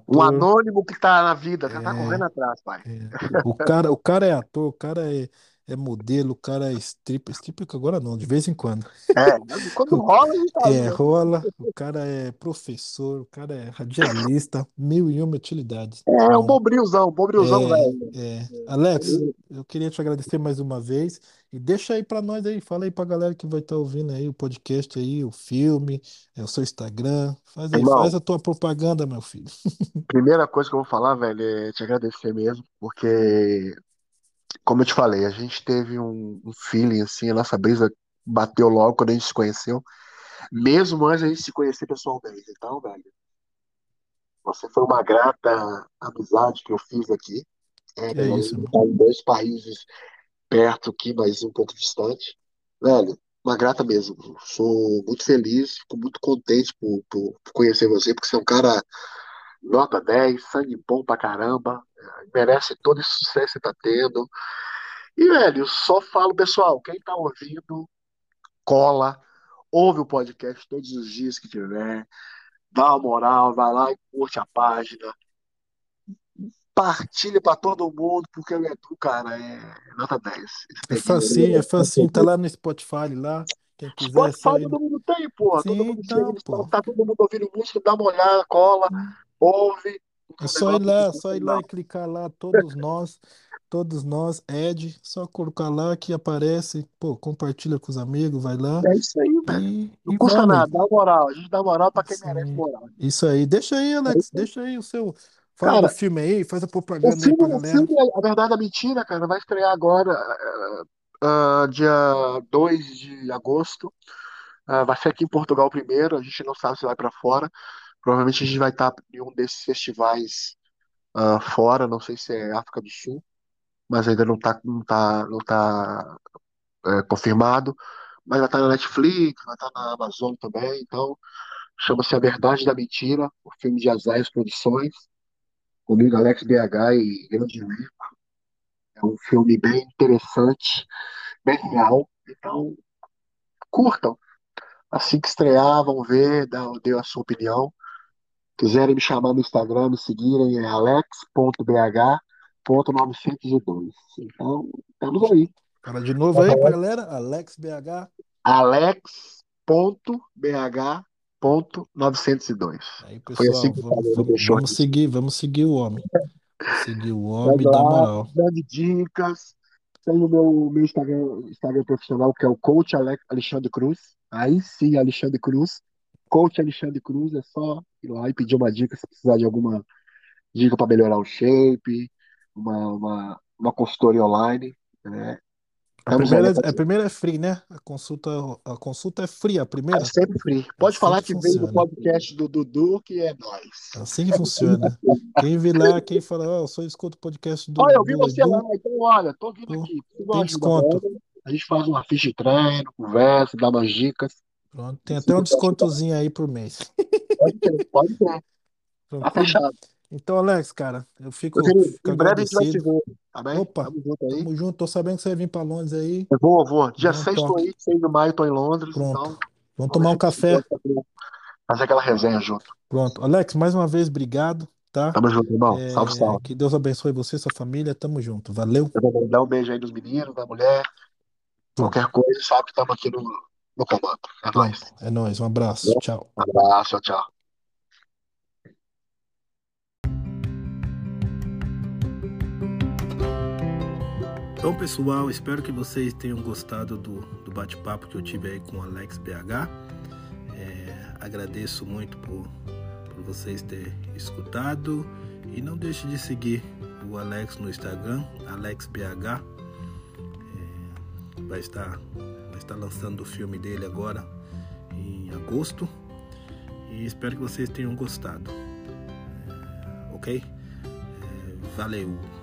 Um ator. anônimo que tá na vida, já tá É, correndo atrás, pai. é. O cara, o cara é ator, o cara é, é modelo, o cara é stripper. Stripper que agora não, de vez em quando. É, quando *laughs* rola, a gente tá É, né? rola, o cara é professor, o cara é radialista, mil e uma utilidades. É, um Bom. bombrilzão, um bombrilzão, É, velho. é. Alex, eu queria te agradecer mais uma vez e deixa aí pra nós aí, fala aí pra galera que vai estar ouvindo aí o podcast aí, o filme, é o seu Instagram, faz aí, faz Irmão, a tua propaganda, meu filho. *laughs* primeira coisa que eu vou falar, velho, é te agradecer mesmo, porque, como eu te falei, a gente teve um, um feeling, assim, a nossa brisa bateu logo quando a gente se conheceu, mesmo antes a gente se conhecer pessoalmente. Então, velho, você foi uma grata amizade que eu fiz aqui. É, É isso, em dois países perto aqui, mas um pouco distante. Velho, uma grata mesmo. Sou muito feliz, fico muito contente por, por, por conhecer você, porque você é um cara nota 10, sangue bom pra caramba, merece todo esse sucesso que você tá tendo. E, velho, só falo, pessoal, quem tá ouvindo, cola, ouve o podcast todos os dias que tiver, dá uma moral, vai lá e curte a página, partilha pra todo mundo, porque o Edu, cara, é nota 10. Esse É facinho, é facinho, tá lá no Spotify lá, quem quiser é Spotify ir. todo mundo tem, porra. Todo Sim, mundo chega então, pô. Tá todo mundo ouvindo música, dá uma olhada, cola, ouve, É só ir é lá, só ir lá e clicar lá, todos nós. todos nós, Ed, só colocar lá que aparece, pô, compartilha com os amigos, vai lá É isso aí, velho. Não custa nada, dá moral. A gente dá moral pra quem merece Sim. moral. Isso aí. Deixa aí, É Alex, aí. deixa aí o seu. Fala do Cara, filme aí, faz a propaganda aí filme, pra o galera. filme, A Verdade da Mentira, cara, vai estrear agora, ah, dia 2 de agosto. Ah, vai ser aqui em Portugal primeiro, a gente não sabe se vai pra fora. Provavelmente a gente vai estar em um desses festivais ah, fora, não sei se é África do Sul, mas ainda não tá, não tá, não tá é, confirmado. Mas vai estar na Netflix, vai estar na Amazon também, então chama-se A Verdade da Mentira, o filme de Azaias Produções, comigo Alex BH e grande elenco. É um filme bem interessante, bem real, então curtam. Assim que estrear, vão ver, dê a sua opinião. Quiserem me chamar no Instagram, me seguirem, é alex.bh.902. Então, estamos aí. Fala de novo aí pra galera, Alex BH. alex.bh.902. Aí, Foi assim pessoal, que vamos, Paulo vamos, vamos seguir, vamos seguir o homem. Seguir o homem lá, moral. dando dicas. Tem o meu, meu Instagram, Instagram profissional, que é o Coach Ale- Alexandre Cruz. Aí sim, Alexandre Cruz. Coach Alexandre Cruz, é só ir lá e pedir uma dica se precisar de alguma dica para melhorar o shape, uma, uma, uma consultoria online. Né? A Estamos aí. primeira, a primeira é free, né? A consulta, a consulta é free, a É primeira. sempre free. Pode Assim falar que que veio do podcast do Dudu, que é nós. Assim que funciona. Quem vir lá, quem fala, ó, eu só escuto o podcast do, Olha, eu vi você lá, então olha, tô vindo aqui. Tem desconto. agora. A gente faz uma ficha de treino, conversa, dá umas dicas. Pronto, tem até um eu descontozinho aí por mês. Pode ter, pode ter. Tá fechado. Então, Alex, cara, eu fico, querido, fico em breve a gente vai agradecido. ver, tá bem? Opa, Tamo junto aí. tamo junto. Tô sabendo que você vai vir pra Londres aí. Eu vou, eu vou. Dia Dá um 6 tô toque. aí, 6 de maio tô em Londres, Pronto. então Vamos tomar um café. fazer, aquela resenha junto. Pronto. Alex, mais uma vez, obrigado, tá? Tamo junto, irmão. Salve, É, salve. que Deus abençoe você e sua família. Tamo junto. Valeu. Eu Dá um beijo aí nos meninos, da mulher. Pronto, Qualquer coisa, sabe que estamos aqui no, no comando. É nóis. É nóis. Um abraço. Tchau. Um abraço, tchau, tchau. Então, pessoal, espero que vocês tenham gostado do, do bate-papo que eu tive aí com o Alex BH. É, agradeço muito por, por vocês terem escutado e não deixe de seguir o Alex no Instagram, AlexBH. É, vai, estar, estar lançando o filme dele agora em agosto e espero que vocês tenham gostado. É, ok? É, valeu!